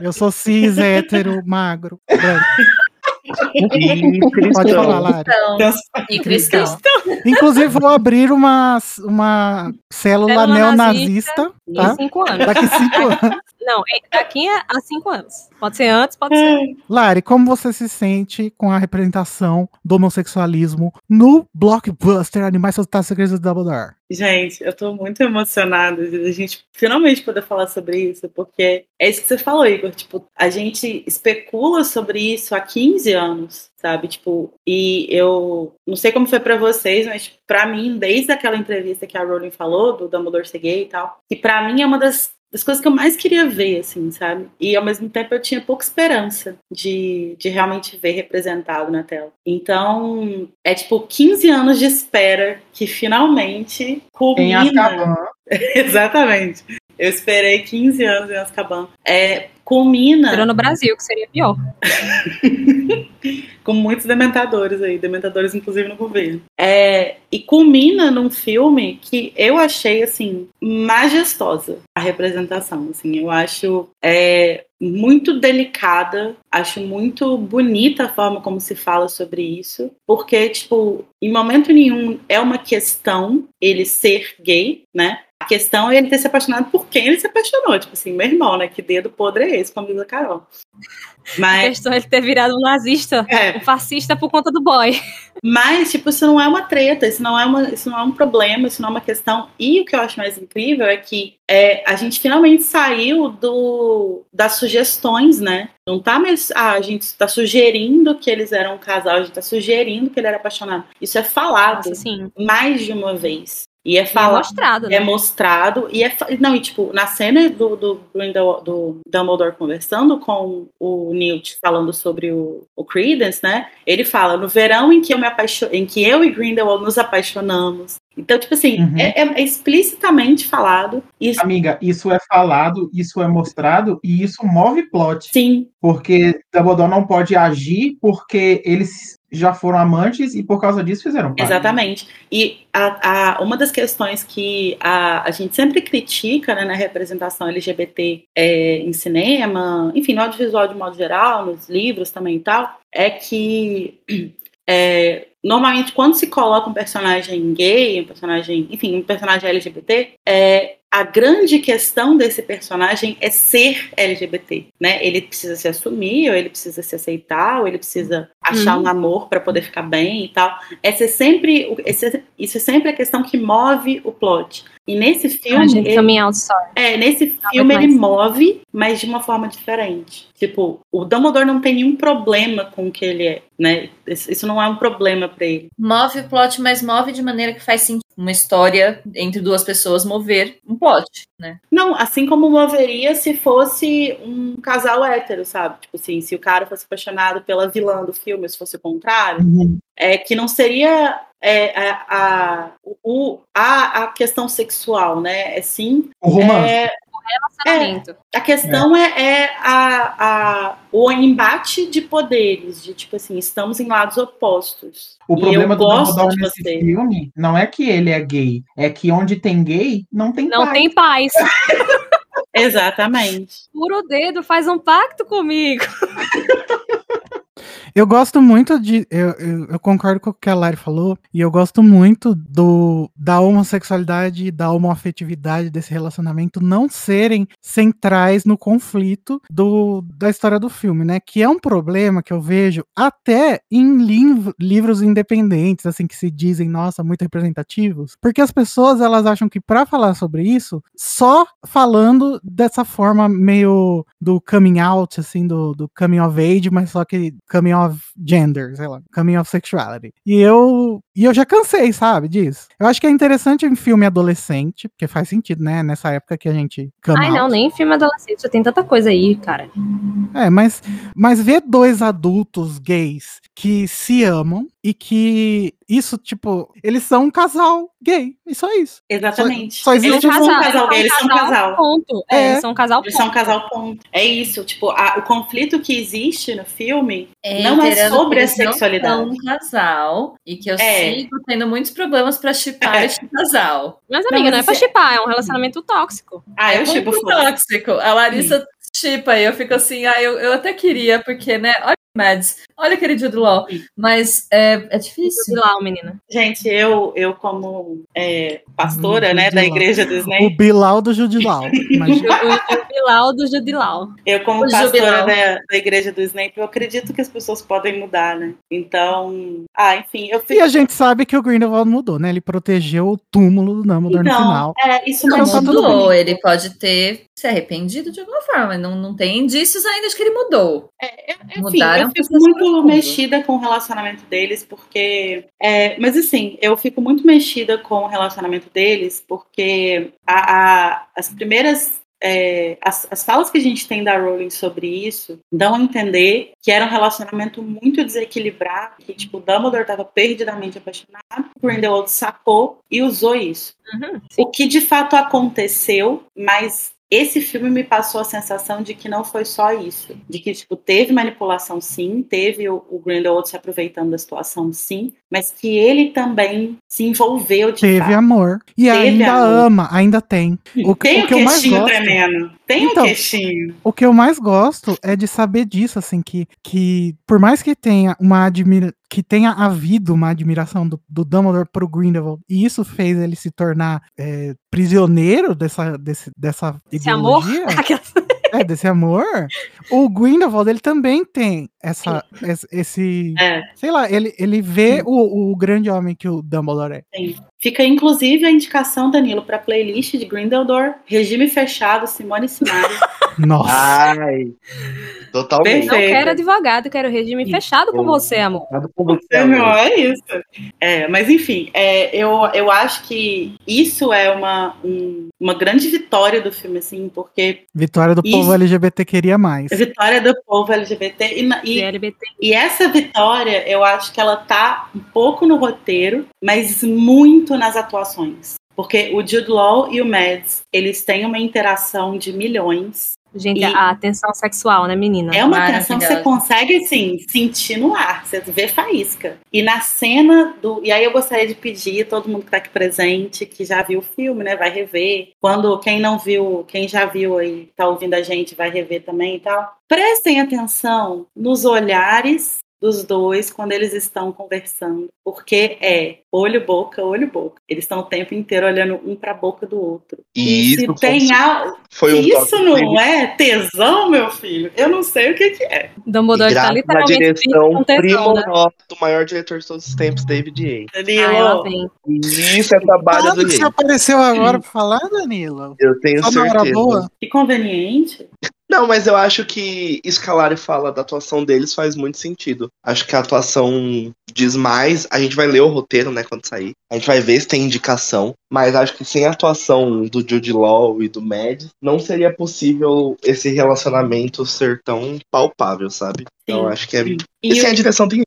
Eu sou cis, hétero, magro, branco. E Pode falar. Então, Então, e cristão. Inclusive, vou abrir uma, uma célula Célula neonazista, Em tá? cinco anos. Daqui cinco anos. Não, é- daqui a a cinco anos. Pode ser antes, pode ser. Lari, como você se sente com a representação do homossexualismo no blockbuster Animais Fantásticos Segredos do Dumbledore? Gente, eu tô muito emocionada de a gente finalmente poder falar sobre isso, porque é isso que você falou, Igor. Tipo, a gente especula sobre isso há 15 anos, sabe? Tipo, e eu não sei como foi pra vocês, mas pra mim, desde aquela entrevista que a Rowling falou, do Dumbledore ser gay e tal, que pra mim é uma das das coisas que eu mais queria ver, assim, sabe? E ao mesmo tempo eu tinha pouca esperança de, de realmente ver representado na tela. Então, é tipo 15 anos de espera que finalmente Em culmina. Azkaban. Exatamente. Eu esperei 15 anos em Azkaban. É, culmina Tirando no Brasil, que seria pior. com muitos dementadores aí, dementadores inclusive no governo. É, e culmina num filme que eu achei assim majestosa a representação, assim, eu acho é, muito delicada, acho muito bonita a forma como se fala sobre isso, porque tipo, em momento nenhum é uma questão ele ser gay, né? A questão é ele ter se apaixonado por quem ele se apaixonou, tipo assim, meu irmão, né? Que dedo podre é esse, como diz a Carol. A Mas questão é ele ter virado um nazista, é, um fascista por conta do boy. Mas, tipo, isso não é uma treta, isso não é, uma, isso não é um problema, isso não é uma questão. E o que eu acho mais incrível é que é, a gente finalmente saiu do, das sugestões, né? Não tá mais. Ah, a gente está sugerindo que eles eram um casal, a gente está sugerindo que ele era apaixonado. Isso é falado Nossa, mais de uma vez. E é é falado. mostrado, né? É mostrado e é não e tipo na cena do do, do Dumbledore conversando com o Newt falando sobre o, o Credence, né? Ele fala no verão em que eu me apaixo em que eu e Grindelwald nos apaixonamos. Então tipo assim Uhum. é, é explicitamente falado e Amiga, isso é falado, isso é mostrado e isso move plot. sim Porque Dumbledore não pode agir porque eles já foram amantes e por causa disso fizeram parte. Exatamente. E a, a- uma das questões que a, a gente sempre critica né, na representação LGBT é, em cinema, enfim, no audiovisual de modo geral, nos livros também e tal, é que é, normalmente quando se coloca um personagem gay, um personagem, enfim, um personagem LGBT, é, a grande questão desse personagem é ser LGBT, né? Ele precisa se assumir, ou ele precisa se aceitar, ou ele precisa achar Uhum. um amor para poder ficar bem e tal. Essa é sempre, esse- isso é sempre a questão que move o plot. E nesse A filme, gente ele- é, nesse Nada filme ele mais. move, mas de uma forma diferente. Tipo, o Dumbledore não tem nenhum problema com o que ele é, né? Isso isso não é um problema pra ele. Move o plot, mas move de maneira que faz sentido uma história entre duas pessoas mover um plot, né? Não, assim como moveria se fosse um casal hétero, sabe? Tipo assim, se o cara fosse apaixonado pela vilã do filme, se fosse o contrário, Uhum. é que não seria é, a, a, o, a, a questão sexual, né? É sim. O romance. É, Relacionamento. a questão é, é a, a, o embate de poderes, de tipo assim, estamos em lados opostos. O E problema do Dumbledore de nesse você. filme não é que ele é gay, é que onde tem gay, não tem Não pai. tem paz. Exatamente. Pura o dedo, faz um pacto comigo. Eu gosto muito de. Eu, eu, eu concordo com o que a Lari falou. E eu gosto muito do da homossexualidade e da homoafetividade desse relacionamento não serem centrais no conflito do, da história do filme, né? Que é um problema que eu vejo até em liv- livros independentes, assim, que se dizem, nossa, muito representativos. Porque as pessoas elas acham que pra falar sobre isso, só falando dessa forma meio do coming out, assim, do, do coming of age, mas só que coming of gender, sei lá, coming of sexuality. E eu, e eu já cansei, sabe, disso. Eu acho que é interessante em filme adolescente, porque faz sentido, né, nessa época que a gente Ai, out. não, nem filme adolescente, já tem tanta coisa aí, cara. É, mas, mas ver dois adultos gays que se amam e que isso, tipo, eles são um casal gay. E só isso. Exatamente. Só existe eles um casal gay, eles eles são um casal. Ponto. É, É. eles são um casal Eles são um ponto. casal ponto. É isso, tipo, a- o conflito que existe no filme É, Não é sobre a eles não sexualidade. são um casal e que eu É. sigo tendo muitos problemas pra chipar É. este casal. Mas, Não, amiga, não, mas é pra você- chipar, é um relacionamento tóxico. Ah, eu é foda. tóxico. A Larissa chipa e eu fico assim, ah, eu, eu até queria, porque, né? Olha Mads, olha aquele Jude Law. Mas é, é difícil. lá, menina. Gente, eu, eu como é, pastora, Hum, né, Jude da Law. igreja do O Snape, Bilal do Judilau. O, Imagina. o Jubilau do Judilau. eu como O pastora da, da igreja do Snape, eu acredito que as pessoas podem mudar, né? Então, ah, enfim, eu E fico... a gente sabe que o Grindelwald mudou, né? Ele protegeu o túmulo do Dumbledore no Então, final. é, isso Não, não, tá mudou, bem. ele pode ter se arrependido de alguma forma, mas não, não tem indícios ainda de que ele mudou. É, enfim, Mudaram eu fico muito mexida com o relacionamento deles, porque. é, mas assim, eu fico muito mexida com o relacionamento deles, porque a- a- as primeiras. é, as, as falas que a gente tem da Rowling sobre isso dão a entender que era um relacionamento muito desequilibrado, que tipo, o Dumbledore estava perdidamente apaixonado, o Grindelwald sacou e usou isso. Uhum, O que de fato aconteceu, mas esse filme me passou a sensação de que não foi só isso. De que, tipo, teve manipulação sim, teve o, o Grindelwald se aproveitando da situação sim, mas que ele também se envolveu de Teve fato. amor. E Teve ainda amor. ama, ainda tem. O, que- Tem o o, que eu mais queixinho gosto. tremendo. Tem Então, o queixinho. O que eu mais gosto é de saber disso, assim, que, que por mais que tenha uma admira que tenha havido uma admiração do, do Dumbledore pro Grindelwald, e isso fez ele se tornar é, prisioneiro dessa, desse, dessa Esse amor. ideologia, Aquelas- é, desse amor, o Grindelwald, ele também tem essa, esse, esse- É, sei lá, ele, ele vê o, o grande homem que o Dumbledore é. tem. Fica inclusive a indicação, Danilo, para playlist de Grindelwald, Regime Fechado, Simone e Simaria. Nossa, Ai, totalmente. Não Perfeito. quero advogado, quero regime fechado com você, amor. Nada com você, É, amor. não, é isso. É, mas enfim, é, eu, eu acho que isso é uma, um- uma grande vitória do filme, assim, porque vitória do Isso. povo LGBT queria mais. vitória do povo LGBT e, e, LGBT. e essa vitória, eu acho que ela tá um pouco no roteiro, mas muito nas atuações. Porque o Jude Law e o Mads, eles têm uma interação de milhões. Gente, E- a atenção sexual, né, menina? É uma atenção que você consegue, assim, sentir no ar, você vê faísca. E na cena do. E aí eu gostaria de pedir, todo mundo que tá aqui presente, que já viu o filme, né, vai rever. Quando quem não viu, quem já viu aí, tá ouvindo a gente, vai rever também e tal. Prestem atenção nos olhares dos dois quando eles estão conversando, porque é olho boca, olho boca. Eles estão o tempo inteiro olhando um para a boca do outro. E se isso tem algo, foi um se isso não é tesão, meu filho, eu não sei o que, que é. Dumbledore tá à literalmente direção com tesão, né? do maior diretor de todos os tempos, David Yates. Danilo. E Isso é trabalho Fala do que você Yates. apareceu agora pra falar, Danilo. Eu tenho Só na certeza. boa. que conveniente. Não, mas eu acho que Scalari fala da atuação deles faz muito sentido. Acho que a atuação diz mais. A gente vai ler o roteiro, né, quando sair. A gente vai ver se tem indicação. Mas acho que sem a atuação do Jude Law e do Mads, não seria possível esse relacionamento ser tão palpável, sabe? Então acho que é. sim. E, sem o- a direção tem.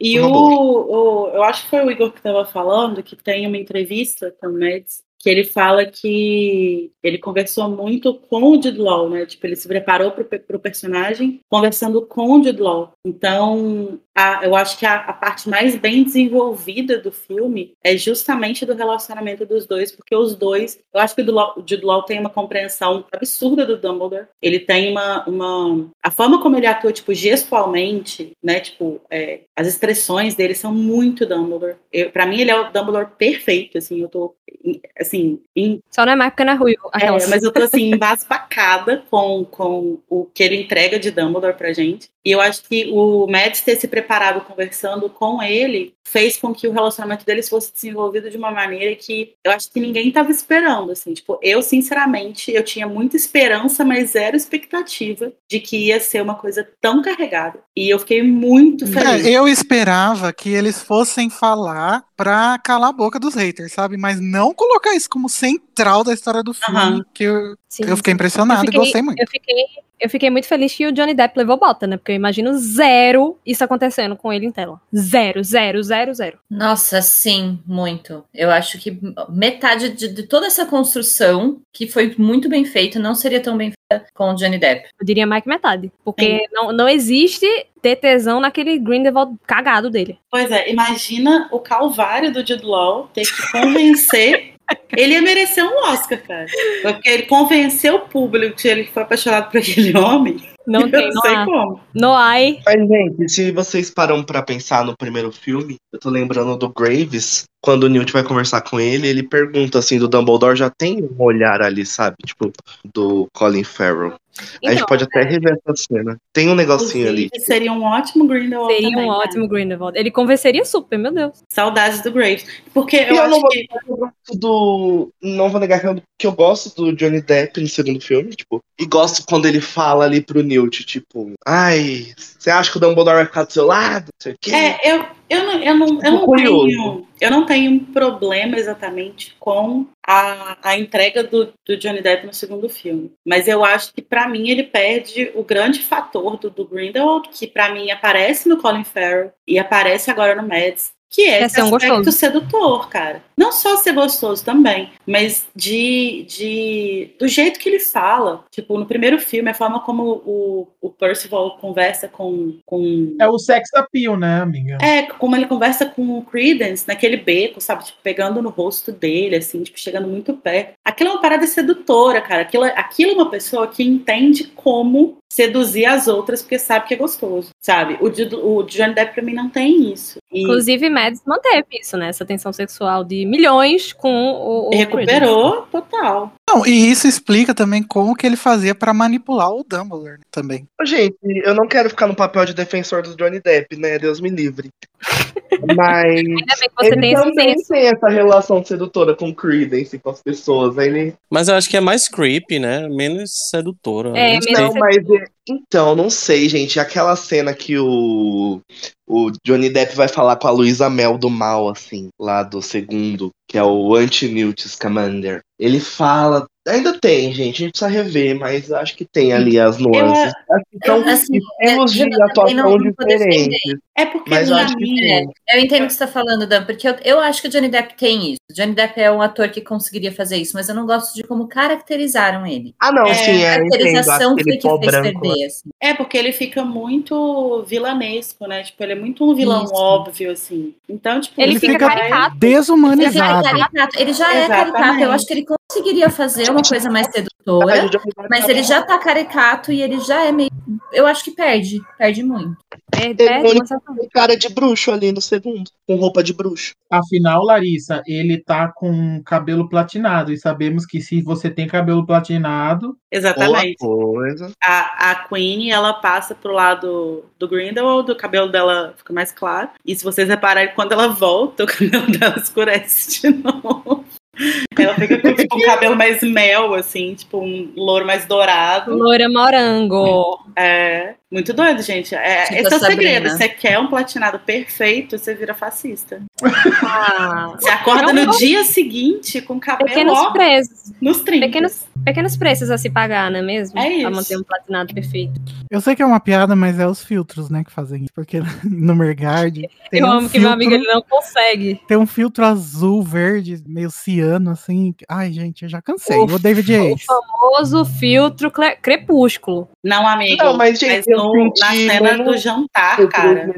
E o, o- eu acho que foi o Igor que estava falando que tem uma entrevista com o Mads que ele fala que ele conversou muito com o Law, né? Tipo, ele se preparou para o personagem conversando com o Law. Então, a- eu acho que a, a parte mais bem desenvolvida do filme é justamente do relacionamento dos dois, porque os dois, eu acho que o Law, o tem uma compreensão absurda do Dumbledore. Ele tem uma, uma a forma como ele atua, tipo, gestualmente, né? Tipo, é, as expressões dele são muito Dumbledore. Para mim, ele é o Dumbledore perfeito, assim. Eu tô, em- assim, em, Só não é mais porque não é ruivo. é, mas eu tô assim, embasbacada com, com o que ele entrega de Dumbledore pra gente. E eu acho que o Mads ter se preparado conversando com ele fez com que o relacionamento deles fosse desenvolvido de uma maneira que eu acho que ninguém tava esperando, assim. Tipo, eu, sinceramente, eu tinha muita esperança, mas zero expectativa de que ia ser uma coisa tão carregada. E eu fiquei muito feliz. É, eu esperava que eles fossem falar pra calar a boca dos haters, sabe? Mas não colocar isso como central da história do filme, Aham. que eu, Sim, eu fiquei impressionado Eu fiquei- e gostei muito. Eu fiquei, eu fiquei muito feliz que o Johnny Depp levou bota, né? Porque eu imagino zero isso acontecendo com ele em tela. Zero, zero, zero, zero. Nossa, sim, muito. Eu acho que metade de, de toda essa construção, que foi muito bem feita, não seria tão bem feita com o Johnny Depp. Eu diria mais que metade. Porque não, não existe ter tesão naquele Grindelwald cagado dele. Pois é, imagina o calvário do Jude Law ter que convencer. ele ia merecer um Oscar, cara. Porque ele convenceu o público que ele foi apaixonado por aquele homem. Não tem, não não sei há. como. No ai. Mas, gente, se vocês param pra pensar no primeiro filme, eu tô lembrando do Graves, quando o Newt vai conversar com ele, ele pergunta assim, do Dumbledore já tem um olhar ali, sabe? Tipo, do Colin Farrell. A gente Então, pode até rever essa cena. Tem um negocinho ali. Seria um ótimo Grindelwald Seria também, um né? ótimo Grindelwald. Ele convenceria super, meu Deus. Saudades do Graves. Porque E eu, eu acho não vou, que... eu gosto do. Não vou negar que eu, que eu gosto do Johnny Depp no segundo filme, tipo. E gosto quando ele fala ali pro Newt, tipo, ai, você acha que o Dumbledore vai ficar do seu lado? Não sei o quê. É, eu, eu não, eu não, eu não tenho. Eu não tenho um problema exatamente com a, a entrega do, do Johnny Depp no segundo filme. Mas eu acho que, pra mim, ele perde o grande fator do, do Grindelwald, que pra mim aparece no Colin Farrell e aparece agora no Mads. Que é esse ser um aspecto gostoso. sedutor, cara. Não só ser gostoso também, mas de, de do jeito que ele fala. Tipo, no primeiro filme, a forma como o, o Percival conversa com, com É o sex appeal, né, amiga? é, como ele conversa com o Credence naquele beco, sabe? Tipo, pegando no rosto dele, assim, tipo, chegando muito perto. Aquilo é uma parada sedutora, cara. Aquilo, aquilo é uma pessoa que entende como seduzir as outras porque sabe que é gostoso, sabe? O, o Johnny Depp pra mim não tem isso. E Inclusive, Mads manteve isso, né? Essa tensão sexual de milhões com o. o recuperou total. Não, e isso explica também como que ele fazia pra manipular o Dumbledore né, também. Gente, eu não quero ficar no papel de defensor do Johnny Depp, né? Deus me livre. Mas. Ainda bem que você ele tem também tem essa relação sedutora com o Credence, com as pessoas. Ele... Mas eu acho que é mais creepy, né? Menos sedutora. É, Não Não, mas. é- Então, não sei, gente. Aquela cena que o. O Johnny Depp vai falar com a Luísa Mel do mal, assim, lá do segundo, que é o Anti-Newt Scamander. Ele fala. Ainda tem, gente, a gente precisa rever, mas acho que tem ali as nuances. Acho que são assim, estilos de também atuação diferentes. É porque Mas eu pra acho sim. Eu entendo o que você está falando, Dan, porque eu, eu acho que o Johnny Depp tem isso. O Johnny Depp é um ator que conseguiria fazer isso, mas eu não gosto de como caracterizaram ele. Ah, não, É, sim, A é, entendo. caracterização foi que fez branco. perder, assim. É, porque ele fica muito vilanesco, né? Tipo, ele é muito um vilão Isso. óbvio, assim. Então, tipo, Ele Ele fica fica caricato. Ele, já é Desumanizado. caricato. ele já é Exatamente. caricato. Eu acho que ele conseguiria fazer uma coisa mais sedutora, mas ele já tá caricato e ele já é meio. Eu acho que perde. Perde muito. Perde, Ele perde com cara de bruxo ali no segundo, com roupa de bruxo. Afinal, Larissa, ele tá com cabelo platinado. E sabemos que se você tem cabelo platinado, exatamente. coisa. A, a Queen, ela passa pro lado do Grindelwald, o cabelo dela fica mais claro. E se vocês repararem, quando ela volta, o cabelo dela escurece de novo. Ela fica com tipo, um cabelo mais mel, assim, tipo um louro mais dourado. Loira morango. É muito doido, gente. É, Tipo esse é o segredo. Sabrina. Você quer um platinado perfeito, você vira fascista. Ah, Você acorda Não, no não. dia seguinte com o cabelo pequenos ó, preços. nos 30. Pequenos, pequenos preços a se pagar, não é mesmo? É Pra isso. manter um platinado perfeito. Eu sei que é uma piada, mas é os filtros, né, que fazem isso. Porque no Mergard tem Eu um amo que meu amigo filtro- ele não consegue. Tem um filtro azul, verde, meio ciano, assim. Ai, gente, eu já cansei. O O David O Yates. famoso filtro crepúsculo. Não, amigo. Não, mas, gente, eu no- na cena do jantar, cara.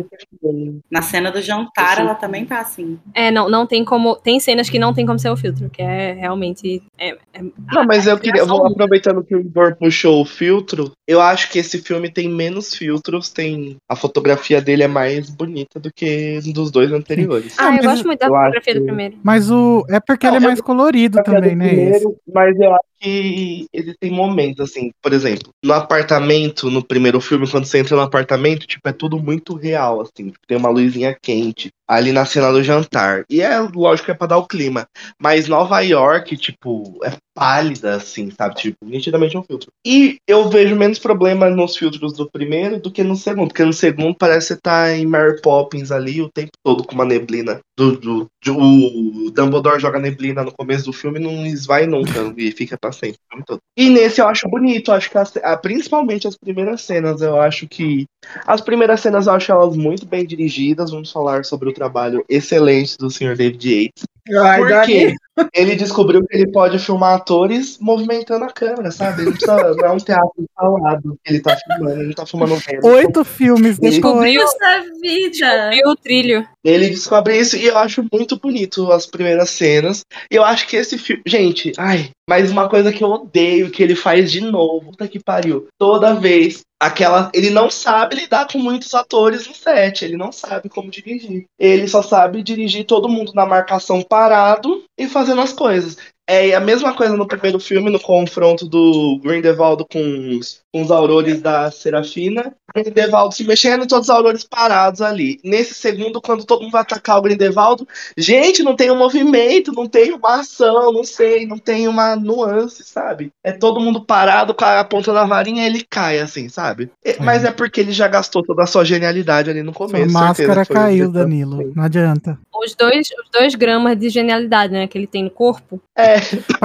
Na cena do jantar, ela também tá assim. É, não, não tem como. Tem cenas que não tem como ser o filtro, que é realmente. É, é- Não, mas eu queria, eu vou aproveitando que o Igor puxou o filtro, eu acho que esse filme tem menos filtros, tem a fotografia dele é mais bonita do que dos dois anteriores. Ah, eu mas gosto muito da fotografia do primeiro. Mas o. É porque Não, ele é mais colorido é também, né? primeiro, mas eu acho que ele tem momentos, assim, por exemplo, no apartamento, no primeiro filme, quando você entra no apartamento, tipo, é tudo muito real, assim, tipo, tem uma luzinha quente ali na cena do jantar. E é lógico é pra dar o clima. Mas Nova York, tipo, é pálida, assim, sabe? Tipo, nitidamente um filtro. E eu vejo menos problema nos filtros do primeiro do que no segundo, porque no segundo parece você tá em Mary Poppins ali o tempo todo com uma neblina. Do, do, de- o Dumbledore joga neblina no começo do filme e não esvai nunca, e fica pra sempre. o filme todo. E nesse eu acho bonito, acho que as- principalmente as primeiras cenas, eu acho que. As primeiras cenas eu acho elas muito bem dirigidas. Vamos falar sobre o trabalho excelente do Sr. David Yates. Ai, Por quê? Ele descobriu que ele pode filmar atores movimentando a câmera, sabe? Ele não, precisa, não é um teatro falado que ele tá filmando, ele tá filmando Hamilton. Oito filmes depois. Descobriu, Essa vida! descobriu o trilho. Ele descobre isso e eu acho muito bonito as primeiras cenas. E eu acho que esse filme. Gente, ai, mas uma coisa que eu odeio que ele faz de novo. Puta que pariu. Toda vez. Aquela. Ele não sabe lidar com muitos atores no set. Ele não sabe como dirigir. Ele só sabe dirigir todo mundo na marcação parado e fazendo as coisas. É e a mesma coisa no primeiro filme, no confronto do Grindelwald com os, com os aurores da Serafina. Grindelwald se mexendo e todos os aurores parados ali. Nesse segundo, quando todo mundo vai atacar o Grindelwald, gente, não tem um movimento, não tem uma ação, não sei, não tem uma nuance, sabe? É todo mundo parado com a ponta da varinha e ele cai, assim, sabe? É, Mas é porque ele já gastou toda a sua genialidade ali no começo. máscara foi o caiu. Danilo. Não adianta. Os dois, os dois gramas de genialidade, né, que ele tem no corpo. É,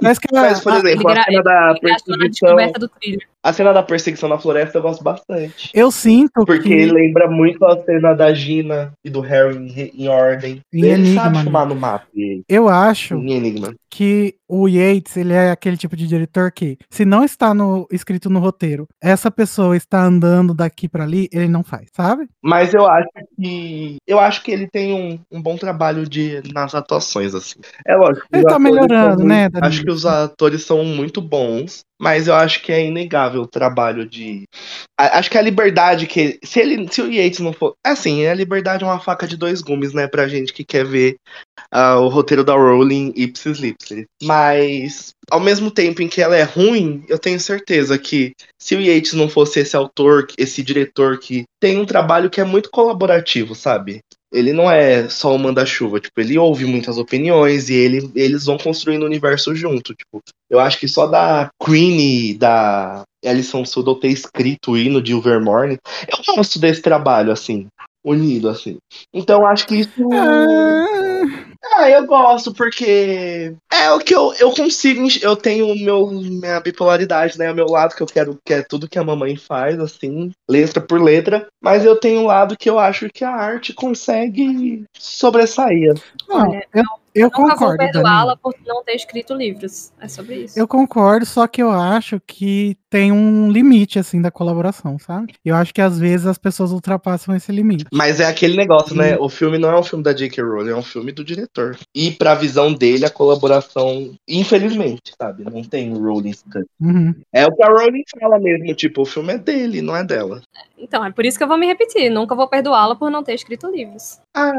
Parece que a, mas por exemplo, a cena da perseguição. descoberta do trilho. A cena da perseguição na floresta eu gosto bastante. eu sinto Porque que lembra muito a cena da Gina e do Harry em, em ordem. Em ele Enigma, sabe né? filmar no mapa. eu acho Em Enigma. que o Yates, ele é aquele tipo de diretor que, se não está no escrito no roteiro, essa pessoa está andando daqui pra ali, ele não faz, sabe? Mas eu acho que. Eu acho que ele tem um, um bom trabalho de, nas atuações, assim. É lógico. Ele tá melhorando, né, Danilo? Acho que os atores são muito bons. Mas eu acho que é inegável o trabalho de. Acho que a liberdade que. Se ele. Se o Yates não for. Assim, a liberdade é uma faca de dois gumes, né? Pra gente que quer ver ah, o roteiro da Rowling ipsis lipsis. Mas. Ao mesmo tempo em que ela é ruim, eu tenho certeza que se o Yates não fosse esse autor, esse diretor que tem um trabalho que é muito colaborativo, sabe? Ele não é só o manda-chuva, tipo, ele ouve muitas opiniões e ele, eles vão construindo o universo junto, tipo. Eu acho que só da Queen da Alison Sudol ter escrito o hino de Ilvermorny, eu gosto desse trabalho, assim, unido, assim. Então acho que isso... Ah, eu gosto porque é o que eu, eu consigo, eu tenho meu minha bipolaridade, né, o meu lado que eu quero que é tudo que a mamãe faz assim, letra por letra, mas eu tenho um lado que eu acho que a arte consegue sobressair. Não, eu, eu Nunca vou concordo, Danilo. perdoá-la por não ter escrito livros. É sobre isso. Eu concordo, só que eu acho que tem um limite, assim, da colaboração, sabe? Eu acho que às vezes as pessoas ultrapassam esse limite. Mas é aquele negócio, né? O filme não é um filme da J.K. Rowling, é um filme do diretor. E pra visão dele, a colaboração, infelizmente, sabe? Não tem Rowling. Uhum. É o que a Rowling fala mesmo, tipo, o filme é dele, não é dela. Então, é por isso que eu vou me repetir. Nunca vou perdoá-la por não ter escrito livros. Ah,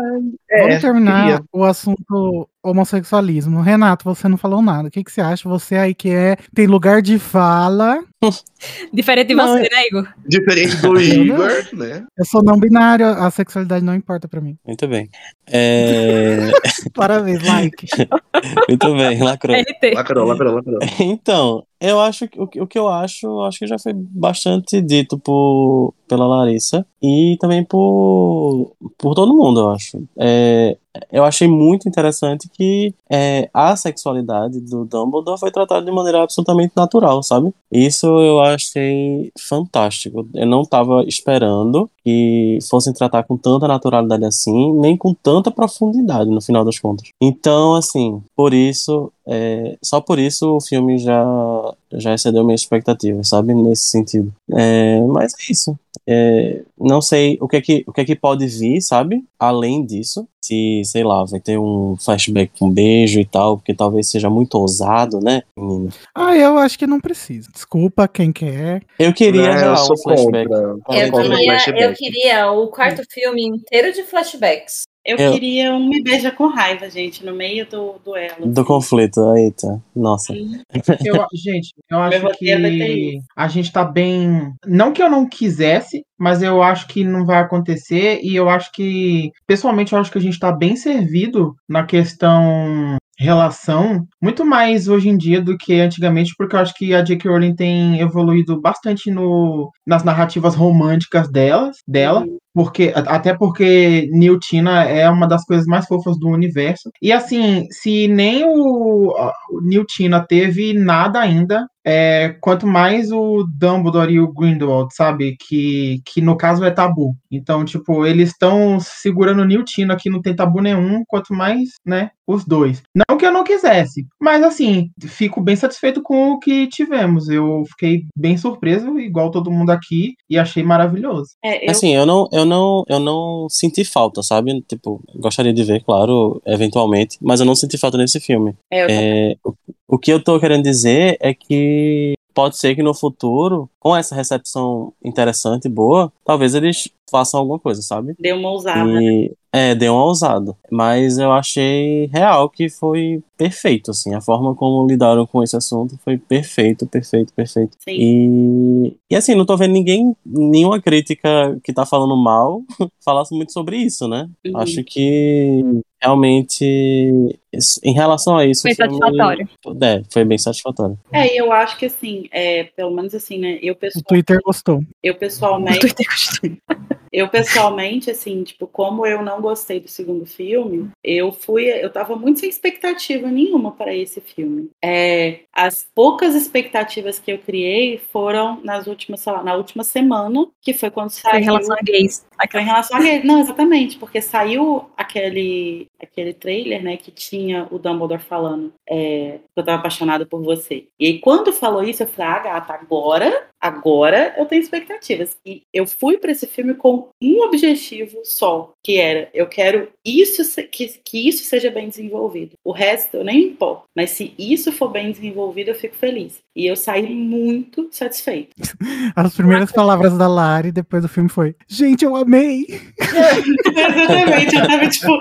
Vamos terminar o assunto homossexualismo. Renato, você não falou nada. O que, que você acha? Você aí que é tem lugar de fala. Diferente de Não, você, né, Igor? Diferente do Igor, né? Eu sou não binário, a sexualidade não importa pra mim. Muito bem. É, Parabéns, like. Muito bem, lacrou. Lacrou, lacrou, lacrou. Então, eu acho que o, que- eu acho, acho que já foi bastante dito por, pela Larissa e também por, por todo mundo, eu acho. É, eu achei muito interessante que é, a sexualidade do Dumbledore foi tratada de maneira absolutamente natural, sabe? Isso eu achei fantástico. Eu não estava esperando que fossem tratar com tanta naturalidade assim, nem com tanta profundidade, no final das contas. Então, assim, por isso, é, só por isso o filme já, já excedeu minhas expectativas, sabe? Nesse sentido. É, mas é isso. É, não sei o que, é que, o que é que pode vir, sabe? Além disso. Se, sei lá, vai ter um flashback com um beijo e tal, porque talvez seja muito ousado, né, menina? Ah, eu acho que não precisa. Desculpa quem quer. Eu queria real eu um flashback. contra. Eu contra queria, eu flashback. queria o quarto filme inteiro de flashbacks. Eu, Eu- queria um Me Beija com Raiva, gente, no meio do duelo. Do conflito, eita, nossa. Eu, gente, eu acho que a gente tá bem. Não que eu não quisesse, mas eu acho que não vai acontecer. E eu acho que, pessoalmente, eu acho que a gente tá bem servido na questão relação, muito mais hoje em dia do que antigamente, porque eu acho que a J.K. Rowling tem evoluído bastante no, nas narrativas românticas delas, dela. Porque, até porque Newtina é uma das coisas mais fofas do universo. E assim, se nem o, o teve nada ainda, é, quanto mais o Dumbledore e o Grindelwald, sabe? Que, que no caso é tabu. Então, tipo, eles estão segurando Newtina que não tem tabu nenhum, quanto mais, né, os dois. Não que eu não quisesse, mas assim, fico bem satisfeito com o que tivemos. Eu fiquei bem surpreso, igual todo mundo aqui, e achei maravilhoso. É, eu, Assim, eu não, eu não, eu não senti falta, sabe? Tipo, gostaria de ver, claro, eventualmente, mas eu não senti falta nesse filme. é, eu É, o, que eu tô querendo dizer é que pode ser que no futuro, com essa recepção interessante e boa, talvez eles façam alguma coisa, sabe? dei uma ousada. E é, deu uma ousada. Mas eu achei real que foi perfeito, assim. A forma como lidaram com esse assunto foi perfeito, perfeito, perfeito. Sim. E, e assim, não tô vendo ninguém, nenhuma crítica que tá falando mal, falasse muito sobre isso, né? Uhum. Acho que realmente, em relação a isso, Foi o filme- satisfatório. É, foi bem satisfatório. É, e eu acho que assim, é, pelo menos assim, né? Eu, O pessoal, Twitter gostou. eu O pessoalmente, Twitter gostou. eu pessoalmente, assim, tipo, como eu não gostei do segundo filme, eu fui, eu tava muito sem expectativa nenhuma para esse filme. É, as poucas expectativas que eu criei foram nas últimas, sei lá, na última semana, que foi quando Foi saiu. em relação a gays. Foi em relação a gay. Não, exatamente, porque saiu aquele, aquele trailer, né, que tinha o Dumbledore falando é, que eu tava apaixonado por você. E aí, quando falou isso, eu falei, ah, gata, agora, agora eu tenho expectativas. E eu fui para esse filme com um objetivo só, que era, eu quero isso se- que, que isso seja bem desenvolvido. O resto eu nem me importo. Mas se isso for bem desenvolvido, eu fico feliz. E eu saí muito satisfeita. As primeiras palavras da Lari depois do filme foi: Gente, eu amei! Exatamente, eu tava, tipo,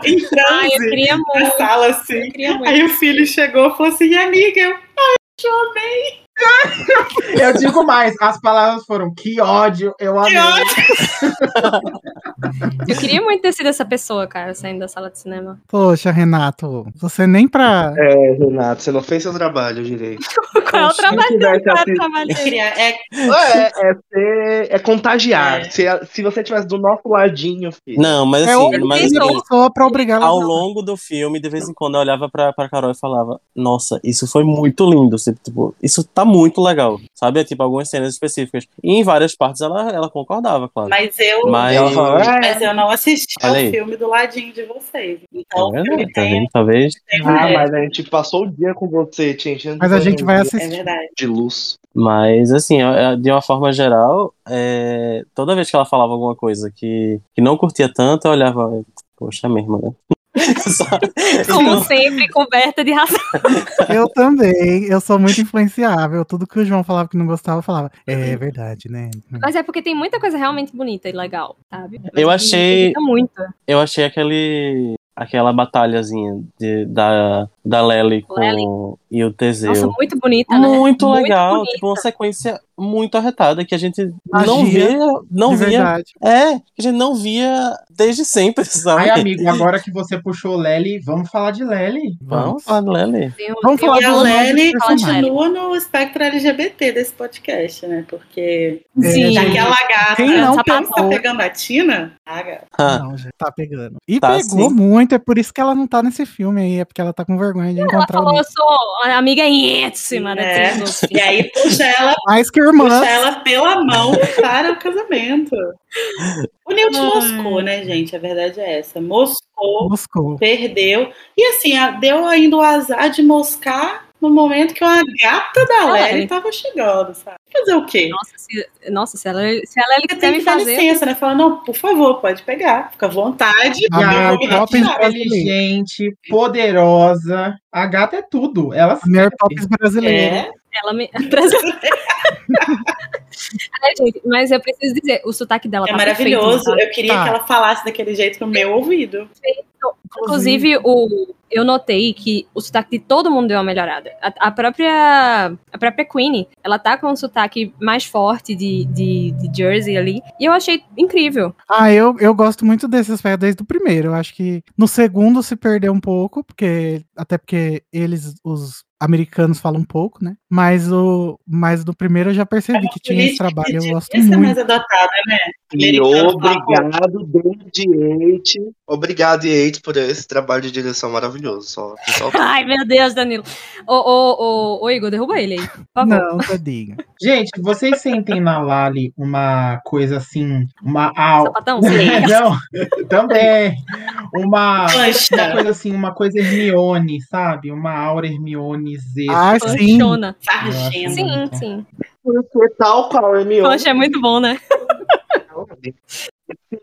Ai, eu transe queria na muito. sala, assim. Eu queria muito. Aí o filho chegou e falou assim, amiga, eu, ai, eu digo mais, as palavras foram que ódio, eu amei. Que ódio. Eu queria muito ter sido essa pessoa, cara, saindo da sala de cinema. Poxa, Renato, você nem pra. É, Renato, você não fez seu trabalho direito. Qual é o trabalho? Qual é queria, é, É, é, ser- é contagiar. É. Se, se você tivesse do nosso ladinho, filho. Não, mas É assim, outra mas pessoa pra obrigar ao longo do filme, de vez em quando eu olhava pra, pra Carol e falava, nossa, isso foi muito lindo, assim, tipo, isso tá muito legal, sabe? É, tipo, algumas cenas específicas. E em várias partes ela, ela concordava, claro. mas eu, Mas- Ela fala, é, mas eu não assisti ao filme do ladinho de vocês. Então, o vendo? filme Tá tem, vendo? Talvez. tem ah, mas a gente passou o dia com você, te enchendo Mas a gente vai É assistir. verdade. de luz. Mas, assim, é- de uma forma geral, é, toda vez que ela falava alguma coisa que, que não curtia tanto, eu olhava, poxa, mesmo, né? Como sempre, coberta de razão. Eu também, eu sou muito influenciável. Tudo que o João falava que não gostava, eu falava. É verdade, né? Mas é porque tem muita coisa realmente bonita e legal, sabe? Mas Eu achei- muito. Eu achei aquele aquela batalhazinha de, da, da Lely com Lely. e o Teseu. Nossa, muito bonita, né? muito legal, bonita. tipo uma sequência muito arretada que a gente não via, não de via, verdade. é, que a gente não via desde sempre, sabe? Ai, amigo, agora que você puxou Lely, vamos falar de Lely? Vamos falar de Lely. Tem Vamos tem falar um- E nome Lely continua no espectro LGBT desse podcast, né? Porque Sim. já que a lagarta Quem não tá pegou? pegando a Tina, ah, gata. Não, gente, tá pegando. E Tá, pegou sim. muito, é por isso que ela não tá nesse filme aí, é porque ela tá com vergonha de Ela encontrar o falou, eu sou amiga íntima É. Tina. E aí puxa ela, Mais que irmã. puxa ela pela mão para o casamento. O Newt Ai. moscou, né, gente? A verdade é essa. Moscou, Moscou. perdeu. E assim, deu ainda o azar de moscar no momento que uma gata da Ah, Lely é. tava chegando, sabe? Fazer o quê? Nossa, se, nossa, se ela, se ela ele quiser tem que dar fazer. licença, né? Falar, não, por favor, pode pegar. Fica à vontade. A Mary Poppins brasileira. inteligente, poderosa. A gata é tudo. Ela A Mary Poppins brasileira. É, Ela me. Ai, gente, mas eu preciso dizer, o sotaque dela é tá maravilhoso. perfeito, tá? Eu queria Tá. que ela falasse daquele jeito no meu ouvido. Inclusive, o, eu notei que o sotaque de todo mundo deu uma melhorada. A, a própria a própria Queenie, ela tá com um sotaque mais forte de, de, de Jersey ali. E eu achei incrível. Ah, eu, eu gosto muito desse aspecto desde o primeiro. Eu acho que no segundo se perdeu um pouco, porque até porque eles, os americanos, falam um pouco, né? Mas o mas do primeiro eu já percebi que tinha esse trabalho. Eu gosto muito. mais adotada, né? E obrigado, David Yates. Obrigado, Yates, por esse trabalho de direção maravilhoso. Só, só... Ai, meu Deus, Danilo. Ô, ô, ô, ô, Igor, derruba ele aí, por favor. Não, tadinho. Gente, vocês sentem na Lali uma coisa assim, uma? Sim. Não, também. Uma, uma coisa assim, uma coisa Hermione, sabe? Uma aura Hermione Z. Ah, sim. Sargento. Sim, sim. Porque tal qual Hermione. Pancha é muito bom, né?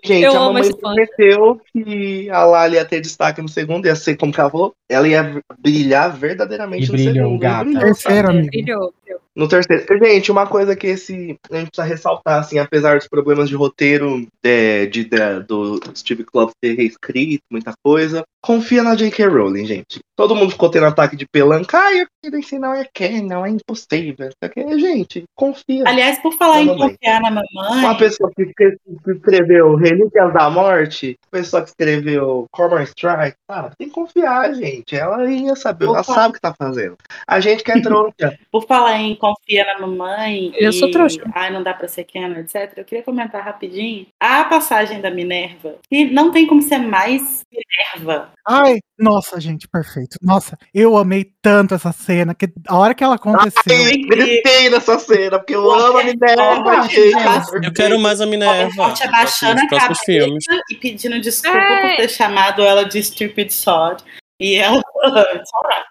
Gente, Eu a mamãe prometeu que a Lali ia ter destaque no segundo, ia ser como que ela falou, ela ia brilhar verdadeiramente E no brilhou, segundo. gata. brilhou, Terceiro, amigo. Brilhou, brilhou. No terceiro. Gente, uma coisa que esse. A gente precisa ressaltar, assim, apesar dos problemas de roteiro é, de, de- do Steve Klopp ter reescrito muita coisa, confia na J.K. Rowling, gente. Todo mundo ficou tendo ataque de pelanca. Ai, aquilo assim não é que, não é impossível. Gente, confia. Aliás, por falar em confiar na mamãe, Uma pessoa que, escre- que escreveu Relíquias da Morte, pessoa que escreveu Cormor Strike, sabe? Tem que confiar, gente. Ela ia saber, ela Opa. sabe o que tá fazendo. A gente que é trouxa. por falar em confia na mamãe. Eu e, sou trouxa. Ai, não dá pra ser Canon, etc. Eu queria comentar rapidinho. A passagem da Minerva, que não tem como ser mais Minerva. Ai, nossa, gente, perfeito. Nossa, eu amei tanto essa cena que a hora que ela aconteceu. Ai, eu gritei nessa cena, porque eu amo a Minerva, gente. Eu quero mais a O Minerva. Forte abaixando nos a cabeça filmes. e pedindo desculpa É. por ter chamado ela de Stupid Sod. E ela.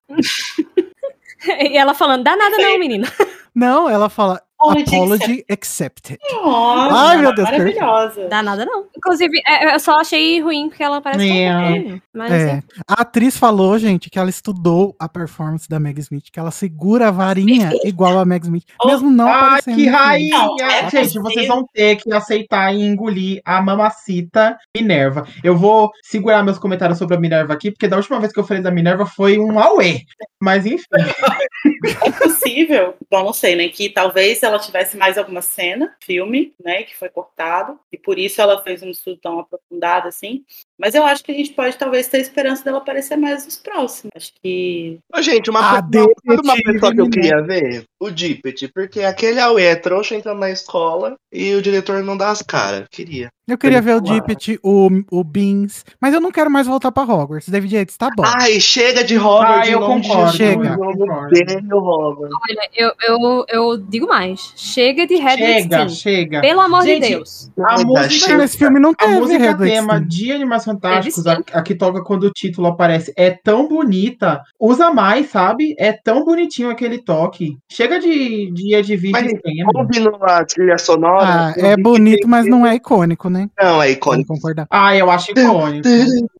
E ela falando, dá nada não, menina. Não, ela fala Apology apology accepted. Nossa, Ai, meu Deus, maravilhosa. Dá nada não. Inclusive, é, eu só achei ruim porque ela parece É. tão pequena. Mas É. é. A atriz falou, gente, que ela estudou a performance da Meg Smith, que ela segura a varinha igual a Meg Smith, Oh, mesmo não Ai, aparecendo. que rainha! Não, é Gente, você- vocês vão ter que aceitar e engolir a mamacita Minerva. Eu vou segurar meus comentários sobre a Minerva aqui, porque da última vez que eu falei da Minerva foi um auê. Mas enfim. É possível, bom, não sei, né? Que talvez ela tivesse mais alguma cena, filme, né? Que foi cortado, e por isso ela fez um estudo tão aprofundado assim. Mas eu acho que a gente pode talvez ter esperança dela aparecer mais nos próximos. Acho que. Ô, gente, uma, A pessoa, uma pessoa que eu queria ver? O Dippet, porque aquele Aue é trouxa entrando na escola e o diretor não dá as caras. Queria. Eu queria ver o. Dippet, o, o Beans, mas eu não quero mais voltar pra Hogwarts. David Yates, tá bom. Ai, chega de Hogwarts. Ah, eu concordo, Chega. Eu odeio Hogwarts. Olha, eu, eu, eu digo mais. Chega de Red Chega, chega. Pelo amor Gente, de Deus. A música, nesse filme não a teve música Hogwarts, tema de Animais Fantásticos, a, a que toca quando o título aparece, é tão bonita. Usa mais, sabe? É tão bonitinho aquele toque. Chega de, de ir de vídeo Mas tema. Ouvindo a trilha sonora. Ah, é bonito, mas não é icônico, né? Não, é icônico. concordar. Ah, eu acho icônico.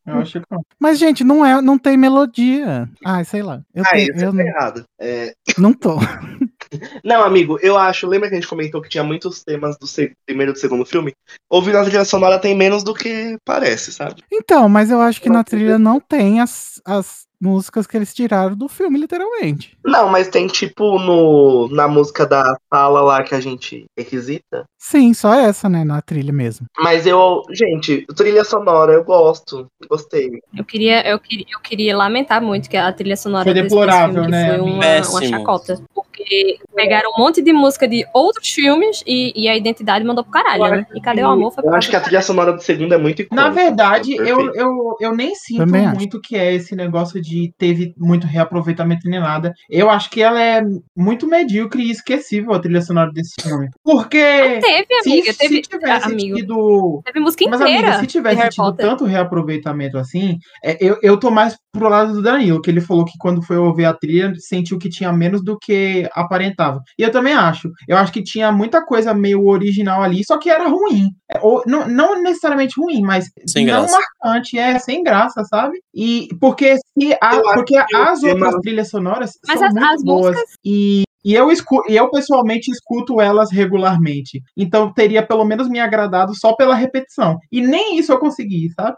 Eu acho icônico. Mas, gente, não, é, não tem melodia. Ai, sei lá. Eu, Ah, tenho- eu tá não, errado. É, não tô. Não, amigo, eu acho. Lembra que a gente comentou que tinha muitos temas do primeiro e do segundo filme? Ouvindo a trilha sonora tem menos do que parece, sabe? Então, mas eu acho que na trilha não tem as, as músicas que eles tiraram do filme, literalmente. Não, mas tem tipo no, na música da sala lá que a gente requisita. Sim, só essa, né, na trilha mesmo. Mas eu, gente, trilha sonora, eu gosto. Gostei. Eu queria, eu queria, eu queria lamentar muito que a trilha sonora Foi desse, deplorável, desse filme né, foi uma, uma chacota. Porque pegaram um monte de música de outros filmes e, e a identidade mandou pro caralho, Eu né? E cadê o amor? Foi Eu acho que a trilha sonora do segundo é muito icônica. Na verdade, eu, eu, eu nem sinto Também acho. muito que é esse negócio de teve muito reaproveitamento nem nada. Eu acho que ela é muito medíocre e esquecível a trilha sonora desse filme. Porque Teve, se, amiga, se teve. tivesse amigo, tido. teve música Mas, inteira. amiga, se tivesse tido Potter. tanto reaproveitamento assim, é, eu, eu tô mais pro lado do Danilo, que ele falou que quando foi ouvir a trilha, sentiu que tinha menos do que aparentava. E eu também acho. Eu acho que tinha muita coisa meio original ali, só que era ruim. É, ou, não, não necessariamente ruim, mas Sem não graça. marcante, é sem graça, sabe? E porque se a, porque as outras trilhas sonoras Mas são as- muito as boas músicas- e e eu, escu e eu pessoalmente escuto elas regularmente. Então teria pelo menos me agradado só pela repetição. E nem isso eu consegui, sabe?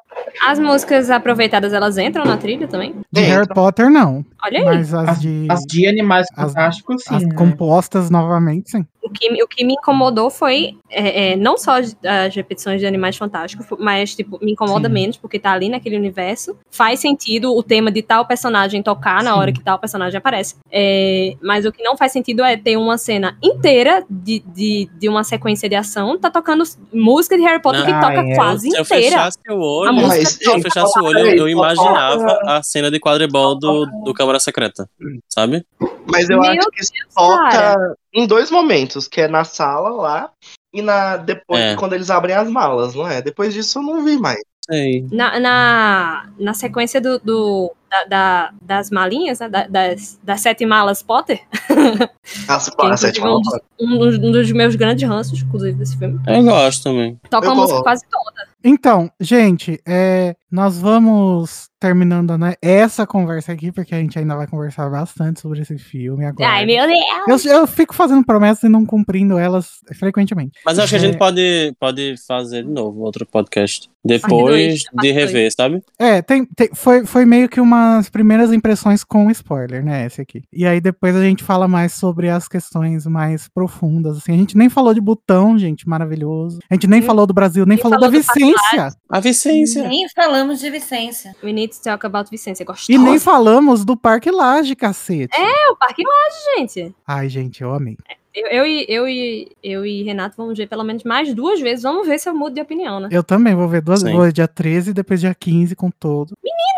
As músicas aproveitadas, elas entram na trilha também? De Harry Potter, não. Olha aí. Mas as, As, de. as de animais as- fantásticos, sim. as né? compostas novamente, sim. O que, o que me incomodou foi é, é, não só as, as repetições de Animais Fantásticos, mas tipo, me incomoda Sim. menos, porque tá ali naquele universo. Faz sentido o tema de tal personagem tocar na Sim. hora que tal personagem aparece. É, mas o que não faz sentido é ter uma cena inteira de, de, de uma sequência de ação, tá tocando música de Harry Potter Não. que toca é. quase Se eu inteira. fechasse o olho, A música Mas, se eu fechasse o olho, eu, peraí, eu imaginava a cena de quadribol do, do Câmara Secreta, sabe? Mas eu Meu acho que isso cara. toca em dois momentos, que é na sala lá e na depois É. quando eles abrem as malas, não é? Depois disso eu não vi mais. Sei. Na, na, na sequência do, do- da, da- das malinhas, né, da- das, das sete malas Potter, As, que a inclusive sétima é um dos, um dos- um dos meus grandes ranços, inclusive, desse filme. Eu gosto também. Toca Eu a música quase toda. Então, gente, é, nós vamos terminando né, essa conversa aqui, porque a gente ainda vai conversar bastante sobre esse filme agora. Ai, meu Deus! Eu, eu fico fazendo promessas e não cumprindo elas frequentemente. Mas eu acho que a É. gente pode, pode fazer de novo outro podcast. Depois de rever, sabe? É, tem, tem- foi, foi meio que umas primeiras impressões com spoiler, né, esse aqui. E aí depois a gente fala mais sobre as questões mais profundas, assim. A gente nem falou de botão, gente, maravilhoso. A gente nem Hum. falou do Brasil, nem Nem falou, falou da Vicência. A Vicência. Nem falamos de Vicência. We need to talk about Vicência. Gostosa. E nem falamos do Parque Laje, cacete. É o Parque Laje, gente. Ai, gente, eu amei. Eu, eu, e, eu, e, eu e Renato vamos ver pelo menos mais duas vezes. Vamos ver se eu mudo de opinião, né? Eu também vou ver duas ver dia 13 e depois dia 15 com todo.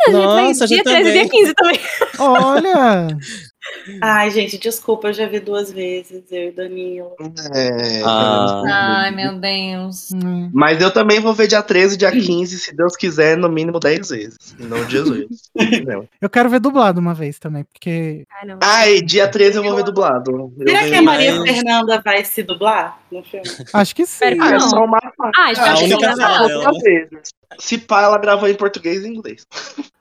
A gente vai Nossa, dia gente 13 e dia também. 15 também. Olha! Ai, gente, desculpa, eu já vi duas vezes, eu e o Danilo. É, Ah. Ai, meu Deus. Mas eu também vou ver dia 13 e dia 15, se Deus quiser, no mínimo 10 vezes. Não Jesus. Entendeu? Eu quero ver dublado uma vez também, porque. Ai, não. Ai, dia 13 eu vou ver dublado. Eu Será que a Maria Fernanda vai se dublar no filme? Acho que sim. Ah, é só uma Ah, A espero que única fala dela. Se pá, ela gravou em português e inglês.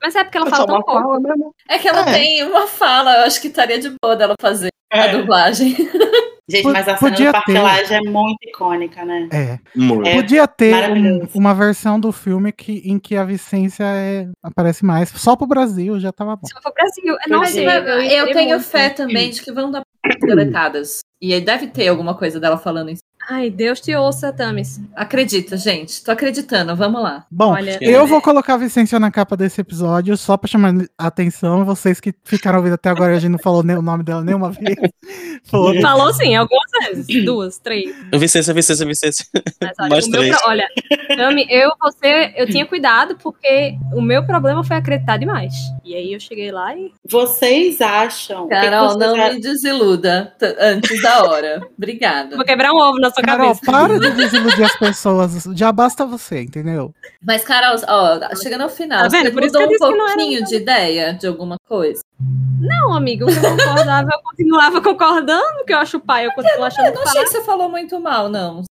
Mas é porque ela É fala só tão pouco. fala. É que ela É. tem uma fala, eu acho que estaria de boa dela fazer a É. dublagem. Gente, mas a cena podia ter. Laje é muito icônica, né? É. Muito. É Podia ter um- uma versão do filme que, em que a Vicência é- aparece mais. Só pro Brasil já tava bom. For pro Brasil. Podia. Nossa, Eu- eu, queria tenho muito. fé também de que vão dar deletadas. E deve ter alguma coisa dela falando isso. Ai, Deus te ouça, Tamis. Acredita, gente. Tô acreditando, vamos lá. Bom, Olha, eu vou colocar a Vicência na capa desse episódio só pra chamar a atenção. Vocês que ficaram ouvindo até agora, a gente não falou nem o nome dela nenhuma vez. Foda. Falou sim, algumas vezes. Duas, três. Vicência, Vicência, Vicência. Mas olha, Mais o meu três. pro- olha, Tami, eu, você, eu tinha cuidado porque o meu problema foi acreditar demais. E aí eu cheguei lá e. Vocês acham. Carol, vocês não acham? me desiluda antes da hora. Obrigada. Vou quebrar um ovo na sua Carol, cabeça. para de desiludir as pessoas. Já basta você, entendeu? Mas, Carol, ó, chegando ao final, Tá vendo? você Por isso que mudou eu um disse que não era pouquinho de ideia de alguma coisa? Não, amigo, o eu concordava, eu continuava concordando, que eu acho pai, eu continuo achando Eu não achei pai. que você falou muito mal, não.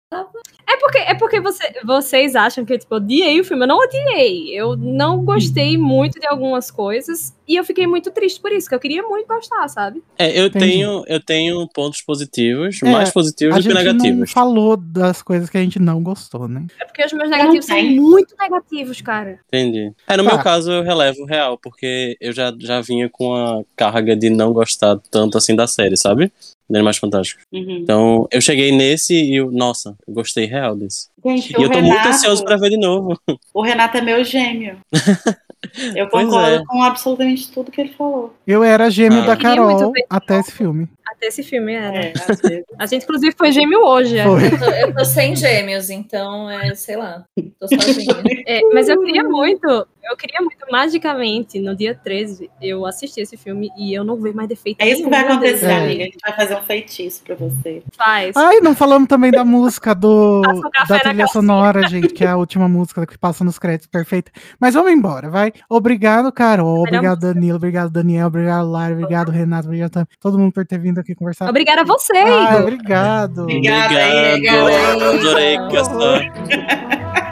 É porque, é porque você, vocês acham que tipo, eu odiei o filme. Eu não odiei. Eu não gostei muito de algumas coisas. E eu fiquei muito triste por isso, que eu queria muito gostar, sabe? É, eu Entendi. tenho, eu tenho pontos positivos, É, mais positivos do que gente não negativos. falou das coisas que a gente não gostou, né? É porque os meus negativos são muito negativos, cara. Entendi. É, no Tá. meu caso eu relevo real, porque eu já, já vinha com a carga de não gostar tanto assim da série, sabe? De Animais Fantásticos. Uhum. Então, eu cheguei nesse e eu, nossa, eu gostei real desse. Gente, E o eu tô muito Renato- ansioso pra ver de novo. O Renato é meu gêmeo. Eu Pois concordo é. com absolutamente tudo que ele falou. Eu era gêmeo Ah. da Carol até esse filme. Até esse filme era. É, vezes. A gente, inclusive, foi gêmeo hoje. é. Foi. Eu tô, eu tô sem gêmeos, então, é, sei lá, tô sozinha. É, mas eu queria muito, eu queria muito, magicamente, no dia 13, eu assisti esse filme e eu não vejo mais defeito É isso que vai acontecer, É. amiga. A gente vai fazer um feitiço pra você. Faz. Ai, não falamos também da música do da trilha sonora, gente, que é a última música que passa nos créditos, perfeita. Mas vamos embora, vai. Obrigado, Carol. Obrigado, Danilo. Obrigado, Daniel. Obrigado, Lara. Obrigado, Renato. Obrigado todo mundo por ter vindo aqui conversar. Obrigada a você, Ai, obrigado. Obrigada aí, Obrigado. obrigada aí. Adorei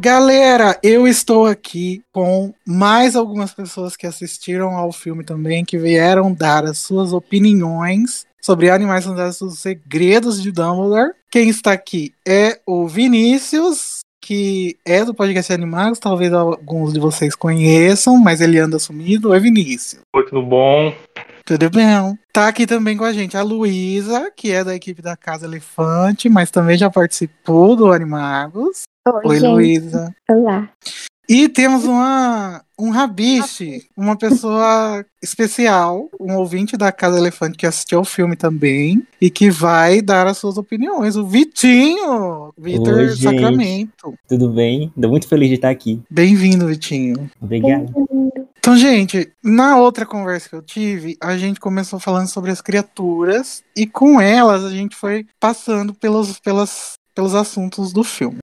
Galera, eu estou aqui com mais algumas pessoas que assistiram ao filme também, que vieram dar as suas opiniões sobre Animais Fantásticos, os segredos de Dumbledore. Quem está aqui é o Vinícius, que é do podcast Animados, talvez alguns de vocês conheçam, mas ele anda sumido. Oi, Vinícius. Oi, tudo bom? Tudo bem? Tá aqui também com a gente a Luísa, que é da equipe da Casa Elefante, mas também já participou do Animagos. Oi, Oi. Luísa. Olá. E temos uma, um rabiche, uma pessoa especial, um ouvinte da Casa Elefante que assistiu ao filme também e que vai dar as suas opiniões. O Vitinho! Vitor. Sacramento. Tudo bem? Tô muito feliz de estar aqui. Bem-vindo, Vitinho. Obrigado. Então, gente, na outra conversa que eu tive, a gente começou falando sobre as criaturas e com elas a gente foi passando pelos, pelas, pelos assuntos do filme.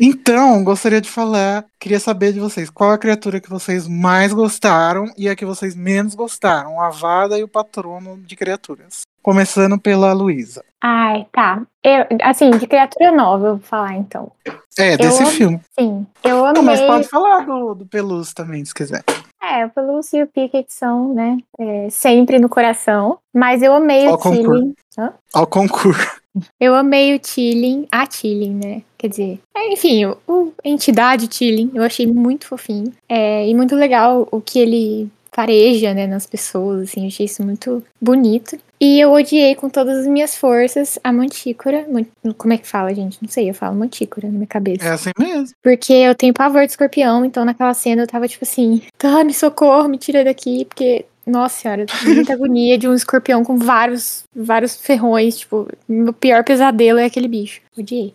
Então, gostaria de falar, queria saber de vocês, qual a criatura que vocês mais gostaram e a que vocês menos gostaram, a Vada e o Patrono de Criaturas. Começando pela Luísa. Ai, tá. Eu, assim, de criatura nova, eu vou falar então. É, desse amo- filme. Sim, eu Não, mas amei. pode falar do, do Pelúcio também, se quiser. É, o Pelúcio e o Pickett são, né, é, sempre no coração. Mas eu amei Ó, o. Hã? Ao concurso. Eu amei o Tilling, a Tilling, né? Quer dizer, é, enfim, o, o- a entidade Tilling, eu achei muito fofinho. É, e muito legal o que ele fareja, né, nas pessoas, assim, eu achei isso muito bonito. E eu odiei com todas as minhas forças a Mantícora. Man- Como é que fala, gente? Não sei, eu falo Mantícora na minha cabeça. É assim mesmo. Porque eu tenho pavor de escorpião, então naquela cena eu tava tipo assim, tá, me socorro, me tira daqui, porque, nossa senhora, muita agonia de um escorpião com vários, vários ferrões, tipo, meu pior pesadelo é aquele bicho. Odiei.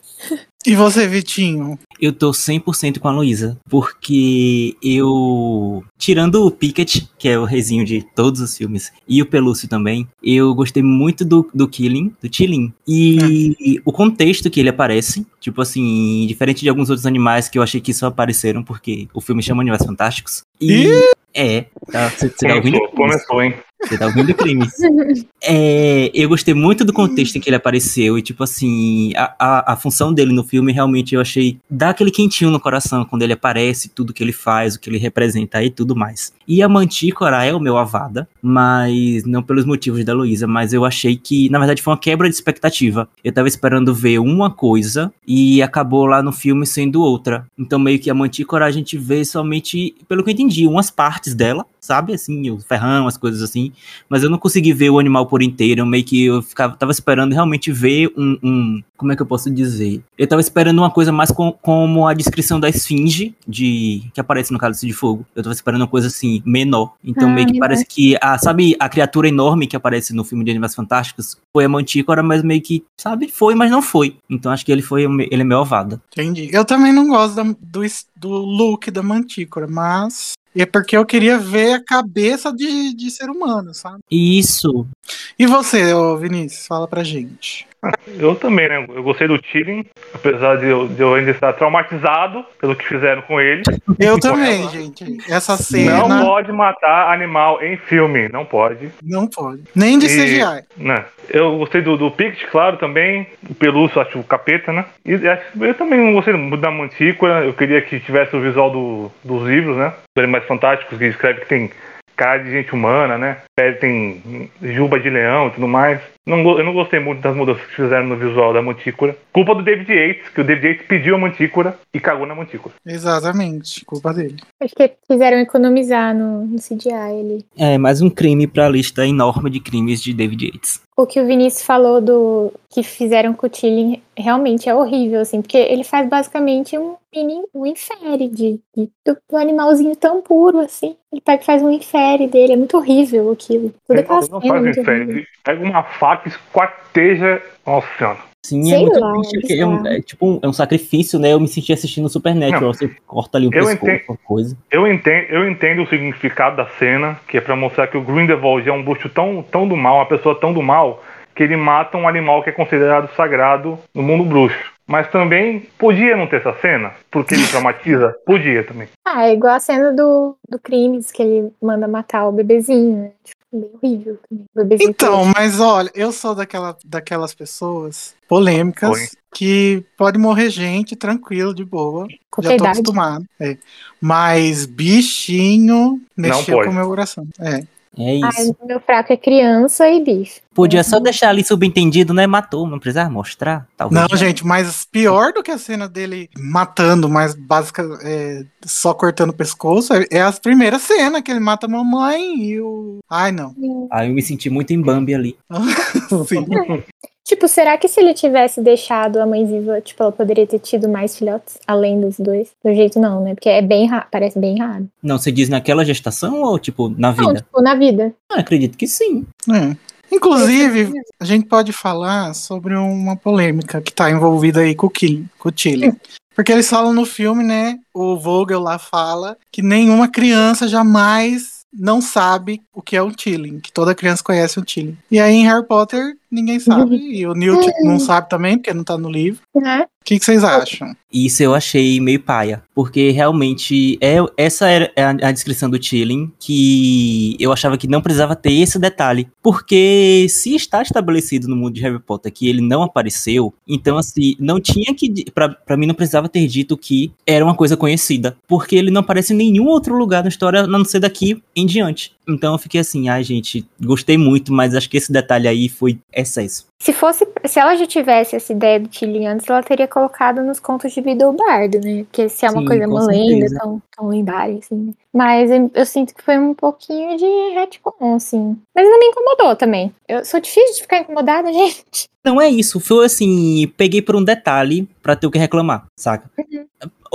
E você, Vitinho? Eu tô 100% com a Luísa, porque eu, tirando o Pickett, que é o rezinho de todos os filmes, e o Pelúcio também, eu gostei muito do, do Killing, do Tilling. E o contexto que ele aparece, tipo assim, diferente de alguns outros animais que eu achei que só apareceram porque o filme chama Animais Fantásticos. E é, tá, você tá ouvindo? Começou, hein? Você tá ouvindo crimes. É, eu gostei muito do contexto em que ele apareceu e, tipo assim, a, a, a função dele no filme realmente eu achei dá aquele quentinho no coração quando ele aparece, tudo que ele faz, o que ele representa e tudo mais. E a Mantícora é o meu avada, mas não pelos motivos da Luísa, mas eu achei que, na verdade, foi uma quebra de expectativa. Eu tava esperando ver uma coisa e acabou lá no filme sendo outra. Então, meio que a Mantícora a gente vê somente, pelo que eu entendi, umas partes dela, sabe? Assim, o ferrão, as coisas assim mas eu não consegui ver o animal por inteiro. Eu meio que eu ficava, tava esperando realmente ver um, um- Como é que eu posso dizer? Eu tava esperando uma coisa mais com- como a descrição da esfinge de que aparece no Cálice de Fogo. Eu tava esperando uma coisa assim, menor. Então Ah, meio que parece que. A, sabe a criatura enorme que aparece no filme de Animais Fantásticos? Foi a Mantícora, mas meio que, sabe, foi, mas não foi. Então acho que ele foi. Ele é meu avada. Entendi. Eu também não gosto da- do, do look da Mantícora, mas é porque eu queria ver a cabeça de, de ser humano, sabe? Isso. E você, Vinícius, fala pra gente. Eu também, né? Eu gostei do Tilling, apesar de eu, de eu ainda estar traumatizado pelo que fizeram com ele. Eu também, gente. Essa cena. Não pode matar animal em filme, não pode. Não pode. Nem de E- CGI. Né? Eu gostei do, do Pict, claro, também. O Pelúcio, acho o capeta, né? E eu também não gostei muito da Mantícora. Eu queria que tivesse o visual do- dos livros, né? Dos Animais Fantásticos, que escreve que tem cara de gente humana, né? Pele tem juba de leão e tudo mais. Não, eu não gostei muito das mudanças que fizeram no visual da Mantícora. Culpa do David Yates, que o David Yates pediu a Mantícora e cagou na Mantícora. Exatamente. Culpa dele. Acho que quiseram economizar no, no CGI ali. É mais um crime pra lista enorme de crimes de David Yates. O que o Vinícius falou do que fizeram com o Tilling realmente é horrível, assim, porque ele faz basicamente um mini, um infere de, de- do, do animalzinho tão puro, assim. Ele pega e faz um infere dele, é muito horrível aquilo. Toda aquela Ele não é faz muito infere, horrível. ele pega uma faca e esquarteja. Nossa senhora. Sim, Sei é muito lá, triste, porque é, um- é tipo um, é um sacrifício, né? Eu me senti assistindo Supernatural. Não. Você corta ali o Eu pescoço, entendo. coisa. Eu entendo, eu entendo o significado da cena, que é pra mostrar que o Grindelwald é um bruxo tão, tão do mal, uma pessoa tão do mal, que ele mata um animal que é considerado sagrado no mundo bruxo. Mas também podia não ter essa cena, porque ele traumatiza? Podia também. Ah, é igual a cena do, do Crimes, que ele manda matar o bebezinho, né? Tipo, bem horrível também. Então, mas olha, eu sou daquela, daquelas pessoas polêmicas Oi. que pode morrer gente tranquilo, de boa. Qualquer já tô idade. acostumado. é. Mas bichinho mexeu com o meu coração. É. É Ah, isso. meu fraco é criança e bicho. Podia só deixar ali subentendido, né? Matou, não precisava mostrar. Talvez. Não, gente, mas pior do que a cena dele matando, mas básica, é, só cortando o pescoço, é, é a primeira cena que ele mata a mamãe e o. Ai, não. Aí eu me senti muito em Bambi ali. Sim. Tipo, será que se ele tivesse deixado a mãe viva, tipo, ela poderia ter tido mais filhotes, além dos dois? Do jeito não, né? Porque é bem raro, parece bem raro. Não, você diz naquela gestação ou, tipo, na Não, vida? tipo, na vida. Ah, acredito que sim. É. Inclusive, a gente pode falar sobre uma polêmica que tá envolvida aí com o Killing, com o Tilly. Porque eles falam no filme, né? O Vogel lá fala que nenhuma criança jamais não sabe o que é um Tilling, que toda criança conhece um Tilling. E aí em Harry Potter ninguém sabe, e o Newt não sabe também, porque não tá no livro. Né? O que, que vocês acham? Isso eu achei meio paia. Porque realmente é, essa era a, a descrição do Tilling que eu achava que não precisava ter esse detalhe. Porque se está estabelecido no mundo de Harry Potter que ele não apareceu, então assim, não tinha que. pra mim não precisava ter dito que era uma coisa conhecida. Porque ele não aparece em nenhum outro lugar na história, a não ser daqui em diante. Então eu fiquei assim, ai gente, gostei muito, mas acho que esse detalhe aí foi excesso. Se fosse, se ela já tivesse essa ideia do Tilly antes, ela teria colocado nos contos de vida do Bardo, né? Porque se é uma Sim, coisa, uma lenda tão, tão lendária, assim, né? Mas eu, eu sinto que foi um pouquinho de retcon, assim. Mas não me incomodou também. Eu sou difícil de ficar incomodada, gente. Não é isso, foi assim, peguei por um detalhe pra ter o que reclamar, saca? Uhum.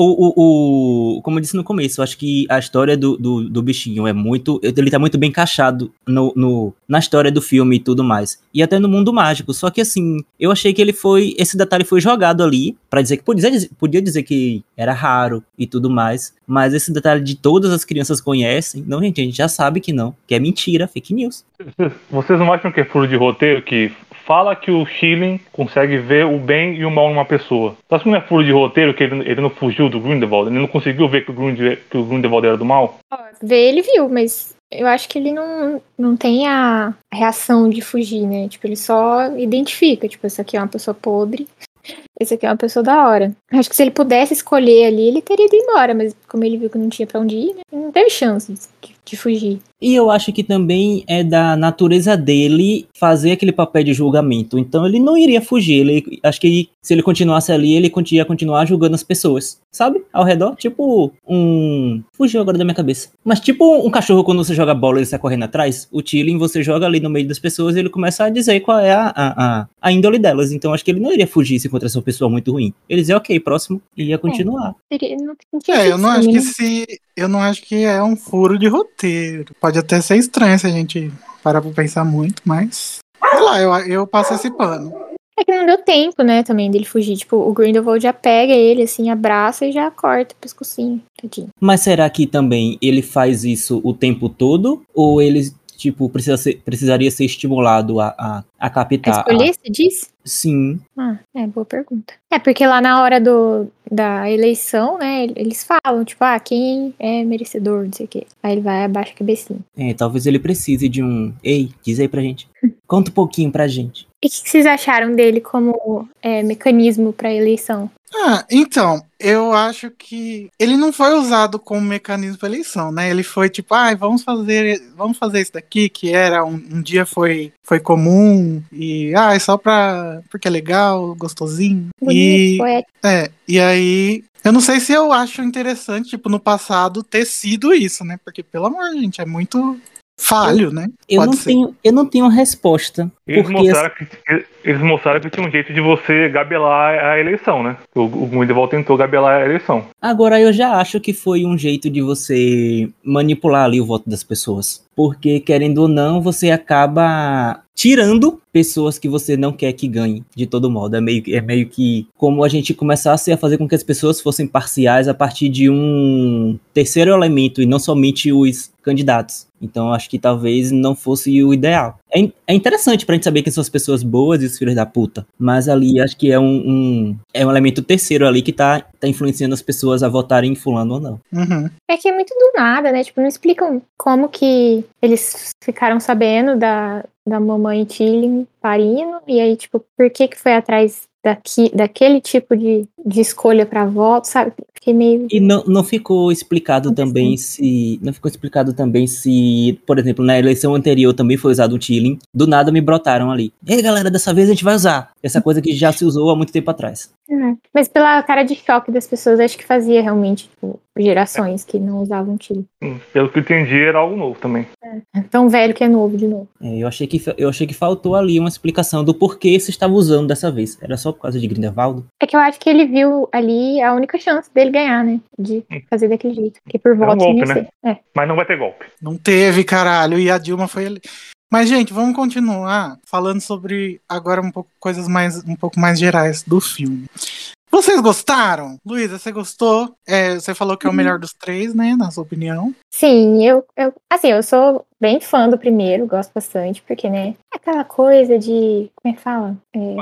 O, o, o- como eu disse no começo, eu acho que a história do, do, do bichinho é muito. Ele tá muito bem encaixado no, no, na história do filme e tudo mais. E até no mundo mágico. Só que assim, eu achei que ele foi. Esse detalhe foi jogado ali pra dizer que podia, podia dizer que era raro e tudo mais. Mas esse detalhe de todas as crianças conhecem. Não, gente, a gente já sabe que não. Que é mentira, fake news. Vocês não acham que é furo de roteiro que fala que o Schilling consegue ver o bem e o mal numa pessoa? Acha que não é furo de roteiro que ele, ele não fugiu do Grindelwald? Ele não conseguiu ver que o, Grinde, que o Grindelwald era do mal? Ver ele viu, mas eu acho que ele não, não tem a reação de fugir, né? Tipo, ele só identifica, tipo, essa aqui é uma pessoa podre, esse aqui é uma pessoa da hora. Acho que se ele pudesse escolher ali, ele teria ido embora, mas como ele viu que não tinha pra onde ir, né? Não teve chance de, de fugir. E eu acho que também é da natureza dele fazer aquele papel de julgamento. Então ele não iria fugir. Ele, acho que se ele continuasse ali, ele ia continuar julgando as pessoas. Sabe? Ao redor. Tipo um. Fugiu agora da minha cabeça. Mas tipo um cachorro quando você joga bola ele sai correndo atrás. O Tilling você joga ali no meio das pessoas e ele começa a dizer qual é a, a, a, a índole delas. Então acho que ele não iria fugir se encontrasse uma pessoa muito ruim. Ele dizia, ok, próximo. E ia continuar. Não- não tinha É, eu não acho filme, que né? se. Eu não acho que é um furo de roteiro. Pode até ser estranho se a gente parar pra pensar muito, mas. Sei lá, eu, eu passo esse pano. É que não deu tempo, né, também dele fugir. Tipo, o Grindelwald já pega ele, assim, abraça e já corta o pescocinho. Tadinho. Mas será que também ele faz isso o tempo todo? Ou ele tipo, precisa ser- precisaria ser estimulado a, a, a A captar. a- escolher, você disse? Sim. Ah, é, boa pergunta. É, porque lá na hora do, da eleição, né, eles falam, tipo, ah, quem é merecedor, não sei o quê. Aí ele vai abaixo a cabecinha. É, talvez ele precise de um. Ei, diz aí pra gente. Conta um pouquinho pra gente. E o que, que vocês acharam dele como é, mecanismo pra eleição? Ah, então, eu acho que ele não foi usado como mecanismo para eleição, né? Ele foi tipo, ai, vamos fazer, vamos fazer isso daqui que era um, um dia foi foi comum e ah, é só pra porque é legal, gostosinho. Bonito, e poético. é, e aí eu não sei se eu acho interessante, tipo, no passado ter sido isso, né? Porque pelo amor, gente, é muito falho, né? Eu Pode não, ser. tenho, eu não tenho resposta. Eles porque mostraram, que, eles mostraram que tinha um jeito de você gabelar a eleição, né? O, o Grindelwald tentou gabelar a eleição. Agora eu já acho que foi um jeito de você manipular ali o voto das pessoas. Porque, querendo ou não, você acaba tirando pessoas que você não quer que ganhe, de todo modo. É meio, é meio que como a gente começasse a fazer com que as pessoas fossem parciais a partir de um terceiro elemento e não somente os candidatos. Então acho que talvez não fosse o ideal. É, é interessante pra gente saber quem são as pessoas boas e os filhos da puta. Mas ali acho que é um, um- é um elemento terceiro ali que tá, tá influenciando as pessoas a votarem em fulano ou não. Uhum. É que é muito do nada, né? Tipo, não explicam como que eles ficaram sabendo da, da mamãe Tilly parindo, e aí, tipo, por que que foi atrás daqui, daquele tipo de, de escolha pra voto, sabe? Fiquei meio... E não, não ficou explicado também se. Não ficou explicado também se, por exemplo, na eleição anterior também foi usado o Tilling. Do nada me brotaram ali. Ei, galera, dessa vez a gente vai usar. Essa coisa que já se usou há muito tempo atrás. É. Mas pela cara de choque das pessoas, acho que fazia realmente, tipo, gerações que não usavam. Hum, Pelo que eu entendi, era algo novo também. É tão velho que é novo de novo. É, eu, achei que, eu achei que faltou ali uma explicação do porquê se estava usando dessa vez. Era só por causa de Grindelwald? É que eu acho que ele viu ali a única chance dele ganhar, né? De fazer daquele jeito. Porque por É um golpe, né? É. Mas não vai ter golpe. Não teve, caralho, e a Dilma foi ele. Mas, gente, vamos continuar falando sobre agora um pouco coisas mais um pouco mais gerais do filme. Vocês gostaram? Luísa, você gostou? É, você falou que é o melhor dos três, né? Na sua opinião. Sim, eu, eu. Assim, eu sou bem fã do primeiro, gosto bastante, porque, né? É aquela coisa de. Como é que fala? É,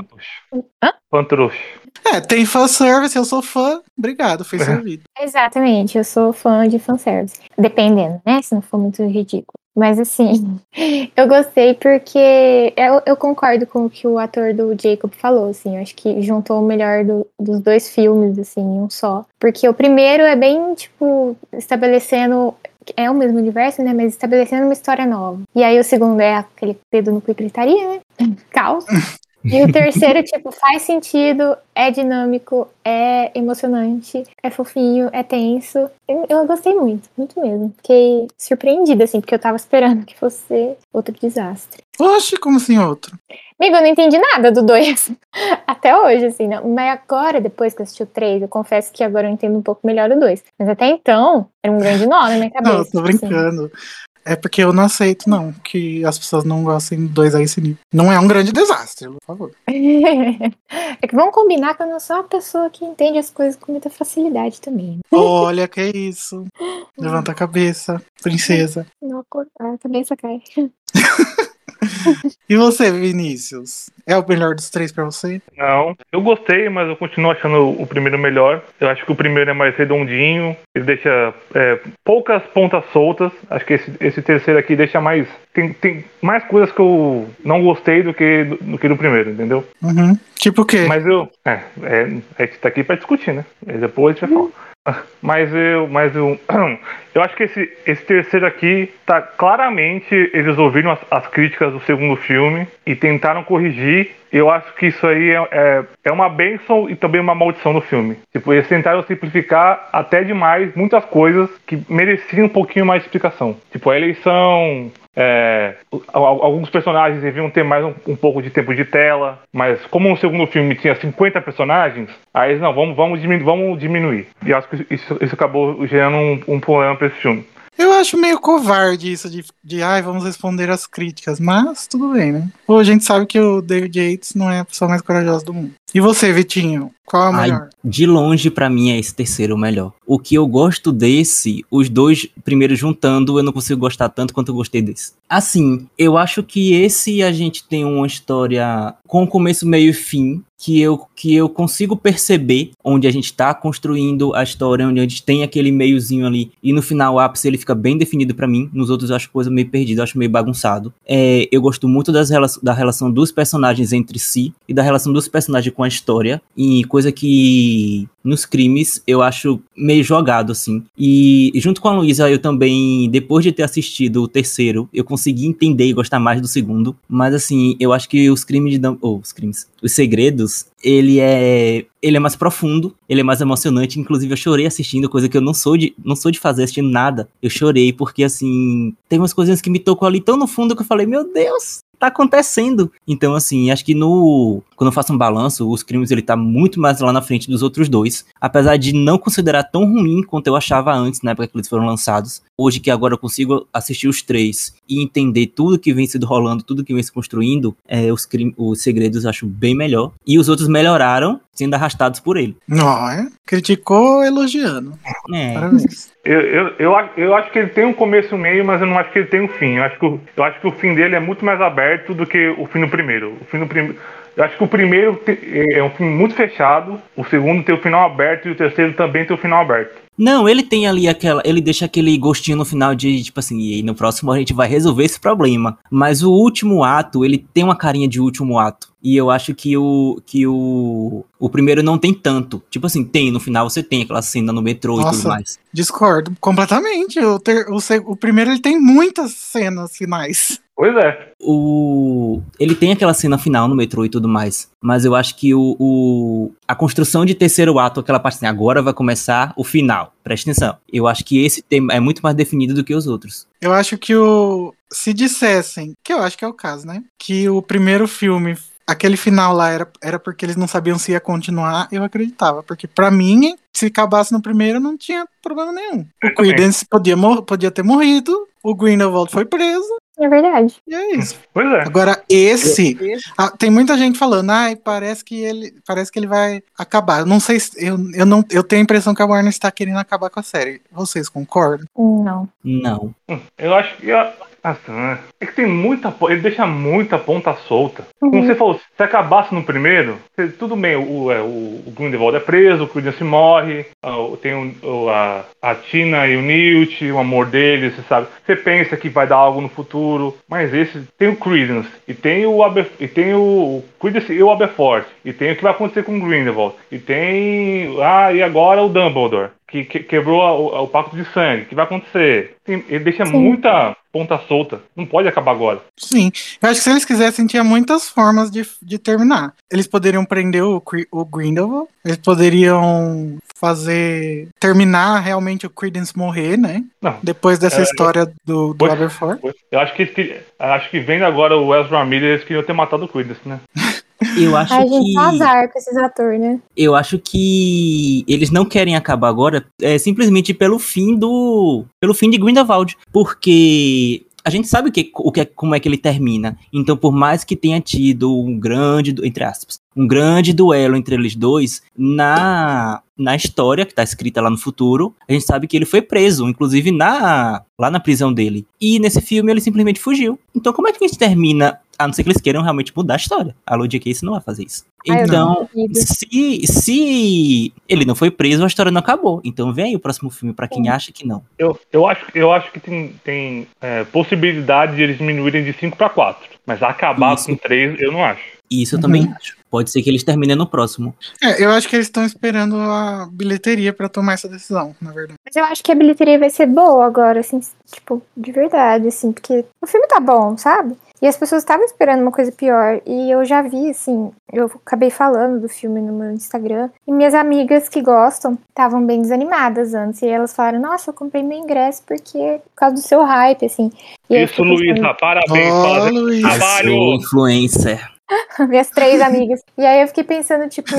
Hã? Pantrouxe. É, tem fanservice, eu sou fã. Obrigado, foi servido. Exatamente, eu sou fã de fanservice. Dependendo, né? Se não for muito ridículo. Mas assim, eu gostei porque eu, eu concordo com o que o ator do Jacob falou, assim, eu acho que juntou o melhor do- dos dois filmes, assim, em um só. Porque o primeiro é bem, tipo, estabelecendo. É o mesmo universo, né? Mas estabelecendo uma história nova. E aí o segundo é aquele dedo no cu e gritaria, né? Caos. E o terceiro, tipo, faz sentido, é dinâmico, é emocionante, é fofinho, é tenso. Eu, eu gostei muito, muito mesmo. Fiquei surpreendida, assim, porque eu tava esperando que fosse outro desastre. Oxe, como assim outro? Amigo, eu não entendi nada do 2 até hoje, assim, não. Mas agora, depois que eu assisti o 3, eu confesso que agora eu entendo um pouco melhor o 2. Mas até então, era um grande nó na minha cabeça. Não, eu tô tipo assim. É porque eu não aceito, não, que as pessoas não gostem de dois a esse nível. Não é um grande desastre, por favor. é que vamos combinar que eu não sou uma pessoa que entende as coisas com muita facilidade também. Olha, que isso. Levanta a cabeça, princesa. Não, a cabeça cai. E você, Vinícius? É o melhor dos três pra você? Não, eu gostei, mas eu continuo achando o primeiro melhor. Eu acho que o primeiro é mais redondinho, ele deixa é, poucas pontas soltas. Acho que esse, esse terceiro aqui deixa mais. Tem, tem mais coisas que eu não gostei do que do, do que do primeiro, entendeu? Uhum. Tipo o quê? Mas eu. É, é, a gente tá aqui pra discutir, né? E depois a gente vai falar. Mas eu, mas eu, eu acho que esse, esse terceiro aqui tá claramente eles ouviram as, as críticas do segundo filme e tentaram corrigir. Eu acho que isso aí é, é, é uma bênção e também uma maldição do filme. Tipo, eles tentaram simplificar até demais muitas coisas que mereciam um pouquinho mais de explicação. Tipo, a eleição, é, al- alguns personagens deviam ter mais um, um pouco de tempo de tela, mas como no segundo filme tinha 50 personagens, aí eles, não, vamos, vamos, diminuir, vamos diminuir. E acho que isso, isso acabou gerando um, um problema para esse filme. Eu acho meio covarde isso de, de ai, vamos responder as críticas, mas tudo bem, né? Ou a gente sabe que o David Yates não é a pessoa mais corajosa do mundo. E você, Vitinho? Qual é o Ai, melhor? de longe, pra mim, é esse terceiro o melhor. O que eu gosto desse, os dois primeiros juntando, eu não consigo gostar tanto quanto eu gostei desse. Assim, eu acho que esse a gente tem uma história com começo, meio e fim, que eu, que eu consigo perceber onde a gente tá construindo a história, onde a gente tem aquele meiozinho ali, e no final o ápice ele fica bem definido pra mim. Nos outros eu acho coisa meio perdida, acho meio bagunçado. É, eu gosto muito das rela da relação dos personagens entre si e da relação dos personagens com a história, e coisa que nos crimes eu acho meio jogado, assim. E junto com a Luísa, eu também, depois de ter assistido o terceiro, eu consegui entender e gostar mais do segundo. Mas assim, eu acho que os crimes de Dum- oh, os crimes. Os segredos, ele é. Ele é mais profundo, ele é mais emocionante. Inclusive, eu chorei assistindo, coisa que eu não sou de, não sou de fazer assistindo nada. Eu chorei porque, assim, tem umas coisinhas que me tocou ali tão no fundo que eu falei, meu Deus, tá acontecendo. Então, assim, acho que no. Quando eu faço um balanço, os crimes ele tá muito mais lá na frente dos outros dois. Apesar de não considerar tão ruim quanto eu achava antes, na época que eles foram lançados. Hoje que agora eu consigo assistir os três e entender tudo que vem sido rolando, tudo que vem se construindo, é, os, crim- os segredos eu acho bem melhor. E os outros melhoraram, sendo arrastados por ele. Não, é? Criticou elogiando. É. Parabéns. Eu, eu, eu, eu acho que ele tem um começo e um meio, mas eu não acho que ele tem um fim. Eu acho que o, eu acho que o fim dele é muito mais aberto do que o fim do primeiro. O fim do primeiro. Eu acho que o primeiro te- é um fim muito fechado, o segundo tem o final aberto e o terceiro também tem o final aberto. Não, ele tem ali aquela. Ele deixa aquele gostinho no final de, tipo assim, e no próximo a gente vai resolver esse problema. Mas o último ato, ele tem uma carinha de último ato. E eu acho que o. que o. O primeiro não tem tanto. Tipo assim, tem, no final você tem aquela cena no metrô e Nossa. tudo mais. Discordo completamente. O, ter- o o primeiro ele tem muitas cenas finais. Pois é. O. Ele tem aquela cena final no metrô e tudo mais. Mas eu acho que o. o- a construção de terceiro ato, aquela parte assim, agora vai começar o final. Presta atenção. Eu acho que esse tema é muito mais definido do que os outros. Eu acho que o. Se dissessem, que eu acho que é o caso, né? Que o primeiro filme, aquele final lá era, era porque eles não sabiam se ia continuar, eu acreditava. Porque pra mim, se acabasse no primeiro, não tinha problema nenhum. O Credence podia, mor- podia ter morrido, o Grindelwald foi preso, É verdade. e é isso. Pois é. Agora, esse. ah, tem muita gente falando, ai, parece que ele. Parece que ele vai acabar. Eu não sei se. Eu, eu, não, eu tenho a impressão que a Warner está querendo acabar com a série. Vocês concordam? Não. Não. Eu acho que. Nossa, né? é que tem muita. Ele deixa muita ponta solta. Como Uhum. você falou, se acabasse no primeiro, tudo bem, o, é, o, o Grindelwald é preso, o Credence morre, ah, tem o- o- a, a Tina e o Newt, o amor deles, você sabe. Você pensa que vai dar algo no futuro, mas esse tem o Credence, e tem o, Aber, e tem o, o Credence e o Aberforth, e tem o que vai acontecer com o Grindelwald, e tem. Ah, e agora o Dumbledore. Que, que- quebrou a- o, o pacto de sangue. O que vai acontecer? Tem- ele deixa Sim. muita ponta solta. Não pode acabar agora. Sim. Eu acho que se eles quisessem, tinha muitas formas de, de terminar. Eles poderiam prender o, o Grindelwald, eles poderiam fazer. terminar realmente o Credence morrer, né? Não. Depois dessa É, história do, do Pois-. Eu acho que, acho que vendo agora o Ezra Miller, eles queriam ter matado o Credence, né? Eu acho Ai, gente, que. azar com esses atores, né? Eu acho que eles não querem acabar agora é, simplesmente pelo fim do. pelo fim de Grindelwald. Porque a gente sabe o que, o que, é- como é que ele termina. Então, por mais que tenha tido um grande, entre aspas, um grande duelo entre eles dois, na, na história que tá escrita lá no futuro, a gente sabe que ele foi preso, inclusive na lá na prisão dele. E nesse filme ele simplesmente fugiu. Então, como é que a gente termina? A não ser que eles queiram realmente mudar a história. A Lud Case não vai fazer isso. Então, se, se ele não foi preso, a história não acabou. Então vem aí o próximo filme pra quem acha que não. Eu, eu, acho, eu acho que tem, tem é, possibilidade de eles diminuírem de 5 para 4. Mas acabar Isso. com 3, eu não acho. Isso eu Uhum. também acho. Pode ser que eles terminem no próximo. É, eu acho que eles estão esperando a bilheteria pra tomar essa decisão, na verdade. Mas eu acho que a bilheteria vai ser boa agora, assim, tipo, de verdade, assim, porque o filme tá bom, sabe? E as pessoas estavam esperando uma coisa pior. E eu já vi, assim, eu acabei falando do filme no meu Instagram. E minhas amigas que gostam estavam bem desanimadas antes. E elas falaram, nossa, eu comprei meu ingresso porque por causa do seu hype, assim. E Isso, Luísa, parabéns. Luiz. Trabalho. Sou influencer. Minhas três amigas. E aí eu fiquei pensando, tipo,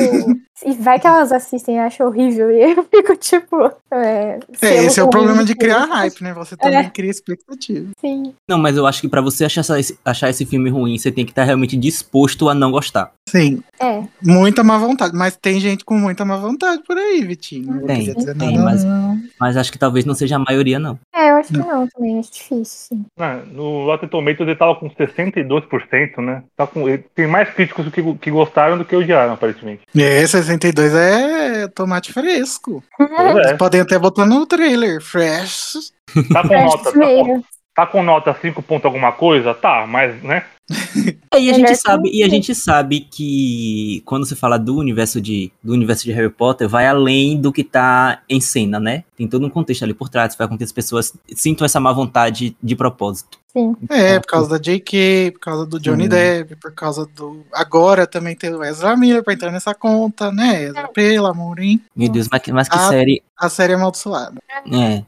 e vai que elas assistem e acham horrível. E aí eu fico, tipo. É, É, esse é o problema de do criar hype, né? Você também É. cria expectativa. Sim. Não, mas eu acho que pra você achar achar esse filme ruim, você tem que estar realmente disposto a não gostar. Sim, É. muita má vontade. Mas tem gente com muita má vontade por aí, Vitinho. Não Tem, dizer tem, nada, mas- não. Mas acho que talvez não seja a maioria, não. É, eu acho que não também, acho difícil, sim. Ah, No Rotten Tomatoes ele tava com 62%, né? Tá com, ele- tem mais críticos que, que gostaram do que odiaram, aparentemente. É, 62 é tomate fresco. É. podem até botar no trailer. Fresh. Tá com nota, tá com, tá com nota 5 ponto alguma coisa? Tá, mas, né? É, e a gente sabe, e a não. gente sabe que quando se fala do universo de do universo de Harry Potter, vai além do que tá em cena, né? Tem todo um contexto ali por trás, vai com que as pessoas sintam essa má vontade de propósito. Sim. É, por causa da J.K., por causa do Johnny Sim. Depp, por causa do. Agora também tem o Ezra Miller pra entrar nessa conta, né? Ezra, pelo amor, hein? Meu Deus, mas que, mas que Ah. série. A série é amaldiçoada. É.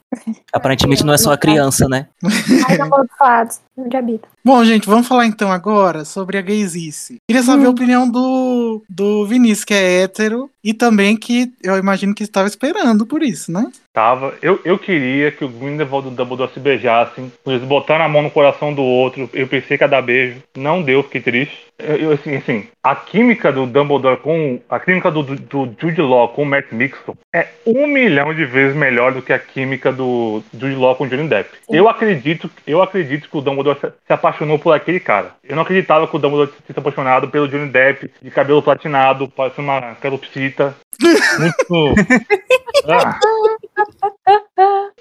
Aparentemente não é só a criança, né? Mais amaldiçoados, onde habita. Bom, gente, vamos falar então agora sobre a gaysice. Queria saber a Hum. opinião do, do Vinícius, que é hétero, e também que eu imagino que estava esperando por isso, né? Tava. Eu, eu queria que o Grindelwald e o Dumbledore se beijassem. Eles botaram a mão no coração do outro. Eu pensei que ia dar beijo. Não deu, fiquei triste. Eu, assim, assim, a química do Dumbledore com. A química do, do, Jude Law com o Matt Mixon é um milhão de vezes melhor do que a química do Jude Law com o Johnny Depp. Eu acredito, eu acredito que o Dumbledore se, se apaixonou por aquele cara. Eu não acreditava que o Dumbledore tivesse apaixonado pelo Johnny Depp, de cabelo platinado, parecendo uma calopsita. Muito. Ah.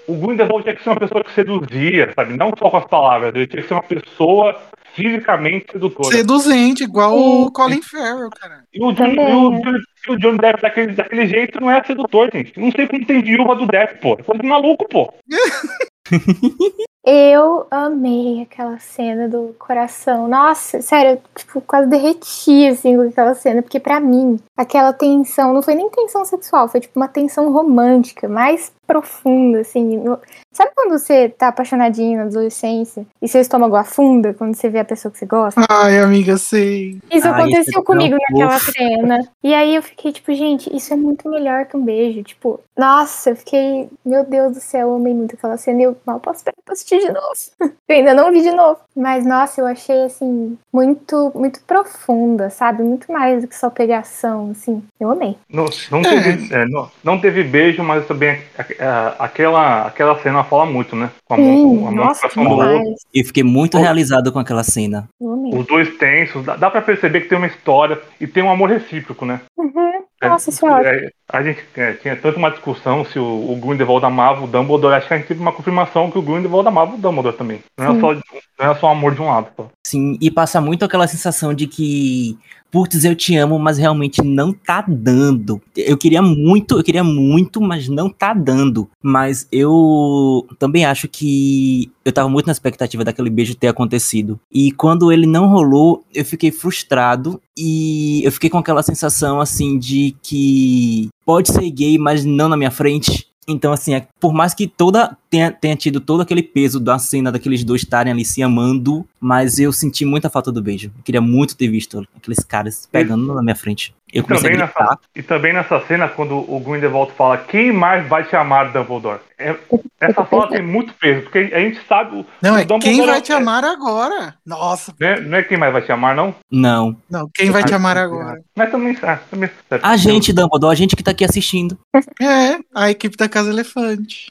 O Grindelwald tinha que ser uma pessoa que seduzia, sabe? Não só com as palavras, ele tinha que ser uma pessoa fisicamente sedutora. Seduzente, igual Sim. o Colin Farrell, cara. E o, Johnny, Também, e o, é. Johnny- e o Johnny Depp daquele, daquele jeito não é sedutor, gente. Não sei como tem viúva do Depp, pô. É coisa de maluco, pô. Eu amei aquela cena do coração. Nossa, sério, eu, tipo, quase derreti, assim, com aquela cena. Porque pra mim, aquela tensão, não foi nem tensão sexual, foi tipo uma tensão romântica, mais profunda, assim. Sabe quando você tá apaixonadinho na adolescência e seu estômago afunda quando você vê a pessoa que você gosta? Ai, amiga, sei. Isso Ai, aconteceu isso é comigo tão naquela fofo. cena. E aí eu fiquei tipo, gente, isso é muito melhor que um beijo. Tipo, nossa, eu fiquei, meu Deus do céu, eu amei muito aquela cena e eu mal posso esperar pra assistir de novo. eu ainda não vi de novo. Mas, nossa, eu achei, assim, muito, muito profunda, sabe? Muito mais do que só pegação, assim. Eu amei. Não, não, teve, é, não, não teve beijo, mas também a- a- aquela, aquela cena fala muito, né? Com a mão, Sim, com a nossa, do outro. Eu fiquei muito Oh. realizado com aquela cena. Os dois tensos, dá, dá pra perceber que tem uma história e tem um amor recíproco, né? Uhum. É, Nossa, isso é ótimo. é, a gente é, tinha tanto uma discussão se o, o Grindelwald amava o Dumbledore. Acho que a gente teve uma confirmação que o Grindelwald amava o Dumbledore também. Não era Sim. só, não era só um amor de um lado. Só. Sim, e passa muito aquela sensação de que, putz, eu te amo, mas realmente não tá dando. Eu queria muito, eu queria muito, mas não tá dando. Mas eu também acho que eu tava muito na expectativa daquele beijo ter acontecido. E quando ele não rolou, eu fiquei frustrado e eu fiquei com aquela sensação assim de que pode ser gay, mas não na minha frente. Então, assim, é- por mais que toda tenha, tenha tido todo aquele peso da cena daqueles dois estarem ali se amando, mas eu senti muita falta do beijo. Eu queria muito ter visto aqueles caras pegando na minha frente. Eu E comecei a também, gritar. nessa, e também nessa cena, quando o Grindelwald fala quem mais vai te amar, Dumbledore? É- essa fala tem muito peso, porque a gente sabe. o- Não, o é Dumbledore quem vai é- te amar agora. Nossa, Não é, não é quem mais vai te amar, não? Não. não, quem vai te amar agora? Mas também. Ah, também A gente, Dumbledore, a gente que tá aqui assistindo. É, a equipe da Casa Elefante.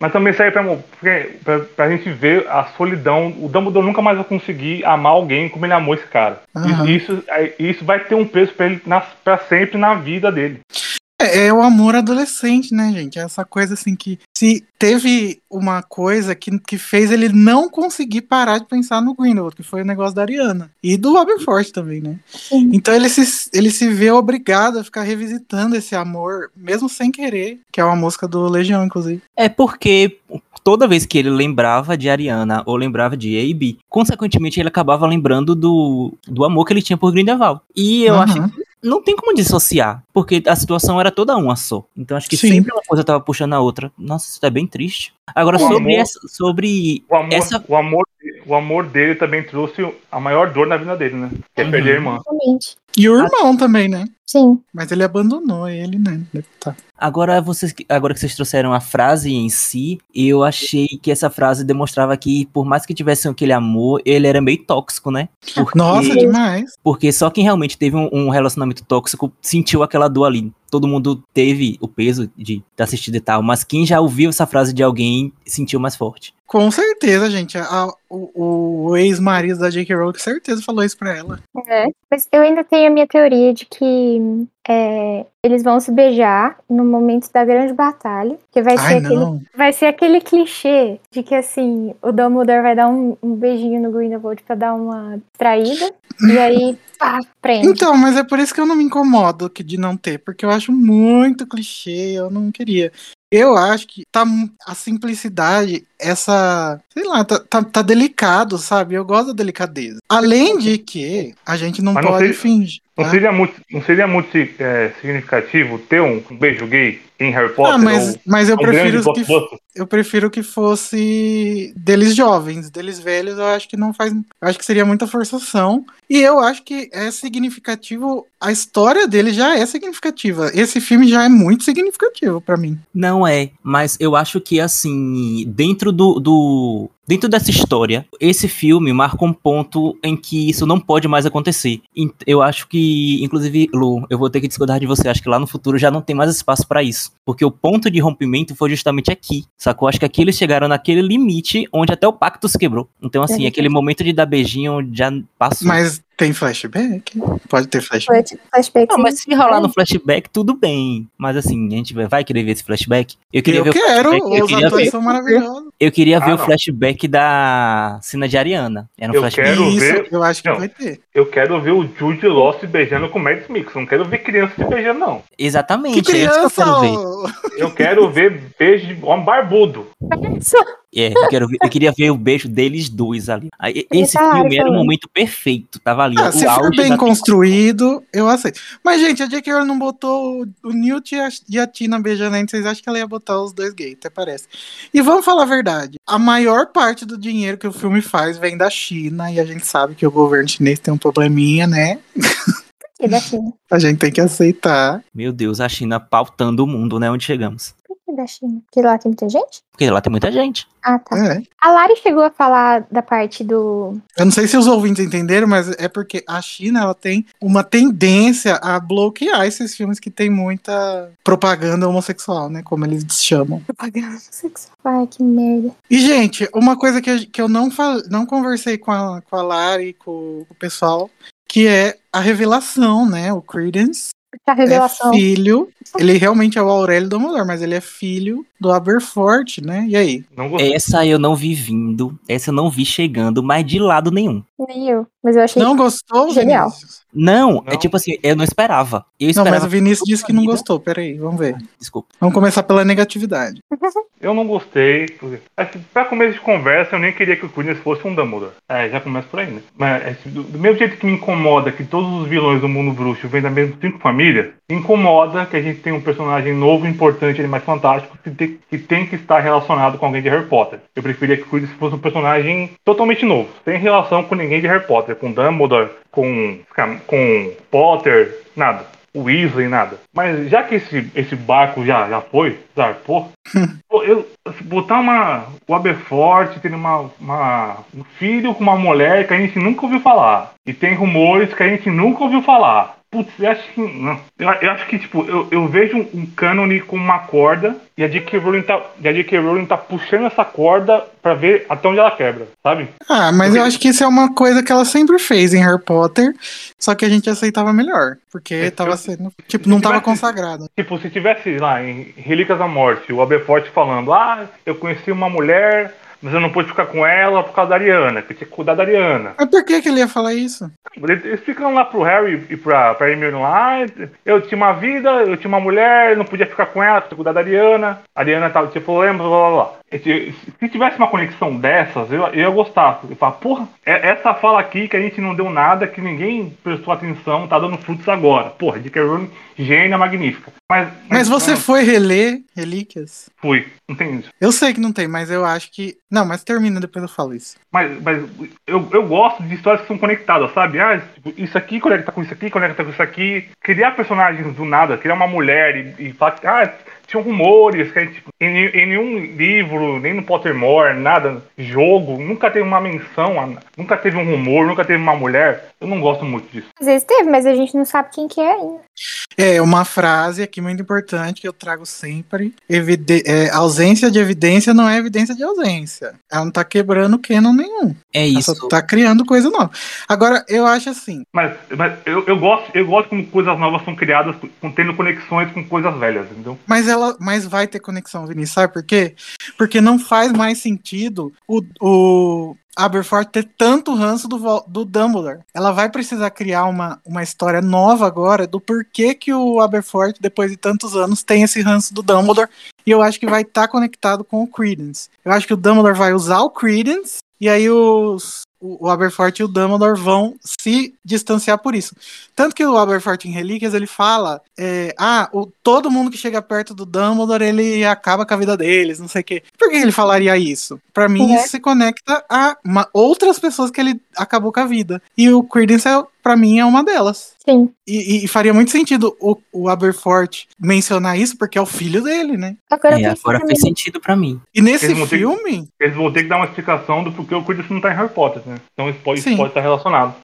Mas também serve pra, pra, pra gente ver a solidão. O Dumbledore nunca mais vai conseguir amar alguém como ele amou esse cara. Isso, isso, é- isso vai ter um peso pra ele na, pra sempre na vida dele. É, é o amor adolescente, né, gente? É essa coisa assim que se teve uma coisa que, que fez ele não conseguir parar de pensar no Grindelwald, que foi o negócio da Ariana. E do Aberforth também, né? Sim. Então ele se, ele se vê obrigado a ficar revisitando esse amor, mesmo sem querer, que é uma música do Legião, inclusive. É porque toda vez que ele lembrava de Ariana ou lembrava de Abe, consequentemente ele acabava lembrando do, do amor que ele tinha por Grindelwald. E eu Aham. acho que não tem como dissociar, porque a situação era toda uma só. Então acho que Sim. sempre uma coisa tava puxando a outra. Nossa, isso é bem triste. Agora, O sobre amor- essa. Sobre O amor, essa. o amor, o amor dele também trouxe a maior dor na vida dele, né? Que é Uhum. perder a irmã. Exatamente. E o irmão também, né? Sim. Mas ele abandonou ele, né? Tá. Agora, vocês, agora que vocês trouxeram a frase em si, eu achei que essa frase demonstrava que, por mais que tivesse aquele amor, ele era meio tóxico, né? Porque, Nossa, demais. porque só quem realmente teve um, um relacionamento tóxico sentiu aquela dor ali. Todo mundo teve o peso de ter assistido e tal, mas quem já ouviu essa frase de alguém sentiu mais forte. Com certeza, gente. A- o o ex-marido da J.K. Rowling, com certeza, falou isso pra ela. É. Mas eu ainda tenho a minha teoria de que é, eles vão se beijar no momento da grande batalha. Que vai ser, Ai, aquele, não. vai ser aquele clichê de que assim, o Dumbledore vai dar um, um beijinho no Grindelwald pra dar uma distraída. e aí, pá, prende. Então, mas é por isso que eu não me incomodo que- de não ter, porque eu acho muito clichê, eu não queria. Eu acho que tá a simplicidade, essa, sei lá, tá, tá, tá delicado, sabe? Eu gosto da delicadeza. Além de que a gente não Mas não pode sei- fingir. Não Ah. seria muito, não seria muito é, significativo ter um beijo gay em Harry Potter? Ah, mas, ou mas eu um prefiro que eu prefiro que fosse deles jovens, deles velhos, eu acho que não faz, eu acho que seria muita forçação. E eu acho que é significativo, a história dele já é significativa. Esse filme já é muito significativo pra mim. Não é, mas eu acho que assim, dentro do, do- dentro dessa história, esse filme marca um ponto em que isso não pode mais acontecer. Eu acho que, inclusive, Lu, eu vou ter que discordar de você, acho que lá no futuro já não tem mais espaço pra isso, porque o ponto de rompimento foi justamente aqui, sacou? Acho que aqui eles chegaram naquele limite onde até o pacto se quebrou. Então assim, É. aquele momento de dar beijinho já passou. Mas tem flashback? Pode ter flashback. Foi, Flashback. Não, mas se rolar no flashback, tudo bem. Mas assim, a gente vai- querer ver esse flashback? Eu queria Eu ver o quero, flashback. Eu os queria atores ver, são maravilhosos. Eu queria ver Ah, o não. flashback da cena de Ariana. Era um Eu flashback. Quero Isso, ver- eu acho que Não. vai ter. Eu quero ver o Jude Law se beijando com o Mads Mix. Não quero ver criança se beijando, não. Exatamente, Que é isso que eu criança! quero ver. Eu quero ver beijo de homem barbudo. É, eu, quero ver- eu queria ver o beijo deles dois ali. Esse tava filme era o falando. momento perfeito. Tava ali. Ah, se o for bem construído, eu aceito. Mas, gente, a J.K. Rowling não botou o- Newt e a, e a Tina beijando ainda. Vocês acham que ela ia botar os dois gays? Até parece. E vamos falar a verdade. A maior parte do dinheiro que o filme faz vem da China. E a gente sabe que o governo chinês tem um probleminha, né? Da China? A gente tem que aceitar. Meu Deus, a China pautando o mundo, né? Onde chegamos. Da China? Porque lá tem muita gente? Porque lá tem muita gente. Ah, tá. É. A Lari chegou a falar da parte do. Eu não sei se os ouvintes entenderam, mas é porque a China ela tem uma tendência a bloquear esses filmes que tem muita propaganda homossexual, né? Como eles chamam. Propaganda sexual. Ai, que merda. E, gente, uma coisa que, eu- que eu não, fal, não conversei com a, com a Lari e com o pessoal, que é a revelação, né? O Credence A revelação. é filho. Ele realmente é o Aurélio Dumbledore, mas ele é filho do Aberforth, né? E aí? Essa eu não vi vindo. Essa eu não vi chegando, mas de lado nenhum. Nem eu. Mas eu achei. Não gostou, Genial. Vinícius? Não, é Não. tipo assim, eu não esperava. Eu Não, esperava. mas o Vinícius disse que não gostou. Peraí, vamos ver. Desculpa. Vamos começar pela negatividade. Eu não gostei. porque- assim, Pra começo de conversa, eu nem queria que o Credence fosse um Dumbledore. É, já começa por aí, né? Mas assim, do, do mesmo jeito que me incomoda que todos os vilões do mundo bruxo vêm da mesma cinco famílias, me incomoda que a gente tem um personagem novo, importante, ele mais fantástico, que tem, que tem que estar relacionado com alguém de Harry Potter. Eu preferia que o Credence fosse um personagem totalmente novo, sem relação com ninguém de Harry Potter, com Dumbledore, com, com Potter, nada. O Weasley, nada. Mas já que esse, esse barco já, já foi, zarpou, Pô, eu, botar uma. O Aberforth tendo uma, uma, um filho com uma mulher que a gente nunca ouviu falar. E tem rumores que a gente nunca ouviu falar. Putz, eu acho que. Não. Eu, eu acho que, tipo, eu, eu vejo um cânone com uma corda e a J.K. Rowling tá, e a J.K. Rowling tá puxando essa corda pra ver até onde ela quebra, sabe? Ah, mas eu acho que isso é uma coisa que ela sempre fez em Harry Potter, só que a gente aceitava melhor, porque É, tava eu- sendo, tipo, não tava tivesse- consagrado. Tipo, se tivesse lá em Relíquias da Morte, o Aberforth falando, ah, eu conheci uma mulher, mas eu não pude ficar com ela por causa da Ariana, que eu tinha que cuidar da Ariana. Mas por que que ele ia falar isso? Eles ficam lá pro Harry e pra, pra Hermione lá, eu tinha uma vida, eu tinha uma mulher, eu não podia ficar com ela, tinha que cuidar da Ariana, a Ariana tava tinha problema, blá blá blá. Se se tivesse uma conexão dessas, eu, eu ia gostar. Eu falo, porra, é- essa fala aqui que a gente não deu nada, que ninguém prestou atenção, tá dando frutos agora. Porra, J.K. Rowling, gênia magnífica. Mas, Mas você não, foi reler Relíquias? Fui, não tem isso. Eu sei que não tem, mas eu acho que. Não, mas termina, depois eu falo isso. Mas, mas eu, eu gosto de histórias que são conectadas, sabe? Ah, tipo, isso aqui conecta com isso aqui, conecta com isso aqui. Criar personagens do nada, criar uma mulher e, e falar que, ah, tinham rumores, que a gente, em, em nenhum livro, nem no Pottermore, nada, jogo, nunca teve uma menção, a- nunca teve um rumor, nunca teve uma mulher. Eu não gosto muito disso. Às vezes teve, mas a gente não sabe quem que é ainda. É, uma frase aqui muito importante que eu trago sempre. Evide é, ausência de evidência não é evidência de ausência. Ela não tá quebrando canon nenhum. É Ela isso. só tá criando coisa nova. Agora, eu acho assim. Mas, mas eu, eu gosto, eu gosto como coisas novas são criadas, com, tendo conexões com coisas velhas, entendeu? Mas ela mas vai ter conexão, Vinícius. Sabe por quê? Porque não faz mais sentido o, o Aberforth ter tanto ranço do, do Dumbledore. Ela vai precisar criar uma, uma história nova agora do porquê que o Aberforth, depois de tantos anos, tem esse ranço do Dumbledore. E eu acho que vai estar conectado com o Credence. Eu acho que o Dumbledore vai usar o Credence e aí os, o, o Aberforth e o Dumbledore vão se distanciar por isso. Tanto que o Aberforth em Relíquias ele fala: é, ah, o, todo mundo que chega perto do Dumbledore ele acaba com a vida deles, não sei o quê. Por que ele falaria isso? Pra mim, É. isso se conecta a uma- outras pessoas que ele acabou com a vida. E o Credence, é, pra mim, é uma delas. Sim. E, e faria muito sentido o, o Aberforth mencionar isso, porque é o filho dele, né? Agora É, agora fez sentido pra mim. E nesse Eles que- filme, Eles vão ter que dar uma explicação do porquê o Quidditch não tá em Harry Potter, né? Então isso pode, isso pode estar relacionado.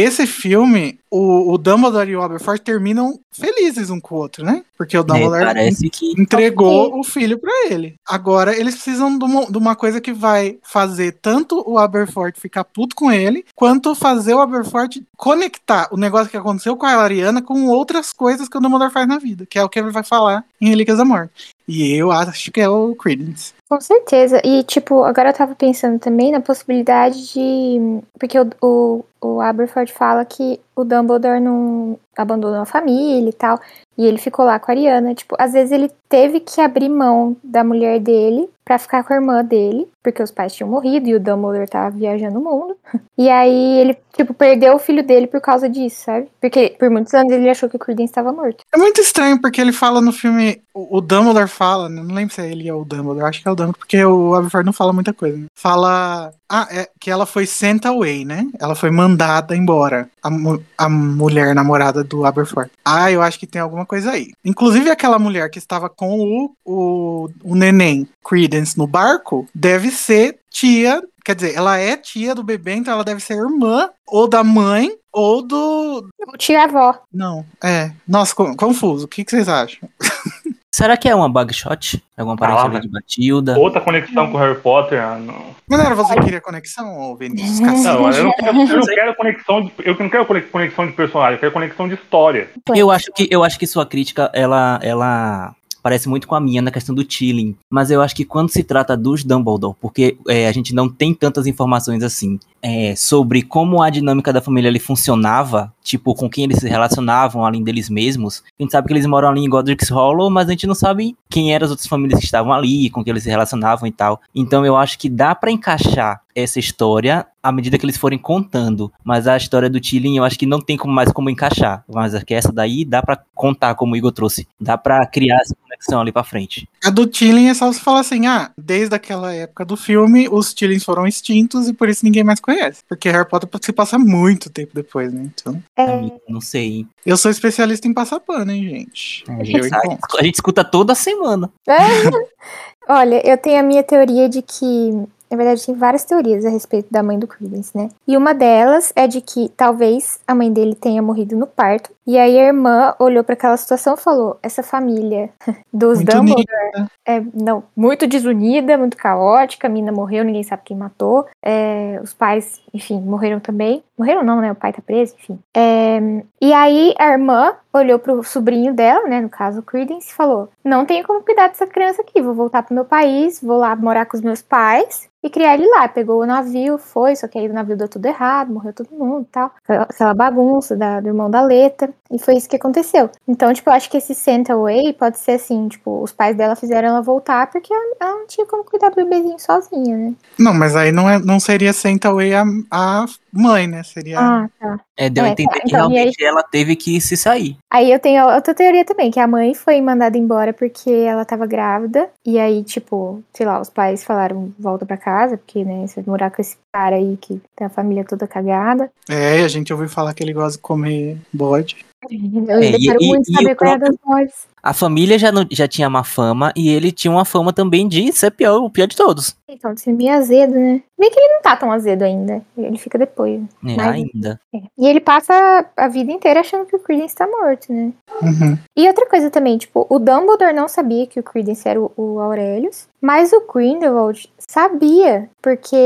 Esse filme, o, o Dumbledore e o Aberforth terminam felizes um com o outro, né? Porque o É, Dumbledore que entregou o filho pra ele. Agora eles precisam de uma, de uma coisa que vai fazer tanto o Aberforth ficar puto com ele, quanto fazer o Aberforth conectar o negócio que aconteceu com a Ariana com outras coisas que o Dumbledore faz na vida, que é o que ele vai falar em Relíquias da Morte. E eu acho que é o Credence. Com certeza. E, tipo, agora eu tava pensando também na possibilidade de. Porque o, o, o Aberforth fala que o Dumbledore não abandonou a família e tal. E ele ficou lá com a Ariana. Tipo, às vezes ele teve que abrir mão da mulher dele pra ficar com a irmã dele. Porque os pais tinham morrido e o Dumbledore tava viajando o mundo. E aí ele, tipo, perdeu o filho dele por causa disso, sabe? Porque por muitos anos ele achou que o Credence estava morto. É muito estranho, porque ele fala no filme. O, Dumbledore fala, né? não lembro se é ele ou o Dumbledore, acho que é o Dumbledore, porque o Aberforth não fala muita coisa. Né? Fala. Ah, é que ela foi sent away, né? Ela foi mandada embora. A, mu- a mulher namorada do Aberforth. Ah, eu acho que tem alguma coisa aí. Inclusive, aquela mulher que estava com o, o, o neném Credence no barco deve ser tia. Quer dizer, ela é tia do bebê, então ela deve ser irmã ou da mãe ou do. O tio e a avó. Não, é. Nossa, co- confuso. O que, que vocês acham? Será que é uma bugshot? Alguma parente Ah, de Batilda? Outra conexão com Harry Potter, ah, não. Mas não era você que queria conexão, Vinícius? Não, eu não, quero, eu não quero conexão de, eu não quero conex- conexão de personagem, eu quero conexão de história. Eu acho que eu acho que sua crítica ela ela parece muito com a minha na questão do Chilling, mas eu acho que quando se trata dos Dumbledore, porque é, a gente não tem tantas informações assim é, sobre como a dinâmica da família ali funcionava, tipo com quem eles se relacionavam além deles mesmos. A gente sabe que eles moram ali em Godric's Hollow, mas a gente não sabe quem eram as outras famílias que estavam ali, com quem eles se relacionavam e tal. Então eu acho que dá pra encaixar essa história à medida que eles forem contando, mas a história do Tilling eu acho que não tem como mais como encaixar, mas que essa daí dá pra contar como o Igor trouxe, dá pra criar essa conexão ali pra frente. A do Tilling é só você falar assim: ah, desde aquela época do filme, os Tillings foram extintos e por isso ninguém mais conhece. Porque Harry Potter se passa muito tempo depois, né? Então. É, Não sei. Eu sou especialista em passar pano, hein, gente? A Eu gente, sabe, a gente escuta toda semana. Olha, eu tenho a minha teoria de que. Na verdade, tem várias teorias a respeito da mãe do Credence, né? E uma delas é de que talvez a mãe dele tenha morrido no parto. E aí a irmã olhou para aquela situação e falou: essa família dos Muito Dumbledore unida. é não, muito desunida, muito caótica. A mina morreu, ninguém sabe quem matou. É, os pais, enfim, morreram também. Morreram não, né? O pai tá preso, enfim. É, e aí a irmã olhou pro sobrinho dela, né, no caso o Credence, e falou: Não tenho como cuidar dessa criança aqui, vou voltar pro meu país, vou lá morar com os meus pais e criar ele lá. Pegou o navio, foi, só que aí o navio deu tudo errado, morreu todo mundo e tal. Aquela- bagunça da, do irmão da Leta. E foi isso que aconteceu. Então, tipo, eu acho que esse Sent Away pode ser assim, tipo, os pais dela fizeram ela voltar porque ela, ela não tinha como cuidar do bebezinho sozinha, né? Não, mas aí não, é, não seria Sent Away a, a mãe, né? Seria. Ah, tá. É, deu a É, entender tá, que então, e realmente ela teve que se sair. Aí eu tenho outra teoria também, que a mãe foi mandada embora porque ela tava grávida. E aí, tipo, sei lá, os pais falaram, volta pra casa, porque, né, você vai morar com esse cara aí que tem a família toda cagada. É, a gente ouviu falar que ele gosta de comer bode. Eu É, ainda e- quero e- muito e saber o qual é próprio- das bodes. A família já, não- já tinha má fama e ele tinha uma fama também de ser pior, o pior de todos. Então, de ser meio azedo, né? Bem que ele não tá tão azedo ainda. Ele fica depois. É, Mas- ainda. É. E ele passa a vida inteira achando que o Credence tá morto, né? Uhum. E outra coisa também, tipo, o Dumbledore não sabia que o Credence era o, o Aurelius, mas o Grindelwald sabia, porque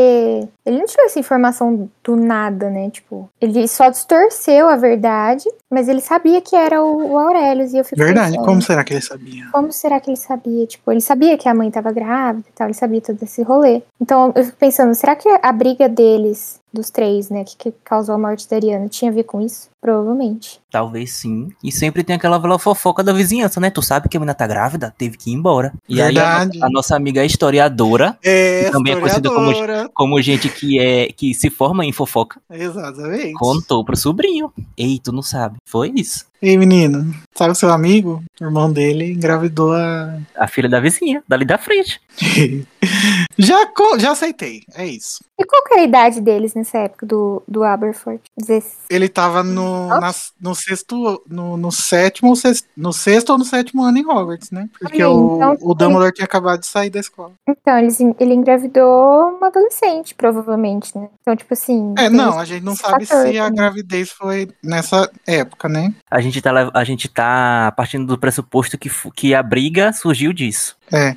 ele não tinha essa informação do nada, né? Tipo, ele só distorceu a verdade, mas ele sabia que era o, o Aurelius, e eu fico Verdade, pensando, como será que ele sabia? como será que ele sabia? Tipo, ele sabia que a mãe tava grávida e tal, ele sabia todo esse rolê. Então eu fico pensando, será que a briga deles, dos três, né, que, que causou a morte da Ariana, tinha a ver com isso? Provavelmente. Talvez sim. E sempre tem aquela fofoca da vizinhança, né? Tu sabe que a menina tá grávida? Teve que ir embora. E Verdade. aí a, a nossa amiga historiadora, É, Também é conhecido como- historiadora. como gente que é que se forma em fofoca, Exatamente. contou pro sobrinho. Ei, tu não sabe. Foi isso. Ei, menino, sabe o seu amigo? O irmão dele engravidou a. A filha da vizinha, dali da frente. já, já aceitei, é isso. E qual que era a idade deles nessa época do, do Aberforth? 16. Ele tava no, nas- no sexto, no, no sétimo ou sexto, no sexto ou no sétimo ano em Hogwarts, né? Porque Aí, o, então, o Dumbledore tinha acabado de sair da escola. Então, eles, ele engravidou uma adolescente, provavelmente, né? Então, tipo assim. É, não, a gente não sabe fator se a também. gravidez foi nessa época, né? A gente tá, a gente tá partindo do pressuposto que, que a briga surgiu disso. É.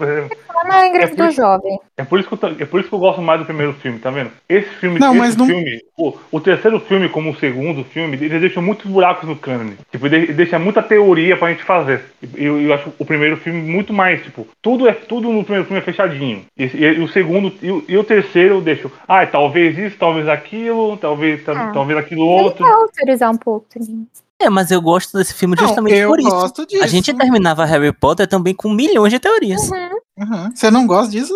É, Ela engravidou É por- jovem. é por, isso que eu, é por isso que eu gosto mais do primeiro filme, tá vendo? Esse filme, Não, esse mas não- filme o, o terceiro filme, como o segundo filme, ele deixa muitos buracos no cânone. Tipo, ele deixa muita teoria pra gente fazer. E Eu, eu acho o primeiro filme muito mais, tipo, tudo é tudo no primeiro filme é fechadinho. E, e- e o segundo e o, e o terceiro eu deixo, ah, talvez isso, talvez aquilo, talvez, tal- Ah. talvez aquilo Ele outro. vai autorizar um pouco também. É, mas eu gosto desse filme Não, justamente eu por isso. gosto disso. A gente terminava Harry Potter também com milhões de teorias. Uhum. Você não gosta disso,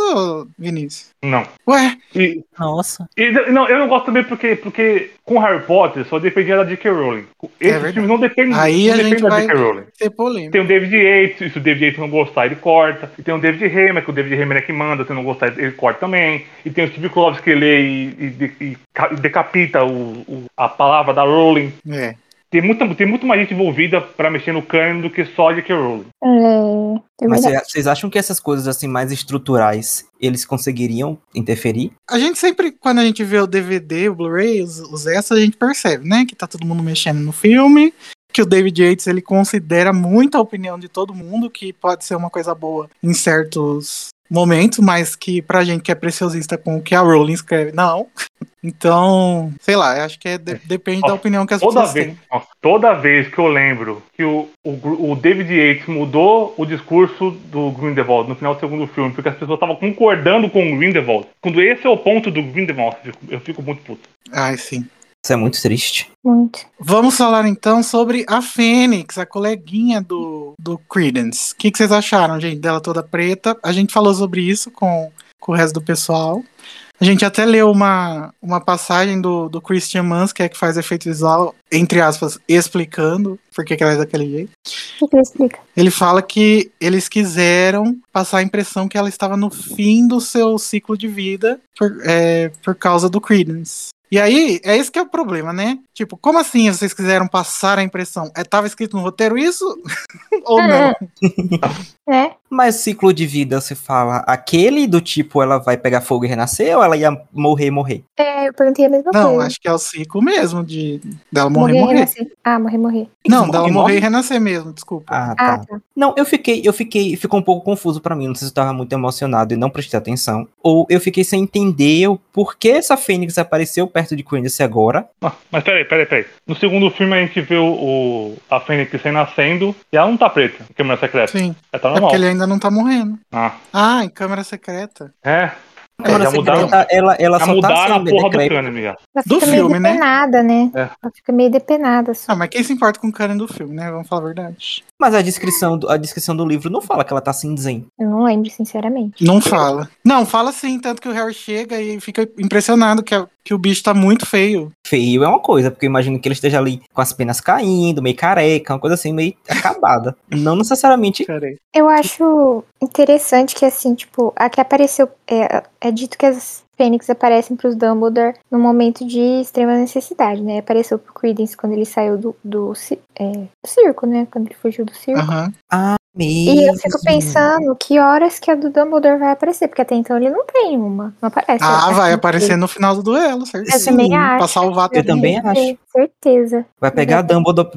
Vinícius? Não. Ué, E, Nossa. E, não, eu não gosto também porque, porque com Harry Potter só dependia da J.K. Rowling. Esse verdade. filme não depende, Aí não a depende gente da J.K. Rowling. ser polêmico. Tem o David Yates, se o David Yates não gostar, ele corta. E tem o David Hammer, que o David Hammer é que manda, se não gostar, ele corta também. E tem o Steve Kloves que lê e, e e e decapita o, o- a palavra da Rowling. É. Tem, muita, tem muito mais gente envolvida pra mexer no canon do que só a J.K. Rowling. É, é Mas vocês acham que essas coisas assim mais estruturais, eles conseguiriam interferir? A gente sempre, quando a gente vê o DVD, o Blu-ray, os, os extras, a gente percebe, né? Que tá todo mundo mexendo no filme. Que o David Yates ele considera muito a opinião de todo mundo, que pode ser uma coisa boa em certos momentos, mas que pra gente que é preciosista com o que a Rowling escreve, não. Então, sei lá, acho que é de- depende da opinião que as pessoas vez, têm. ó, toda vez que eu lembro que o, o, o David Yates mudou o discurso do Grindelwald no final do segundo filme, porque as pessoas estavam concordando com o Grindelwald. Quando esse é o ponto do Grindelwald, eu fico, eu fico muito puto. Ai, sim. Isso é muito triste. Muito. Vamos falar então sobre a Fênix, a coleguinha do, do Credence. O que, que vocês acharam, gente, dela toda preta? A gente falou sobre isso com, com o resto do pessoal. A gente até leu uma, uma passagem do, do Christian Mans, que é que faz efeito visual, entre aspas, explicando por que que ela é daquele jeito. O que, que ele explica? Ele fala que eles quiseram passar a impressão que ela estava no fim do seu ciclo de vida por, é, por causa do Credence. E aí, é esse que é o problema, né? Tipo, como assim vocês quiseram passar a impressão? É, tava escrito no roteiro isso? Ou não? Né? Mas ciclo de vida, você fala, aquele do tipo, ela vai pegar fogo e renascer ou ela ia morrer e morrer? É, eu perguntei a mesma Não, coisa. acho que é o ciclo mesmo de dela morrer e e morrer. renascer. Ah, morrer, morrer. Não, dela morre? morrer e renascer mesmo, desculpa. Ah, Ah, tá. tá. Não, eu fiquei, eu fiquei, ficou um pouco confuso pra mim, não sei se eu tava muito emocionado e não prestei atenção, ou eu fiquei sem entender o porquê essa fênix apareceu perto de Credence agora. Ah, mas peraí, peraí, peraí. No segundo filme a gente vê o, o- a Fênix nascendo e ela não tá preta, em câmera secreta. Sim. Ela tá É normal. porque ele ainda não tá morrendo. Ah, Ah, em câmera secreta. é. Câmara já mudaram, ela, ela já só tá mudaram a sendo porra do cânone já. Ela Do fica meio filme, né? depenada, né? É. Ela fica meio depenada. Assim. Ah, mas quem se importa com o canon do filme, né? Vamos falar a verdade. Mas a descrição, do, a descrição do livro não fala que ela tá cinzenta. Eu não lembro, sinceramente. Não fala. Não, fala sim, tanto que o Harry chega e fica impressionado que, a- que o bicho tá muito feio. Feio é uma coisa, porque eu imagino que ele esteja ali com as penas caindo, meio careca, uma coisa assim, meio acabada. não necessariamente. Peraí. Eu acho interessante que, assim, tipo, a que apareceu. É, é dito que as Fênix aparecem pros Dumbledore no momento de extrema necessidade, né? Apareceu pro Credence quando ele saiu do, do, é, do circo, né? Quando ele fugiu do circo. Aham. Ah, E eu mesmo. fico pensando que horas que a do Dumbledore vai aparecer, porque até então ele não tem uma. Não aparece. Ah, vai aparecer no final do duelo, certo? Eu também acho. Pra salvar Eu também acho. Certeza. Vai pegar a Dumbledore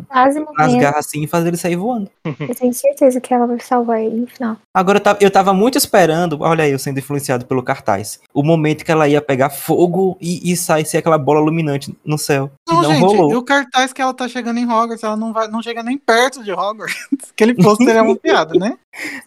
nas garras assim e fazer ele sair voando. Eu tenho certeza que ela vai salvar ele no final. Agora eu tava, eu tava muito esperando, olha aí, eu sendo influenciado pelo cartaz, o momento que ela ia pegar fogo e, e sair ser aquela bola luminante no céu. E Não, não, gente, rolou. e o cartaz que ela tá chegando em Hogwarts, ela não, vai, não chega nem perto de Hogwarts. Aquele pôster é uma piada, né?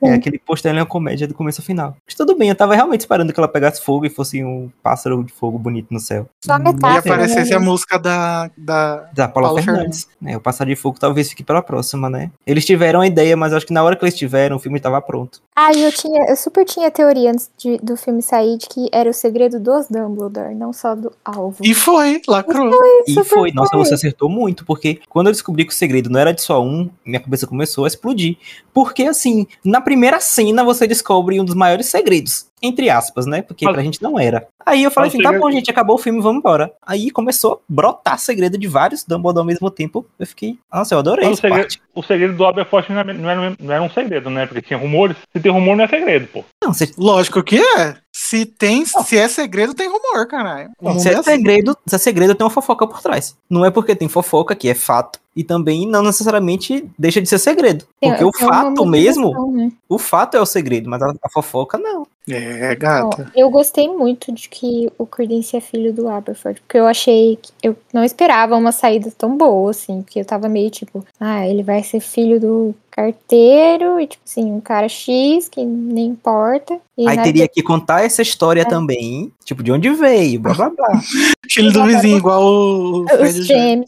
É, aquele pôster ali é uma comédia do começo ao final. Mas tudo bem, eu tava realmente esperando que ela pegasse fogo e fosse um pássaro de fogo bonito no céu. Só a E metáfora. aparecesse né? a música da. da... Da Paula, Paula Fernandes. né? o pássaro de fogo talvez fique pela próxima, né? Eles tiveram a ideia, mas acho que na hora que eles tiveram, o filme tava pronto. Ah, e eu tinha, eu super tinha teoria antes de- do filme sair de que era o segredo dos Dumbledore, não só do alvo. E foi, lacrou. E Super foi, nossa, foi. você acertou muito, porque quando eu descobri que o segredo não era de só um, minha cabeça começou a explodir. Porque, assim, na primeira cena você descobre um dos maiores segredos, entre aspas, né? Porque Mas- pra gente não era. Aí eu falei assim, tá bom, gente, acabou o filme, vamos embora. Aí começou a brotar segredo de vários Dumbledore ao mesmo tempo. Eu fiquei, nossa, eu adorei Mas o essa segredo, parte. o segredo do Aberforth não era, não, era, não era um segredo, né? Porque tinha rumores. Se tem rumor, não é segredo, pô. Não, se, Lógico que é. Se tem, se é segredo, tem rumor, caralho. O se é é assim. segredo, se é segredo, tem uma fofoca por trás. Não é porque tem fofoca que é fato. E também não necessariamente deixa de ser segredo. Porque o tem uma fato mesmo, né? o fato é o segredo, mas a, a fofoca não. É, Ó, gata. eu gostei muito de que o Credence é filho do Aberforth, porque eu achei que eu não esperava uma saída tão boa, assim, porque eu tava meio tipo, ah, ele vai ser filho do carteiro e, tipo assim, um cara X que nem importa. E Aí teria que contar essa história É. também, tipo, de onde veio, blá blá blá. Filho do vizinho, igual o Fred os Jr.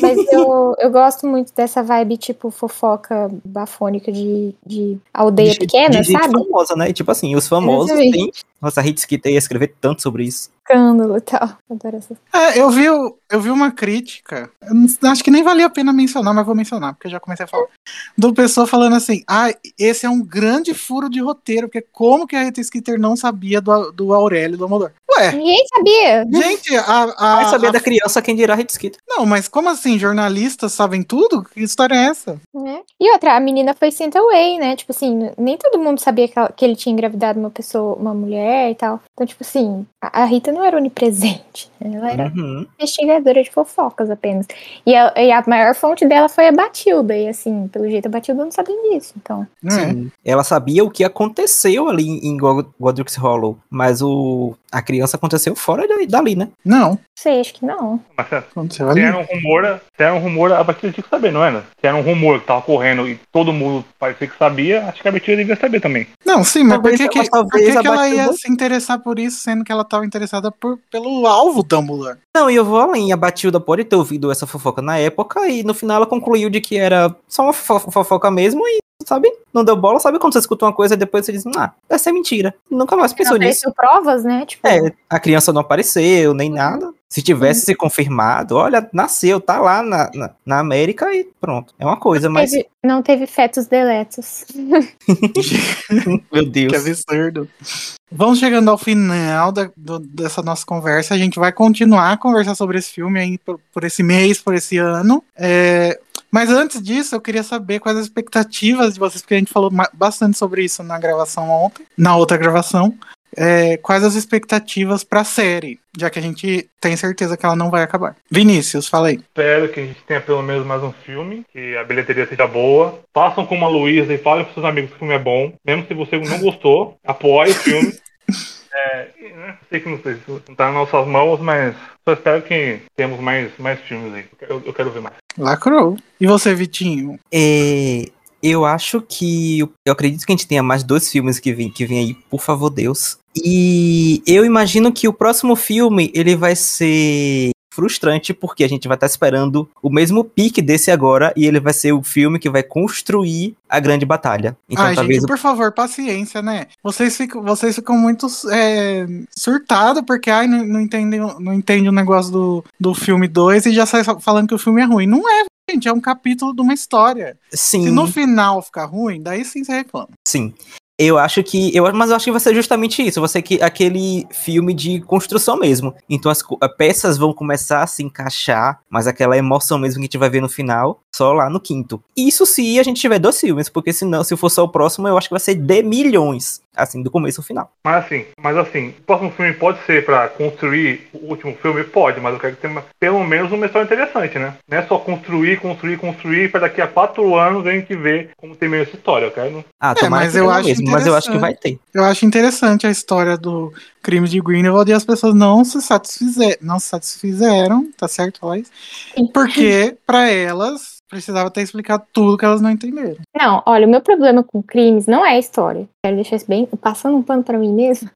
Mas eu, eu gosto muito dessa vibe, tipo, fofoca bafônica de, de aldeia de, pequena, de sabe? famosa, né? Tipo assim, os famosos Exatamente. têm. Nossa, a Hitskita ia escrever tanto sobre isso. Escândalo e tal. Adoro essas É, eu vi, eu vi uma crítica, não- acho que nem valia a pena mencionar, mas vou mencionar, porque eu já comecei a falar. Do pessoa falando assim, ah, esse é um grande furo de roteiro, porque como que a Rita Skeeter não sabia do, do Aurélio do Amador? Ué, Ninguém sabia. gente, a... a, Vai saber a- da criança quem dirá Hitskita. Não, mas como assim, jornalistas sabem tudo? Que história é essa? né? E outra, a menina foi sent away, né? Tipo assim, nem todo mundo sabia que, ela- que ele tinha engravidado uma pessoa, uma mulher e tal. Então, tipo assim, a, Rita não era onipresente. né? Ela era Uhum. investigadora de fofocas apenas. E a, e a maior fonte dela foi a Batilda. E assim, pelo jeito, a Batilda não sabia disso. Então. Sim. Ela sabia o que aconteceu ali em God- Godric's Hollow, mas o a criança aconteceu fora dali, dali, né? Não, sei, acho que não. Mas se aconteceu se era um rumor, se era um rumor, a Batista tinha que saber, não era? Se era um rumor que tava correndo e todo mundo parecia que sabia, acho que a Batista devia saber também. Não, sim, mas Talvez por que, ela- que, por que, que ela ia se interessar por isso, sendo que ela estava interessada por, pelo alvo Dumbledore? Não, e eu vou além. A Batilda pode ter ouvido essa fofoca na época e no final ela concluiu de que era só uma fo- fofoca mesmo e, sabe, não deu bola. Sabe quando você escuta uma coisa e depois você diz, ah, deve ser mentira. Nunca mais Não pensou nisso. apareceu provas, né? Tipo, É, a criança não apareceu, nem nada. Se tivesse se confirmado, olha, nasceu, tá lá na, na, na América e pronto. É uma coisa, mas. teve- não teve fetos deletos. Meu Deus. Que absurdo. Vamos chegando ao final da- do- dessa nossa conversa. A gente vai continuar a conversar sobre esse filme aí por, por esse mês, por esse ano. É, mas antes disso, eu queria saber quais as expectativas de vocês, porque a gente falou bastante sobre isso na gravação ontem, na outra gravação. É, quais as expectativas pra série, já que a gente tem certeza que ela não vai acabar. Vinícius, fala aí. Espero que a gente tenha pelo menos mais um filme, que a bilheteria seja boa. Façam como a Luísa e falem pros seus amigos que o filme é bom. Mesmo se você não gostou, apoie o filme. É, né, sei que não, sei, se não tá nas nossas mãos, mas só espero que tenhamos mais, mais filmes aí. Eu, eu quero ver mais. Lacrou. E você, Vitinho? É, eu acho que. Eu acredito que a gente tenha mais dois filmes que vem, que vem aí, por favor, Deus. E eu imagino que o próximo filme ele vai ser frustrante porque a gente vai estar esperando o mesmo pique desse agora e ele vai ser o filme que vai construir a grande batalha. Então Ai, talvez gente, por favor, paciência, né? Vocês ficam, vocês ficam muito é, surtados porque ai, não, não entendem não entende o negócio do, do filme 2 e já sai falando que o filme é ruim. Não é, gente, é um capítulo de uma história. sim, Se no final ficar ruim, daí sim você reclama. sim. Eu acho que. Eu, mas eu acho que vai ser justamente isso. Ser que, aquele filme de construção mesmo. Então as co- peças vão começar a se encaixar, mas aquela emoção mesmo que a gente vai ver no final, só lá no quinto. Isso se a gente tiver dois filmes, porque senão, se for só o próximo, eu acho que vai ser de milhões. Assim, do começo ao final. Mas assim, mas assim, o próximo filme pode ser pra construir o último filme? Pode, mas eu quero que tenha pelo menos uma história interessante, né? Não é só construir, construir, construir, pra daqui a quatro anos a gente ver como termina essa história. Eu quero. Ah, tomara mas eu acho mesmo, mas eu acho que vai ter. Eu acho interessante a história do crime de Greenwald e as pessoas não se satisfizeram, não se satisfizeram, tá certo, Laís? Porque pra elas precisava ter explicado tudo que elas não entenderam. Não, olha, o meu problema com crimes não é a história. Quero deixar isso bem, passando um pano pra mim mesmo.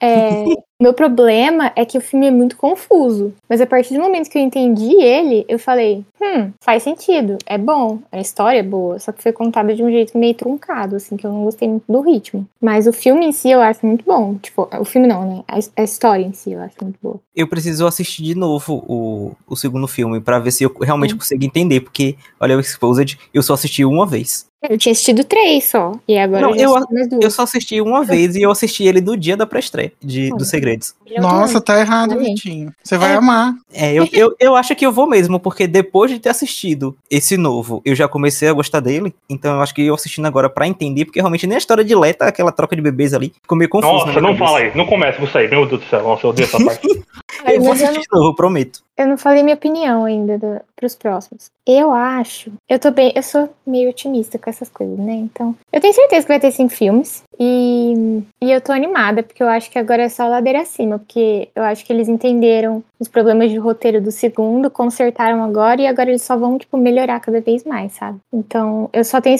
É, meu problema é que o filme é muito confuso. Mas a partir do momento que eu entendi ele, eu falei, hum, faz sentido, é bom, a história é boa, só que foi contada de um jeito meio truncado, assim, que eu não gostei muito do ritmo. Mas o filme em si eu acho muito bom. Tipo, o filme não, né? A, história em si eu acho muito boa. Eu preciso assistir de novo o, o segundo filme pra ver se eu realmente consigo entender, porque, olha, o Exposed, eu só assisti uma vez. Eu tinha assistido três só, e agora Não, eu eu- só assisti uma vez e eu assisti ele no dia da pré-estreia de, dos Segredos. Nossa, tá errado. Vitinho. Você vai É. amar. É, eu, eu, eu acho que eu vou mesmo, porque depois de ter assistido esse novo, eu já comecei a gostar dele. Então eu acho que eu assistindo agora pra entender, porque realmente nem a história de Leta, aquela troca de bebês ali, ficou meio confuso. Nossa, minha não cabeça. fala aí. Não começa, vou sair. Meu Deus do céu. Nossa, eu odeio essa parte. Eu vou assistir de novo, eu prometo. Eu não falei minha opinião ainda do, pros próximos. Eu acho. Eu tô bem. Eu sou meio otimista com essas coisas, né? Então. Eu tenho certeza que vai ter cinco filmes. E, e eu tô animada, porque eu acho que agora é só ladeira acima. Porque eu acho que eles entenderam os problemas de roteiro do segundo, consertaram agora, e agora eles só vão, tipo, melhorar cada vez mais, sabe? Então, eu só tenho.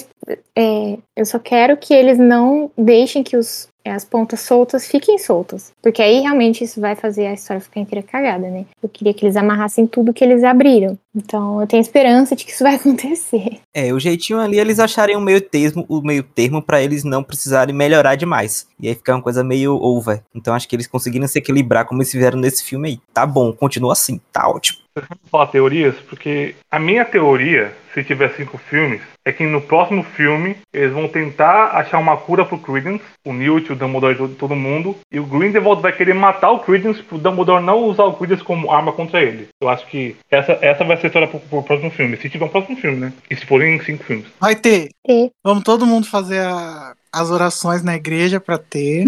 é, eu só quero que eles não deixem que os, as pontas soltas fiquem soltas. Porque aí realmente isso vai fazer a história ficar inteira cagada, né? Eu queria que eles amarrassem tudo que eles abriram. Então eu tenho esperança de que isso vai acontecer. É, o jeitinho ali eles acharem o meio termo, o meio termo para eles não precisarem melhorar demais. E aí ficar uma coisa meio over. Então acho que eles conseguiram se equilibrar como eles fizeram nesse filme aí. Tá bom, continua assim, tá ótimo. Vou falar teorias, porque a minha teoria, se tiver cinco filmes, é que no próximo filme eles vão tentar achar uma cura pro Credence, o Newt, o Dumbledore, todo, todo mundo, e o Grindelwald vai querer matar o Credence pro Dumbledore não usar o Credence como arma contra ele. Eu acho que essa, essa vai ser a história pro, pro próximo filme, se tiver um próximo filme, né? E se forem cinco filmes. Vai ter. Ter. Vamos todo mundo fazer a- as orações na igreja pra ter.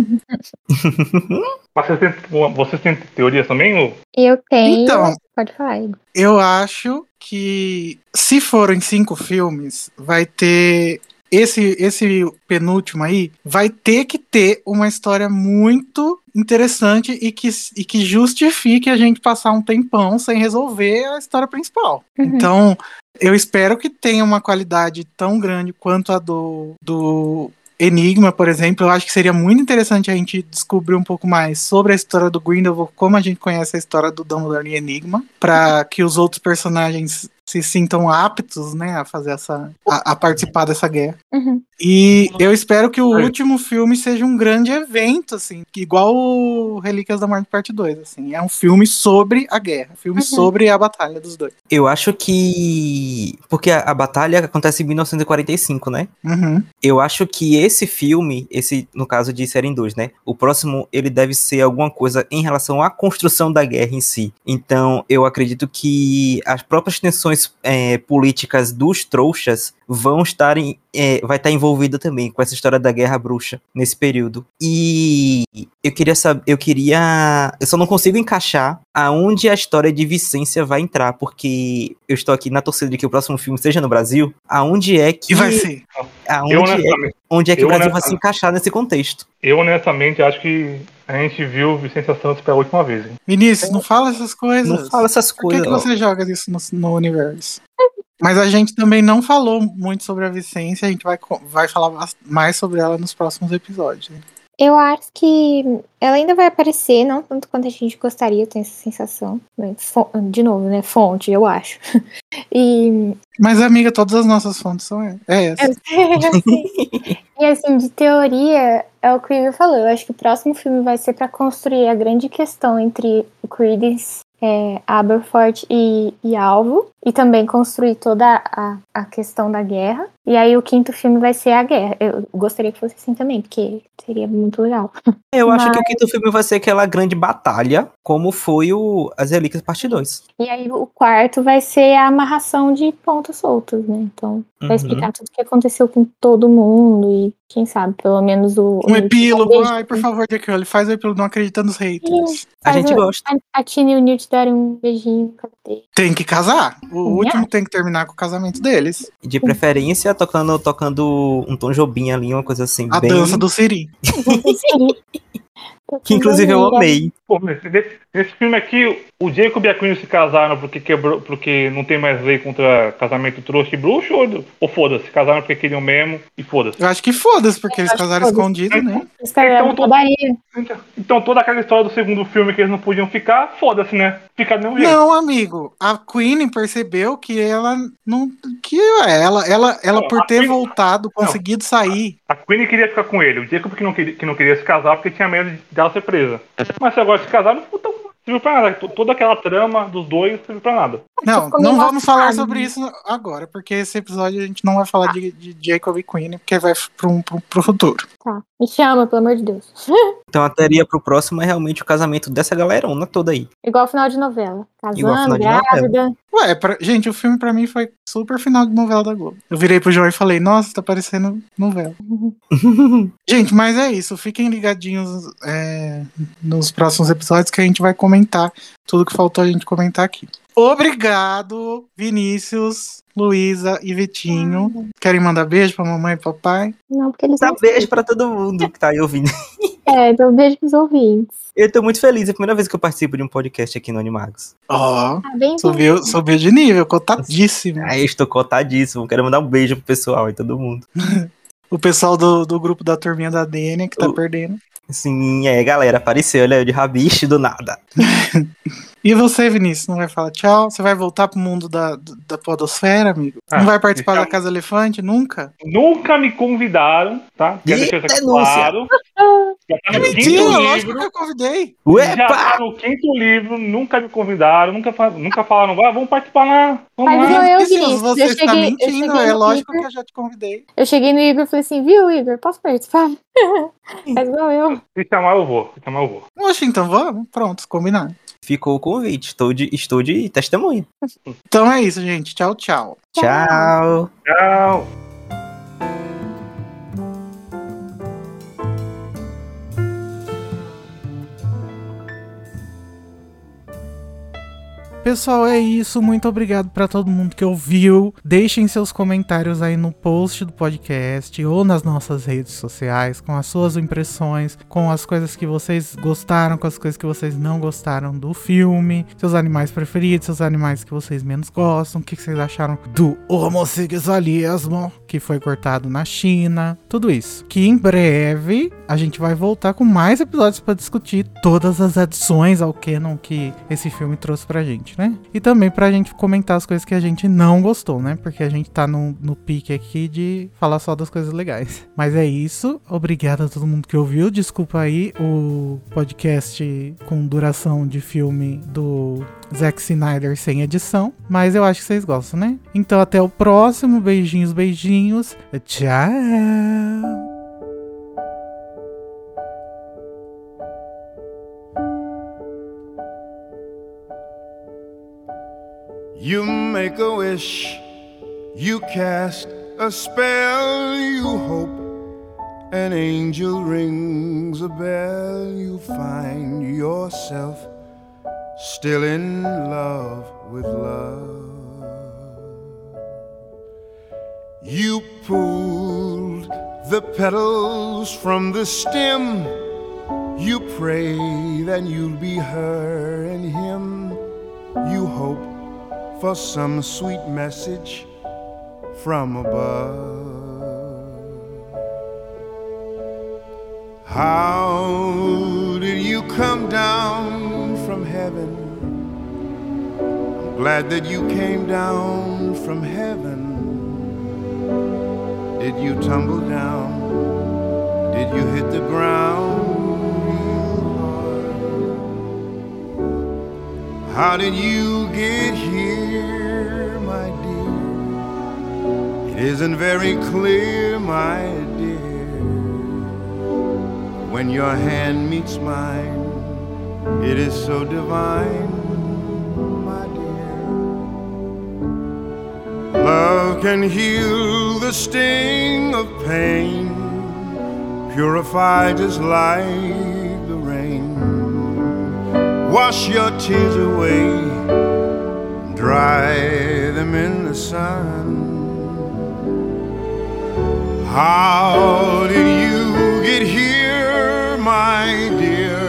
Mas vocês têm, vocês têm teorias também? Ou... Eu tenho. Então. Pode falar. Eu acho que se forem cinco filmes, vai ter. Esse, esse penúltimo aí vai ter que ter uma história muito interessante e que, e que justifique a gente passar um tempão sem resolver a história principal. Uhum. Então, eu espero que tenha uma qualidade tão grande quanto a do, do Enigma, por exemplo. Eu acho que seria muito interessante a gente descobrir um pouco mais sobre a história do Grindelwald, como a gente conhece a história do Dumbledore em Enigma, para que os outros personagens se sintam aptos, né, a fazer essa, a, a participar dessa guerra. Uhum. E eu espero que o É. último filme seja um grande evento, assim, igual o Relíquias da Morte Parte 2, assim, é um filme sobre a guerra, um filme Uhum. sobre a batalha dos dois. Eu acho que. Porque a, a batalha acontece em 1945, né? Uhum. Eu acho que esse filme, esse, no caso de Serem 2, né? O próximo, ele deve ser alguma coisa em relação à construção da guerra em si. Então, eu acredito que as próprias tensões é, políticas dos trouxas vão estar em, é, vai estar envolvida também com essa história da guerra bruxa nesse período. E eu queria saber, eu queria, eu só não consigo encaixar aonde a história de Vicência vai entrar, porque eu estou aqui na torcida de que o próximo filme seja no Brasil. Aonde é que E vai ser. Eu aonde é, honestamente, onde é que eu o Brasil vai se encaixar nesse contexto? eu honestamente acho que a gente viu Vicência Santos pela última vez. Hein? Vinícius, não fala essas coisas. Não fala essas Por que, coisas. que você joga isso no, no universo? Mas a gente também não falou muito sobre a Vicência, a gente vai, vai falar mais sobre ela nos próximos episódios. né? Eu acho que ela ainda vai aparecer, não tanto quanto a gente gostaria, eu tenho essa sensação. De novo, né? Fonte, eu acho. E Mas, amiga, todas as nossas fontes são é, é essa. E assim, de teoria, é o que o Igor falou. Eu acho que o próximo filme vai ser pra construir a grande questão entre Creedence, é, Aberforth e, e Alvo. E também construir toda a, a questão da guerra. E aí o quinto filme vai ser a guerra. Eu gostaria que fosse assim também, porque seria muito legal. Eu acho que o Mas- quinto filme vai ser aquela grande batalha, como foi o As Relíquias Parte 2. E aí o quarto vai ser a amarração de pontos soltos, né? Então vai Uhum. explicar tudo o que aconteceu com todo mundo e quem sabe, pelo menos o. Um o- epílogo. o- Ai, por favor, Jack Ele faz o epílogo, não acredita nos haters. A gente o- gosta. A, a Tina e o Newt deram um beijinho no cabelo. Tem que casar. O último tem que terminar com o casamento deles. De preferência, tocando, tocando um Tom Jobim ali, uma coisa assim, A bem. dança do Siri. Que inclusive eu amei. Pô, nesse, nesse filme aqui, o Jacob e a Queen se casaram porque quebrou, porque não tem mais lei contra casamento trouxa e bruxo, ou, ou foda-se, casaram porque queriam mesmo e foda-se. Eu acho que foda-se, porque eles acho que casaram escondido, né? Então, então, padaria. Então, então toda aquela história do segundo filme que eles não podiam ficar, foda-se, né? Fica mesmo jeito. Não, amigo. A Queen percebeu que ela não. Que ela, ela, ela Não, por a ter Queen- voltado, conseguido sair. A Queen queria ficar com ele, o Jacob que não queria, que não queria se casar porque tinha medo de- dela ser presa. Mas se agora se casaram, puta, não serviu pra nada. T- Toda aquela trama dos dois não serviu pra nada. Não, ficou não meio vamos falar sobre né? isso agora, porque esse episódio a gente não vai falar de, de Jacob e Queen, porque vai pro, pro, pro futuro. Tá. Me chama, pelo amor de Deus. Então a teoria pro próximo é realmente o casamento dessa galerona toda aí. Igual final de novela. Casando, grávida. Ué, pra- gente, o filme pra mim foi super final de novela da Globo. Eu virei pro João e falei, nossa, tá parecendo novela. Gente, mas é isso. Fiquem ligadinhos é, nos próximos episódios que a gente vai comentar tudo que faltou a gente comentar aqui. Obrigado, Vinícius, Luísa e Vitinho. Querem mandar beijo pra mamãe e papai? Não, porque eles Dá não beijo pra todo mundo que tá aí ouvindo. É, então beijo pros ouvintes. Eu tô muito feliz, é a primeira vez que eu participo de um podcast aqui no Animagos. Ó, bem subiu, subiu de nível, cotadíssimo. Aí estou cotadíssimo, quero mandar um beijo pro pessoal e todo mundo. O pessoal do, do grupo da turminha da Dênia que tá O- perdendo. Sim, é, galera, apareceu, olha, eu de rabiche do nada. E você, Vinícius, não vai falar tchau? Você vai voltar pro mundo da, da podosfera, amigo? Ah, não vai participar então- da Casa Elefante? Nunca? Nunca me convidaram, tá? Quero deixar claro. Já tá Mentira, quinto lógico livro. que eu convidei. Já tá no quinto livro, nunca me convidaram, nunca, nunca falaram, "Ah, vamos participar lá. Vamos Mas lá. não, eu, Vinícius, você eu está cheguei- eu mentindo, cheguei é lógico Igor. que eu já te convidei. Eu cheguei no Igor e falei assim, viu, Igor, posso participar? Mas não eu. Se chamar, eu vou. Se chamar, eu vou. Oxe, então vamos, pronto, combinado. Ficou o convite, estou de, estou de testemunha. Então é isso, gente. Tchau, tchau. Tchau. Tchau. Pessoal, é isso. Muito obrigado pra todo mundo que ouviu. Deixem seus comentários aí no post do podcast ou nas nossas redes sociais com as suas impressões, com as coisas que vocês gostaram, com as coisas que vocês não gostaram do filme, seus animais preferidos, seus animais que vocês menos gostam, o que vocês acharam do homossexualismo que foi cortado na China, tudo isso. Que em breve a gente vai voltar com mais episódios pra discutir todas as adições ao canon que esse filme trouxe pra gente, né? E também pra gente comentar as coisas que a gente não gostou, né? Porque a gente tá no, no pique aqui de falar só das coisas legais. Mas é isso. Obrigado a todo mundo que ouviu. Desculpa aí o podcast com duração de filme do Zack Snyder sem edição. Mas eu acho que vocês gostam, né? Então até o próximo. Beijinhos, beijinhos. Tchau. You make a wish, you cast a spell, you hope an angel rings a bell, you find yourself still in love with love. You pulled the petals from the stem, You pray that you'll be her and him. You hope for some sweet message from above. How did you come down from heaven? I'm glad that you came down from heaven. Did you tumble down? Did you hit the ground How did you get here, my dear? It isn't very clear, my dear. When your hand meets mine, it is so divine, my dear. Love can heal the sting of pain, like the rain. Wash your tears away, dry them in the sun. How did you get here, my dear?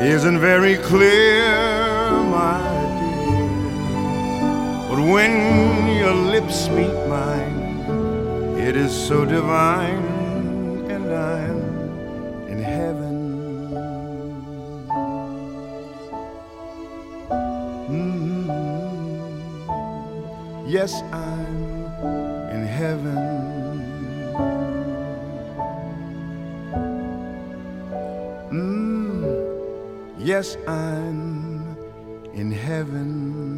It isn't very clear, my dear. But when your lips meet mine, it is so divine, Yes, I'm in heaven. Mm, yes, I'm in heaven.